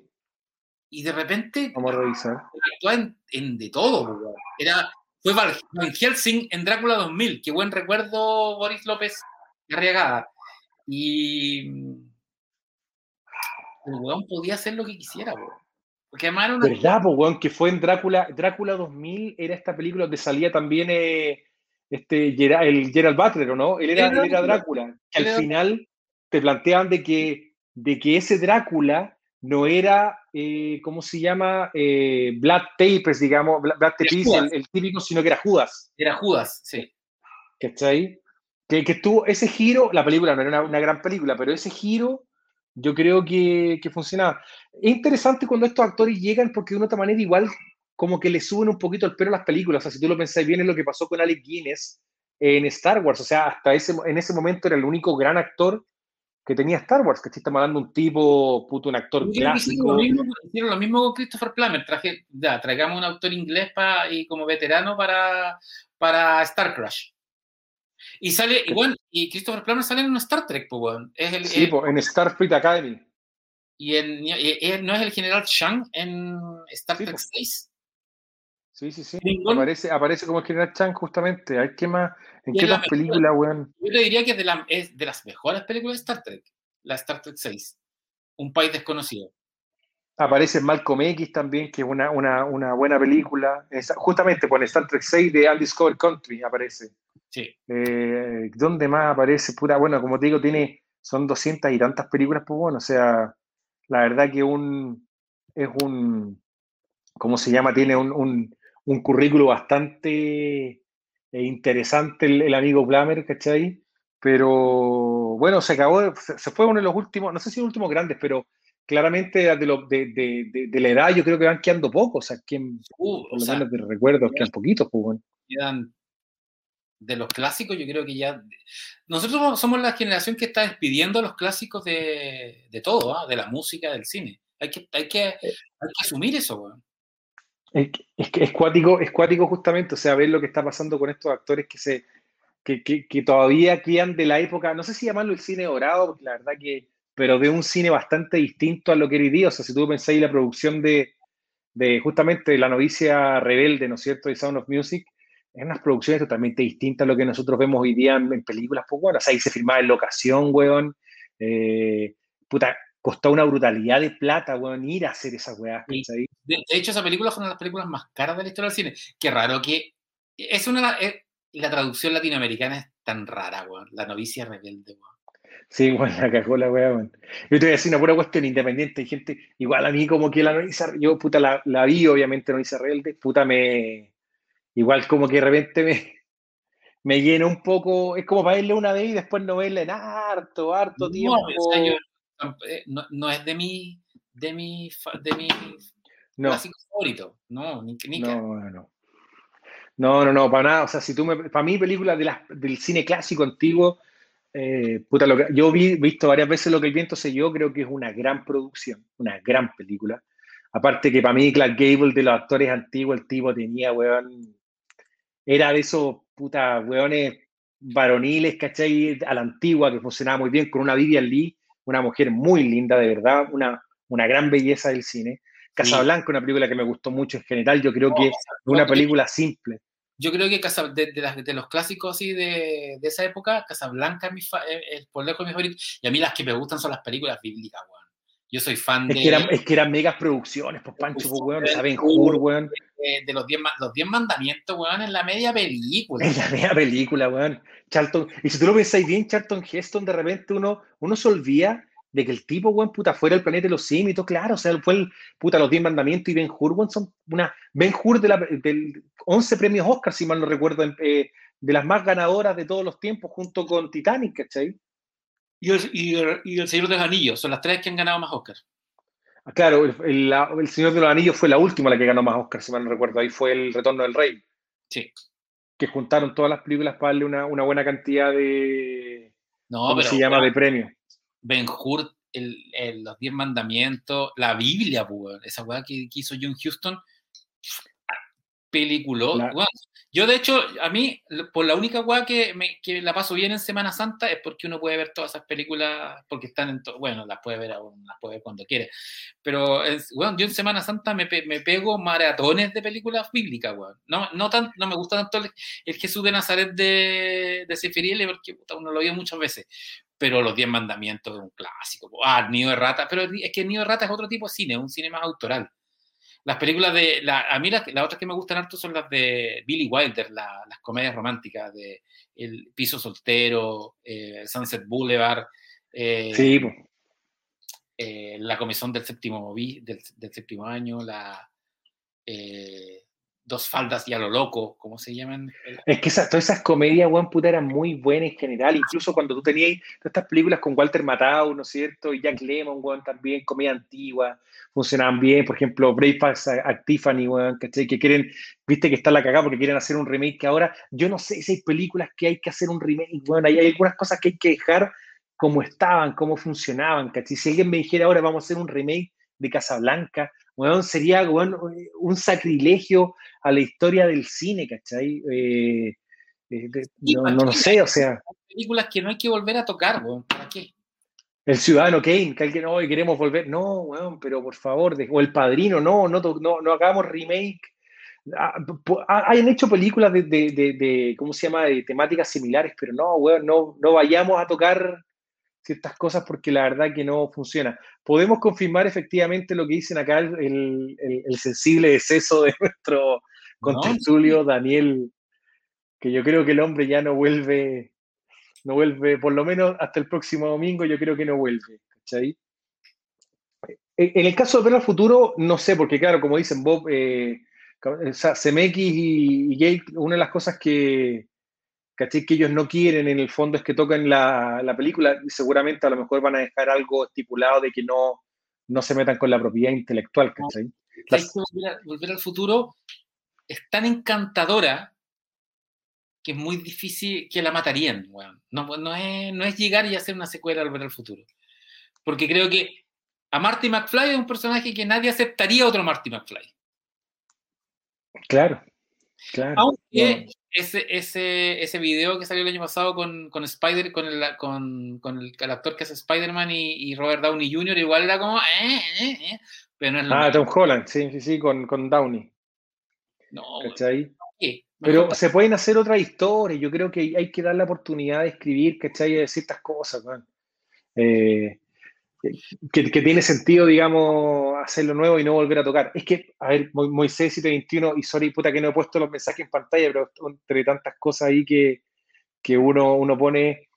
Y de repente Vamos a revisar. actuaba en, en de todo. weón. Era, fue Van Helsing en Drácula 2000. Qué buen recuerdo, Boris López Arriagada. Y mm, el weón podía hacer lo que quisiera, weón. Porque además era una. ¿Verdad, po, weón? Que fue en Drácula, Drácula 2000, era esta película donde salía también eh, este, Gera- el Gerald Butler, ¿o no? Él era, Él era Drácula. Que al final te planteaban de que, de que ese Drácula no era, eh, ¿cómo se llama? Eh, Black Tapers, digamos, Bla- Black Tapers, el, el típico, sino que era Judas, Era Judas, sí. ¿cachai? Que, que tuvo ese giro, la película no era una, una gran película, pero ese giro yo creo que, que funcionaba. Es interesante cuando estos actores llegan porque de una otra manera igual como que le suben un poquito el pelo a las películas. O sea, si tú lo pensáis bien, es lo que pasó con Alec Guinness en Star Wars. O sea, hasta ese, en ese momento era el único gran actor que tenía Star Wars, que estamos hablando de un tipo, puto, un actor que hicieron clásico. lo, mismo, hicieron lo mismo con Christopher Plummer. Traje, ya, traigamos un autor inglés pa- y como veterano para, para Star Crush. Y sale, y bueno, y Christopher Plummer sale en un Star Trek, pues, weón. Es el, Sí, el- po, en Starfleet Academy. y, en- y- y- no es el general Shang en Star Sí, Trek po. 6. Sí, sí, sí. Aparece, aparece como general Chan, justamente. Hay que más. ¿En qué mejor. películas, weón? Yo te diría que es de, la- es de las mejores películas de Star Trek, la Star Trek 6. Un país desconocido. Aparece Malcolm X también, que es una, una, una buena película. Justamente con Star Trek 6 de Undiscovered Country aparece. Sí. Eh, ¿Dónde más aparece? Pura, bueno, como te digo, tiene, son 200 y tantas películas, pues bueno, o sea, la verdad que un, es un, ¿cómo se llama? Tiene un, un, un currículo bastante eh, interesante el, el amigo Plummer, ¿cachai? Pero bueno, se acabó, se, se fue uno de los últimos, no sé si los últimos grandes, pero claramente de, lo, de, de, de, de la edad yo creo que van quedando pocos, o sea, quien, Uh, por lo sea, menos de recuerdos, quedan poquitos, pues quedan de los clásicos, yo creo que ya. Nosotros somos la generación que está despidiendo a los clásicos de, de todo, ¿ah? de la música, del cine. Hay que, hay que, hay que asumir eso, weón. Es, es, es cuático, justamente, o sea, ver lo que está pasando con estos actores que se que, que, todavía quedan de la época, no sé si llamarlo el cine dorado, porque la verdad que, pero de un cine bastante distinto a lo que era día, o sea, si tú pensáis la producción de, de justamente La novicia rebelde, ¿no es cierto?, de Sound of Music, es unas producciones totalmente distintas a lo que nosotros vemos hoy día en, en películas, pues bueno, o sea, ahí se filmaba en locación, weón, eh, puta, costó una brutalidad de plata, weón, ir a hacer esas weas. De, de hecho, esa película fue una de las películas más caras de la historia del cine. Qué raro que. Es una. es- la traducción latinoamericana es tan rara, weón. La novicia rebelde, weón. Sí, bueno, la cagó la weá, weón. Yo te voy a decir una pura cuestión independiente. Hay gente, igual a mí, como que la novicia, yo, puta, la, la vi, obviamente, novicia rebelde, puta, me. Igual, como que de repente me, me llena un poco. Es como para verla una vez y después no verla en harto, harto No, tiempo. o sea, yo- no, no es de mi. De mi. De mi no, clásico favorito. No, ni, ni no, no, no. No, no, no, para nada. O sea, si tú me. Para mí, películas de las, del cine clásico antiguo, eh, puta, lo que, yo vi, visto varias veces lo que el viento se yo, creo que es una gran producción, una gran película. Aparte que para mí, Clark Gable, de los actores antiguos, el tipo tenía, weón, era de esos, puta, weones varoniles, ¿cachai? A la antigua, que funcionaba muy bien, con una Vivian Lee, una mujer muy linda, de verdad, una, una gran belleza del cine. Casablanca, una película que me gustó mucho en general, yo creo que es una película simple. Yo creo que Casa- de, de las- de los clásicos así de, de esa época, Casablanca es, mi fa- es por lejos mi favorito. Y a mí las que me gustan son las películas bíblicas, weón. Yo soy fan Es de, que eran, es que eran megas producciones, pues Pancho, pues weón, saben Hur, weón. De- de los, diez, ma- los diez mandamientos, weón, en la media película. Es la media película, weón. Charlton, y si tú lo pensáis bien, Charlton Heston, de repente uno, uno se olvida de que el tipo, weón, puta, fuera el planeta de los simios, claro, o sea, fue el, puta, los 10 mandamientos y Ben Hur, weón, son una, Ben Hur de la, del 11 premios Oscar, si mal no recuerdo, en- eh, de las más ganadoras de todos los tiempos, junto con Titanic, ¿cachai? Y el, y, el, y El Señor de los Anillos, son las tres que han ganado más Oscar. Claro, el, el- la- el Señor de los Anillos fue la última la que ganó más Oscar, si mal no recuerdo, ahí fue el Retorno del Rey. Sí. Que juntaron todas las películas para darle una, una buena cantidad de, No, ¿cómo pero se llama?, de premios. Ben Hur, el, los diez mandamientos, la Biblia, pues, esa weá que, que hizo John Houston, peliculó. La- weón. Yo, de hecho, a mí, por la única weá que, que la paso bien en Semana Santa es porque uno puede ver todas esas películas, porque están en todo, bueno, las puede ver aún, las puede ver cuando quiere. Pero, es, weón, yo en Semana Santa me, me pego maratones de películas bíblicas, weón. No, no, tan, no me gusta tanto el, el Jesús de Nazaret de, de Sefiriele, porque puta, uno lo vio muchas veces pero Los Diez Mandamientos es un clásico. Ah, Nido de Rata, pero es que Nido de Rata es otro tipo de cine, un cine más autoral. Las películas de. La, a mí las, las otras que me gustan harto son las de Billy Wilder, la- las comedias románticas de El Piso Soltero, eh, Sunset Boulevard, eh, Sí, eh, La Comisión del Séptimo, del, del séptimo Año, la. eh, Dos faldas y a lo loco, ¿cómo se llaman? Es que esas, todas esas comedias, weón, puta, eran muy buenas en general. Incluso cuando tú tenías todas estas películas con Walter Matthau, ¿no es cierto? Y Jack Lemmon, weón, también, comedia antigua, funcionaban bien. Por ejemplo, Breakfast at Tiffany, weón, ¿cachai? Que quieren, viste que está la cagada porque quieren hacer un remake ahora, yo no sé si hay películas que hay que hacer un remake, weón, hay, hay algunas cosas que hay que dejar como estaban, cómo funcionaban, ¿cachai? Si alguien me dijera ahora vamos a hacer un remake de Casablanca, weón, sería weón, un sacrilegio a la historia del cine, ¿cachai? Eh, eh, no, ¿para no lo sé, o sea, Películas que no hay que volver a tocar, weón. ¿Para qué? el Ciudadano Kane, que alguien hoy queremos volver, no, weón, pero por favor, de- o El Padrino, no, no, no, no hagamos remake. Ah, po- ah, Hayan hecho películas de, de, de- de- ¿cómo se llama?, de temáticas similares, pero no, weón, no, no vayamos a tocar ciertas cosas porque la verdad que no funciona. Podemos confirmar efectivamente lo que dicen acá el, el- sensible deceso de nuestro contertulio Daniel, que yo creo que el hombre ya no vuelve, no vuelve, por lo menos hasta el próximo domingo, yo creo que no vuelve, ¿cachai? En en el caso de Ver al Futuro, no sé, porque claro, como dicen Bob, eh, o sea, Zemeckis y, y Gate, una de las cosas que, ¿cachai? que ellos no quieren en el fondo es que toquen la, la película y seguramente a lo mejor van a dejar algo estipulado de que no, no se metan con la propiedad intelectual, ¿cachai? ¿Sabes Las- volver, a- volver al futuro es tan encantadora que es muy difícil que la matarían, weón. No, no, es, no es llegar y hacer una secuela de Volver al futuro. Porque creo que a Marty McFly es un personaje que nadie aceptaría otro Marty McFly. Claro, claro. Aunque No. ese, ese, ese video que salió el año pasado con, con Spider, con el, con, con el, el actor que hace Spider-Man y, y Robert Downey Jr., igual era como, eh, eh, eh, pero no es Ah. Tom Holland, sí, sí, sí, con, con Downey, No, ¿cachai? ¿qué? Pero se pueden hacer otras historias. Yo creo que hay que dar la oportunidad de escribir, ¿cachai? De ciertas cosas, weón. Eh, que, que tiene sentido, digamos, hacerlo nuevo y no volver a tocar. Es que, a ver, Mo- Moisés 721, y sorry, puta, que no he puesto los mensajes en pantalla, pero entre tantas cosas ahí que, que uno, uno pone.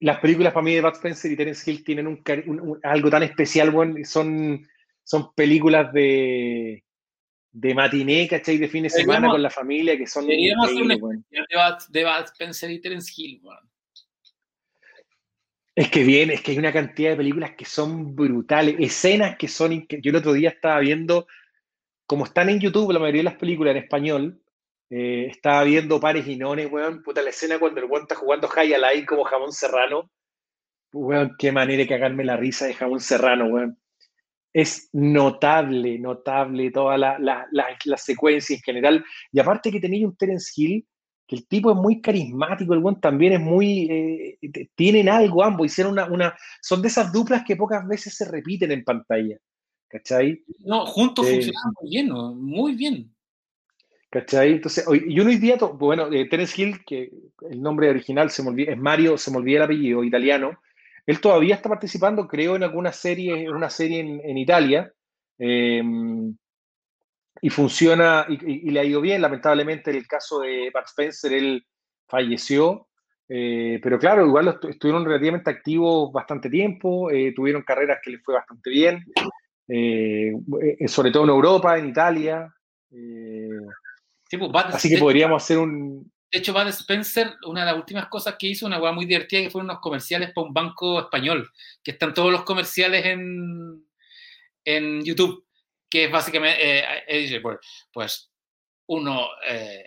Las películas para mí de Bud Spencer y Terence Hill tienen un, un- un- algo tan especial, weón. Son, son películas de, de matiné, ¿cachai? De fin de semana con la familia que son deberíamos hacer un weón. de Bud, de Bud Spencer y Terence Hill, weón. Es que bien, es que hay una cantidad de películas que son brutales, escenas que son... Yo el otro día estaba viendo, como están en YouTube la mayoría de las películas en español, eh, estaba viendo Pares y Nones, weón, puta, la escena cuando el weón está jugando High Alive como jamón serrano, weón, qué manera de cagarme la risa de jamón serrano, weón. Es notable, notable toda la, la, la, secuencia en general. Y aparte que tenía un Terence Hill, que el tipo es muy carismático, el buen también es muy... eh, tienen algo ambos, hicieron una, una... Son de esas duplas que pocas veces se repiten en pantalla, ¿cachai? No, juntos Sí. funcionaban muy bien, muy bien. ¿Cachai? Entonces, hoy, y uno hoy día, bueno, eh, Terence Hill, que el nombre original se me olvida, es Mario, se me olvida el apellido, italiano, él todavía está participando, creo, en alguna serie, en una serie en, en Italia, eh, y funciona, y, y- y le ha ido bien, lamentablemente en el caso de Bud Spencer, él falleció, eh, pero claro, igual estuvieron relativamente activos bastante tiempo, eh, tuvieron carreras que les fue bastante bien, eh, sobre todo en Europa, en Italia, Sí, pues, Así que podríamos hacer un. De hecho, Bud Spencer, una de las últimas cosas que hizo, una weá muy divertida, que fueron unos comerciales para un banco español, que están todos los comerciales en, en YouTube, que es básicamente, eh, eh, dice, pues, pues, uno, eh,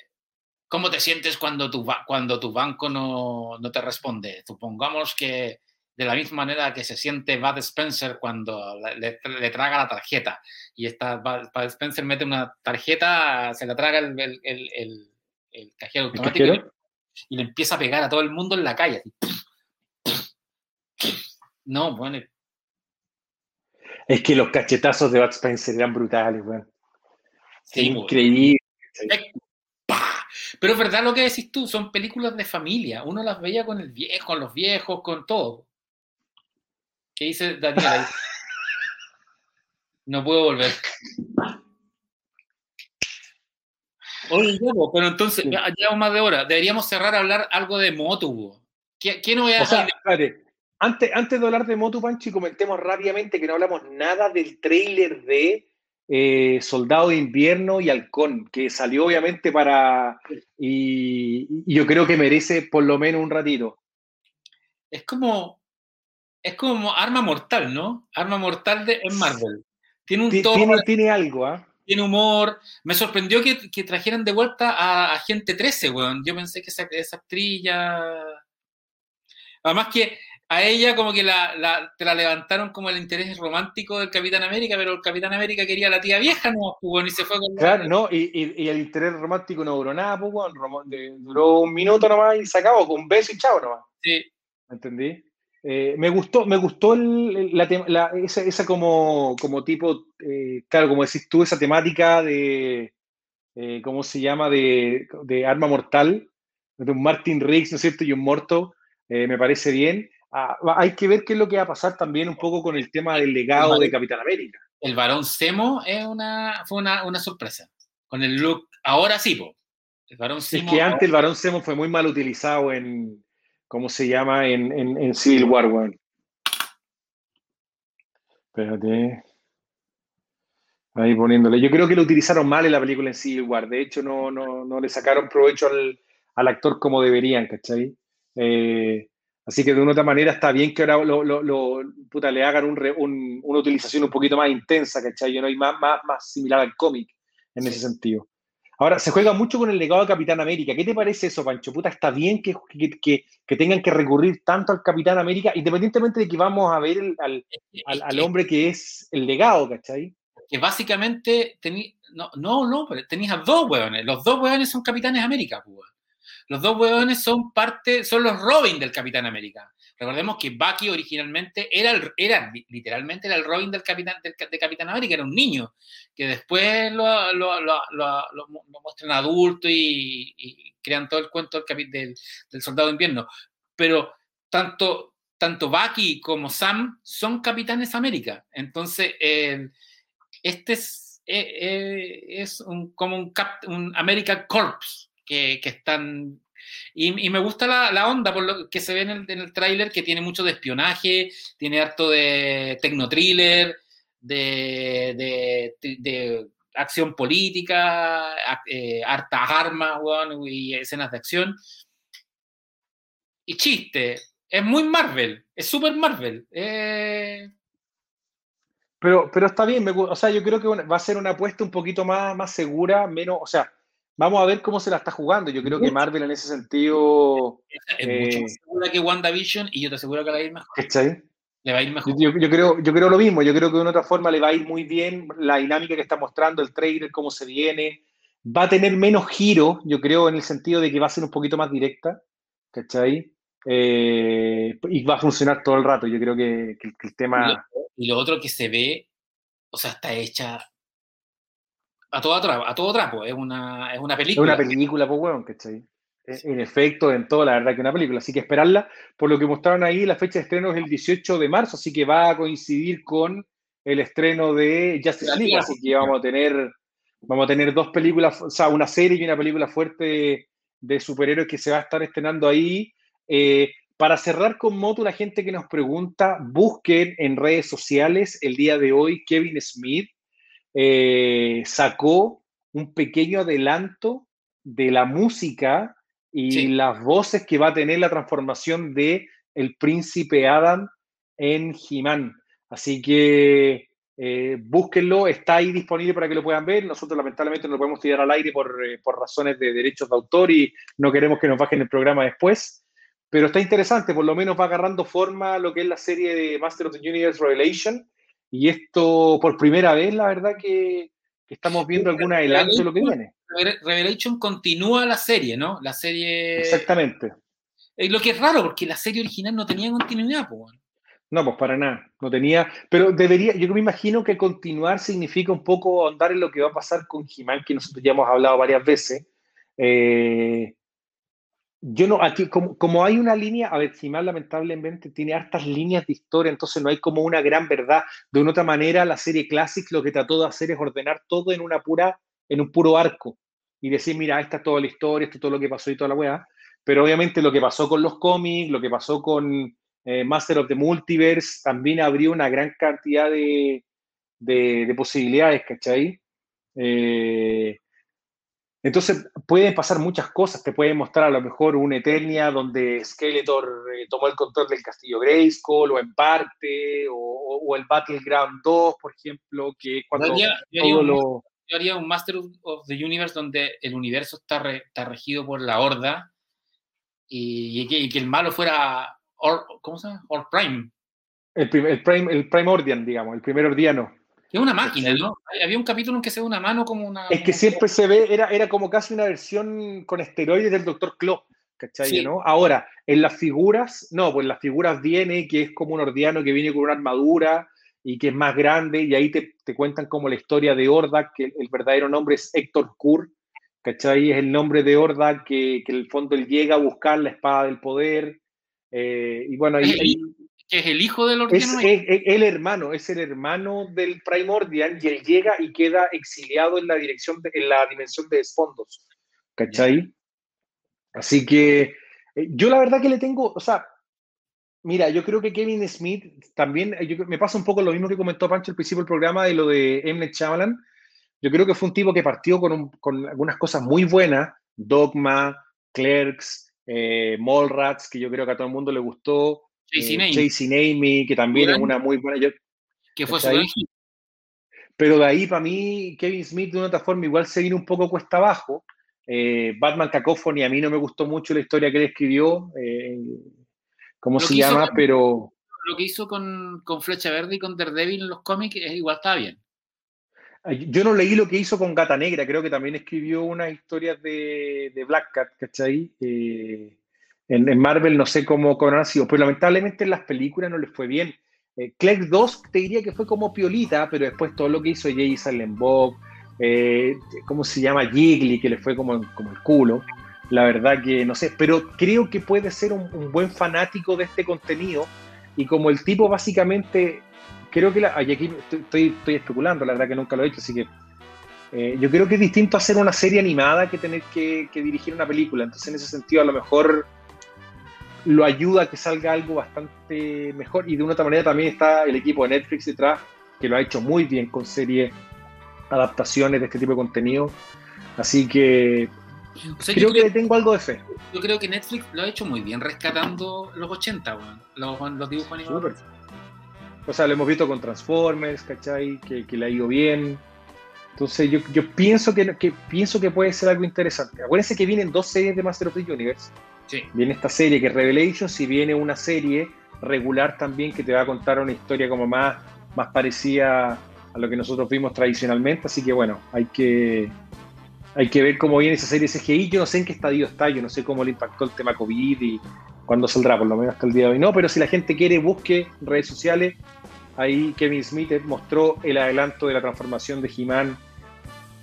¿cómo te sientes cuando tu, cuando tu banco no, no te responde? Supongamos que de la misma manera que se siente Bud Spencer cuando le, traga la tarjeta, y esta, Bud Bud Spencer mete una tarjeta, se la traga el, el, el- el- el cajero ¿El automático y le- cajero? y le empieza a pegar a todo el mundo en la calle. así. No, bueno, Es que los cachetazos de Bud Spencer eran brutales, weón. sí. Increíble. Pero es verdad lo que decís tú, son películas de familia. Uno las veía con el viejo, con los viejos, con todo. ¿Qué dice Daniel ahí? No puedo volver. Oye, pero entonces, Sí. ya llevamos más de hora. Deberíamos cerrar a hablar algo de moto. ¿Qué, qué novedades O sea. Antes, antes de hablar de Motu Panchi, comentemos rápidamente que no hablamos nada del tráiler de eh, Soldado de Invierno y Halcón, que salió obviamente para... Y, y yo creo que merece por lo menos un ratito. Es como, es como Arma Mortal, ¿no? Arma Mortal de, en Marvel. Tiene un tono, Tiene, tiene algo, ¿ah? tiene humor. Me sorprendió que, que trajeran de vuelta a, a Gente 13, weón. Yo pensé que esa, esa actriz ya... Además que a ella como que la, la- te la levantaron como el interés romántico del Capitán América, pero el Capitán América quería a la tía vieja, no, pues, weón, y se fue con la- Claro, no, y, y- y el interés romántico no duró nada, pues, duró un minuto nomás y se acabó, con un beso y chao nomás. Sí, ¿Me entendí? Eh, me gustó, me gustó el- la, la- esa, esa como, como tipo, eh, claro, como decís tú, esa temática de, eh, ¿cómo se llama? De, de Arma Mortal, de un Martin Riggs, ¿no es cierto? Y un Morto, me parece bien. Ah, hay que ver qué es lo que va a pasar también un poco con el tema del legado de Capitán América. el varón Semo es una, fue una, una sorpresa. Con el look, ahora sí, po. El varón Es Semo. que antes el varón Zemo fue muy mal utilizado en, ¿cómo se llama? En, en, en Civil War, weón. Espérate. Ahí poniéndole. Yo creo que lo utilizaron mal en la película en Civil War. De hecho, no, no, no le sacaron provecho al, al actor como deberían, ¿cachai? Eh, así que de una u otra manera está bien que ahora lo, lo- lo- puta, le hagan un re- un- una utilización un poquito más intensa, ¿cachai? ¿no? Y más, más, más similar al cómic en ese sentido. Ahora, se juega mucho con el legado de Capitán América. ¿Qué te parece eso, Pancho? Puta, está bien que, que, que- tengan que recurrir tanto al Capitán América, independientemente de que vamos a ver el- al, al- al hombre que es el legado, ¿cachai? que básicamente tení, no, no, no, pero tenías a dos hueones. Los dos hueones son Capitanes América, pues, weón. Los dos hueones son parte, son los Robin del Capitán América. Recordemos que Bucky originalmente era, era literalmente era el Robin del Capitán, del, de Capitán América, era un niño, que después lo, lo, lo, lo- lo mu- lo muestran adulto y, y crean todo el cuento del, del, del Soldado de Invierno. Pero tanto, tanto Bucky como Sam son Capitanes América. Entonces, este es, eh, eh, es como un, un American Corps que, que están... Y, me gusta la, la onda por lo que se ve en el, en tráiler, que tiene mucho de espionaje, tiene harto de tecnotriller, de, de, de acción política, eh, hartas armas weón, y escenas de acción. Y chiste, es muy Marvel, es super Marvel. eh, Pero, pero está bien, me o sea, yo creo que va a ser una apuesta un poquito más, más segura, menos, o sea, vamos a ver cómo se la está jugando. Yo creo que Marvel en ese sentido, es Eh, mucho más segura que WandaVision y yo te aseguro que le va a ir mejor. ¿cachai? Le va a ir mejor. Yo, creo, yo creo lo mismo, yo creo que de una otra forma le va a ir muy bien la dinámica que está mostrando el trailer, cómo se viene. Va a tener menos giro, yo creo, en el sentido de que va a ser un poquito más directa, ¿cachai? Eh, y va a funcionar todo el rato. Yo creo que, que- que el Y tema. lo, y lo otro que se ve, o sea, está hecha a todo trapo, a todo trapo. Es una, es una Es película. una película, pues, weón, ¿cachai? En efecto, en todo, la verdad que una película. Así que esperarla. Por lo que mostraron ahí, la fecha de estreno es el 18 de marzo, así que va a coincidir con el estreno de Justice League. Así que vamos a tener, vamos a tener dos películas, o sea, una serie y una película fuerte de superhéroes que se va a estar estrenando ahí. Eh, para cerrar con Moto, la gente que nos pregunta, busquen en redes sociales el día de hoy, Kevin Smith eh, sacó un pequeño adelanto de la música y Sí. las voces que va a tener la transformación de el príncipe Adam en He-Man. Así que eh, búsquenlo, está ahí disponible para que lo puedan ver. Nosotros lamentablemente no lo podemos tirar al aire por, eh, por razones de derechos de autor y no queremos que nos bajen el programa después. Pero está interesante, por lo menos va agarrando forma lo que es la serie de Master of the Universe Revelation. Y esto por primera vez, la verdad que, que estamos viendo algún adelanto de lo que viene. Revel- Revelation continúa la serie, ¿no? La serie. Exactamente. Eh, lo que es raro, porque la serie original no tenía continuidad, pues. No, pues para nada, no tenía, pero debería, yo me imagino que continuar significa un poco andar en lo que va a pasar con He-Man, que nosotros ya hemos hablado varias veces. Eh, yo no, aquí, como, como hay una línea, a He-Man lamentablemente tiene hartas líneas de historia, entonces no hay como una gran verdad. De una otra manera, la serie Classic lo que trató de hacer es ordenar todo en una pura, en un puro arco y decir, mira, esta es toda la historia, esto es todo lo que pasó y toda la weá. Pero obviamente lo que pasó con los cómics, lo que pasó con eh, Master of the Multiverse, también abrió una gran cantidad de, de, de posibilidades, ¿cachai? Eh, entonces pueden pasar muchas cosas, te pueden mostrar a lo mejor una Eternia donde Skeletor eh, tomó el control del castillo Grayskull o en parte, o, o el Battleground 2, por ejemplo, que cuando Yo haría- yo haría todo un- lo... yo haría un Master of the Universe donde el universo está, re- está regido por la Horda y, y que, y que el malo fuera Or, ¿cómo se llama? Or Prime. El, prim- el, prime, el Primordian, digamos, el primer ordiano. Que es una máquina, ¿no? Había un capítulo en que se ve una mano como una. Es que siempre se ve, era, era como casi una versión con esteroides del Dr. Claw, ¿cachai? Sí. ¿no? Ahora, en las figuras, no, pues en las figuras viene que es como un ordiano que viene con una armadura y que es más grande, y ahí te, te cuentan como la historia de Horda, que el, verdadero nombre es Héctor Kur, ¿cachai? Es el nombre de Horda que, que en el fondo él llega a buscar la espada del poder. eh, y bueno, ahí, ahí- que es el hijo del es, Ordiano. es- es el hermano, es el hermano del Primordial y él llega y queda exiliado en la dirección, de- en la dimensión de desfondos, ¿cachai? Así que eh, yo la verdad que le tengo, o sea, mira, yo creo que Kevin Smith también, eh, yo me pasa un poco lo mismo que comentó Pancho al principio del programa de lo de M. Night Shyamalan. Yo creo que fue un tipo que partió con, un- con algunas cosas muy buenas, Dogma, Clerks, eh, Mallrats, que yo creo que a todo el mundo le gustó, Eh, Amy, Chasing Amy, que también es una muy buena. yo- que fue su gran hit. pero de ahí, para mí, Kevin Smith de una otra forma igual se vino un poco cuesta abajo. Eh, Batman Cacophony, a mí no me gustó mucho la historia que él escribió, eh, cómo Lo se llama, con- pero Lo que hizo con, con Flecha Verde y con Daredevil en los cómics es igual estaba bien. Yo no leí lo que hizo con Gata Negra, creo que también escribió unas historias de, de Black Cat, ¿cachai? Eh, en, Marvel no sé cómo, cómo habrán sido, pero lamentablemente en las películas no les fue bien. Eh, Clerk 2 te diría que fue como piolita, pero después todo lo que hizo Jay Silent eh, ¿cómo se llama? Jiggly, que le fue como, como el culo. La verdad que no sé, pero creo que puede ser un, buen fanático de este contenido y como el tipo básicamente creo que la, ay, aquí estoy, estoy, especulando, la verdad que nunca lo he hecho, así que eh, yo creo que es distinto hacer una serie animada que tener que, dirigir una película. Entonces, en ese sentido, a lo mejor lo ayuda a que salga algo bastante mejor. Y de una otra manera también está el equipo de Netflix detrás, que lo ha hecho muy bien con series, adaptaciones de este tipo de contenido. Así que O sea, creo, yo que tengo algo de fe. Yo creo que Netflix lo ha hecho muy bien rescatando los 80, weón. Los, los dibujos animados. O sea, lo hemos visto con Transformers, ¿cachai? Que, que le ha ido bien. Entonces yo, yo pienso, que, que, pienso que puede ser algo interesante. Acuérdense que vienen dos series de Master of the Universe. Viene esta serie que es Revelations y viene una serie regular también que te va a contar una historia como más, más parecida a lo que nosotros vimos tradicionalmente. Así que bueno, hay que, hay que ver cómo viene esa serie CGI. Yo no sé en qué estadio está, yo no sé cómo le impactó el tema COVID y cuándo saldrá, por lo menos hasta el día de hoy. No, pero si la gente quiere, busque redes sociales. Ahí Kevin Smith mostró el adelanto de la transformación de He-Man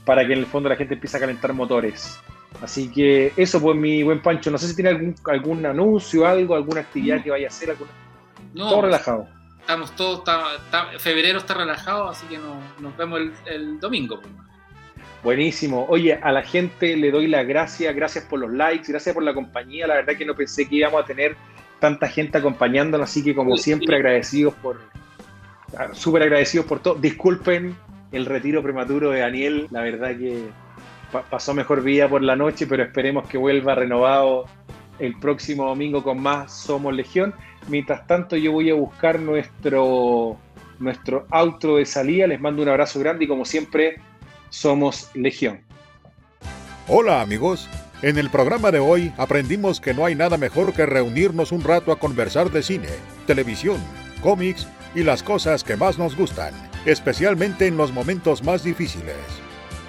para que en el fondo la gente empiece a calentar motores. Así que eso, pues, mi buen Pancho. No sé si tiene algún, algún anuncio, algo, alguna actividad que vaya a hacer. Alguna... No, Todo relajado. Estamos todos, está, está, febrero está relajado, así que no, nos vemos el, el domingo. Pues. Buenísimo. Oye, a la gente le doy las gracias, gracias por los likes, gracias por la compañía. La verdad que no pensé que íbamos a tener tanta gente acompañándonos, así que como sí, siempre sí. agradecidos por, súper agradecidos por todo. Disculpen el retiro prematuro de Daniel, la verdad que pa pasó mejor vida por la noche, pero esperemos que vuelva renovado el próximo domingo con más Somos Legión. Mientras tanto, yo voy a buscar nuestro, nuestro outro de salida. Les mando un abrazo grande y como siempre, somos Legión. Hola amigos, en el programa de hoy aprendimos que no hay nada mejor que reunirnos un rato a conversar de cine, televisión, cómics y las cosas que más nos gustan, especialmente en los momentos más difíciles.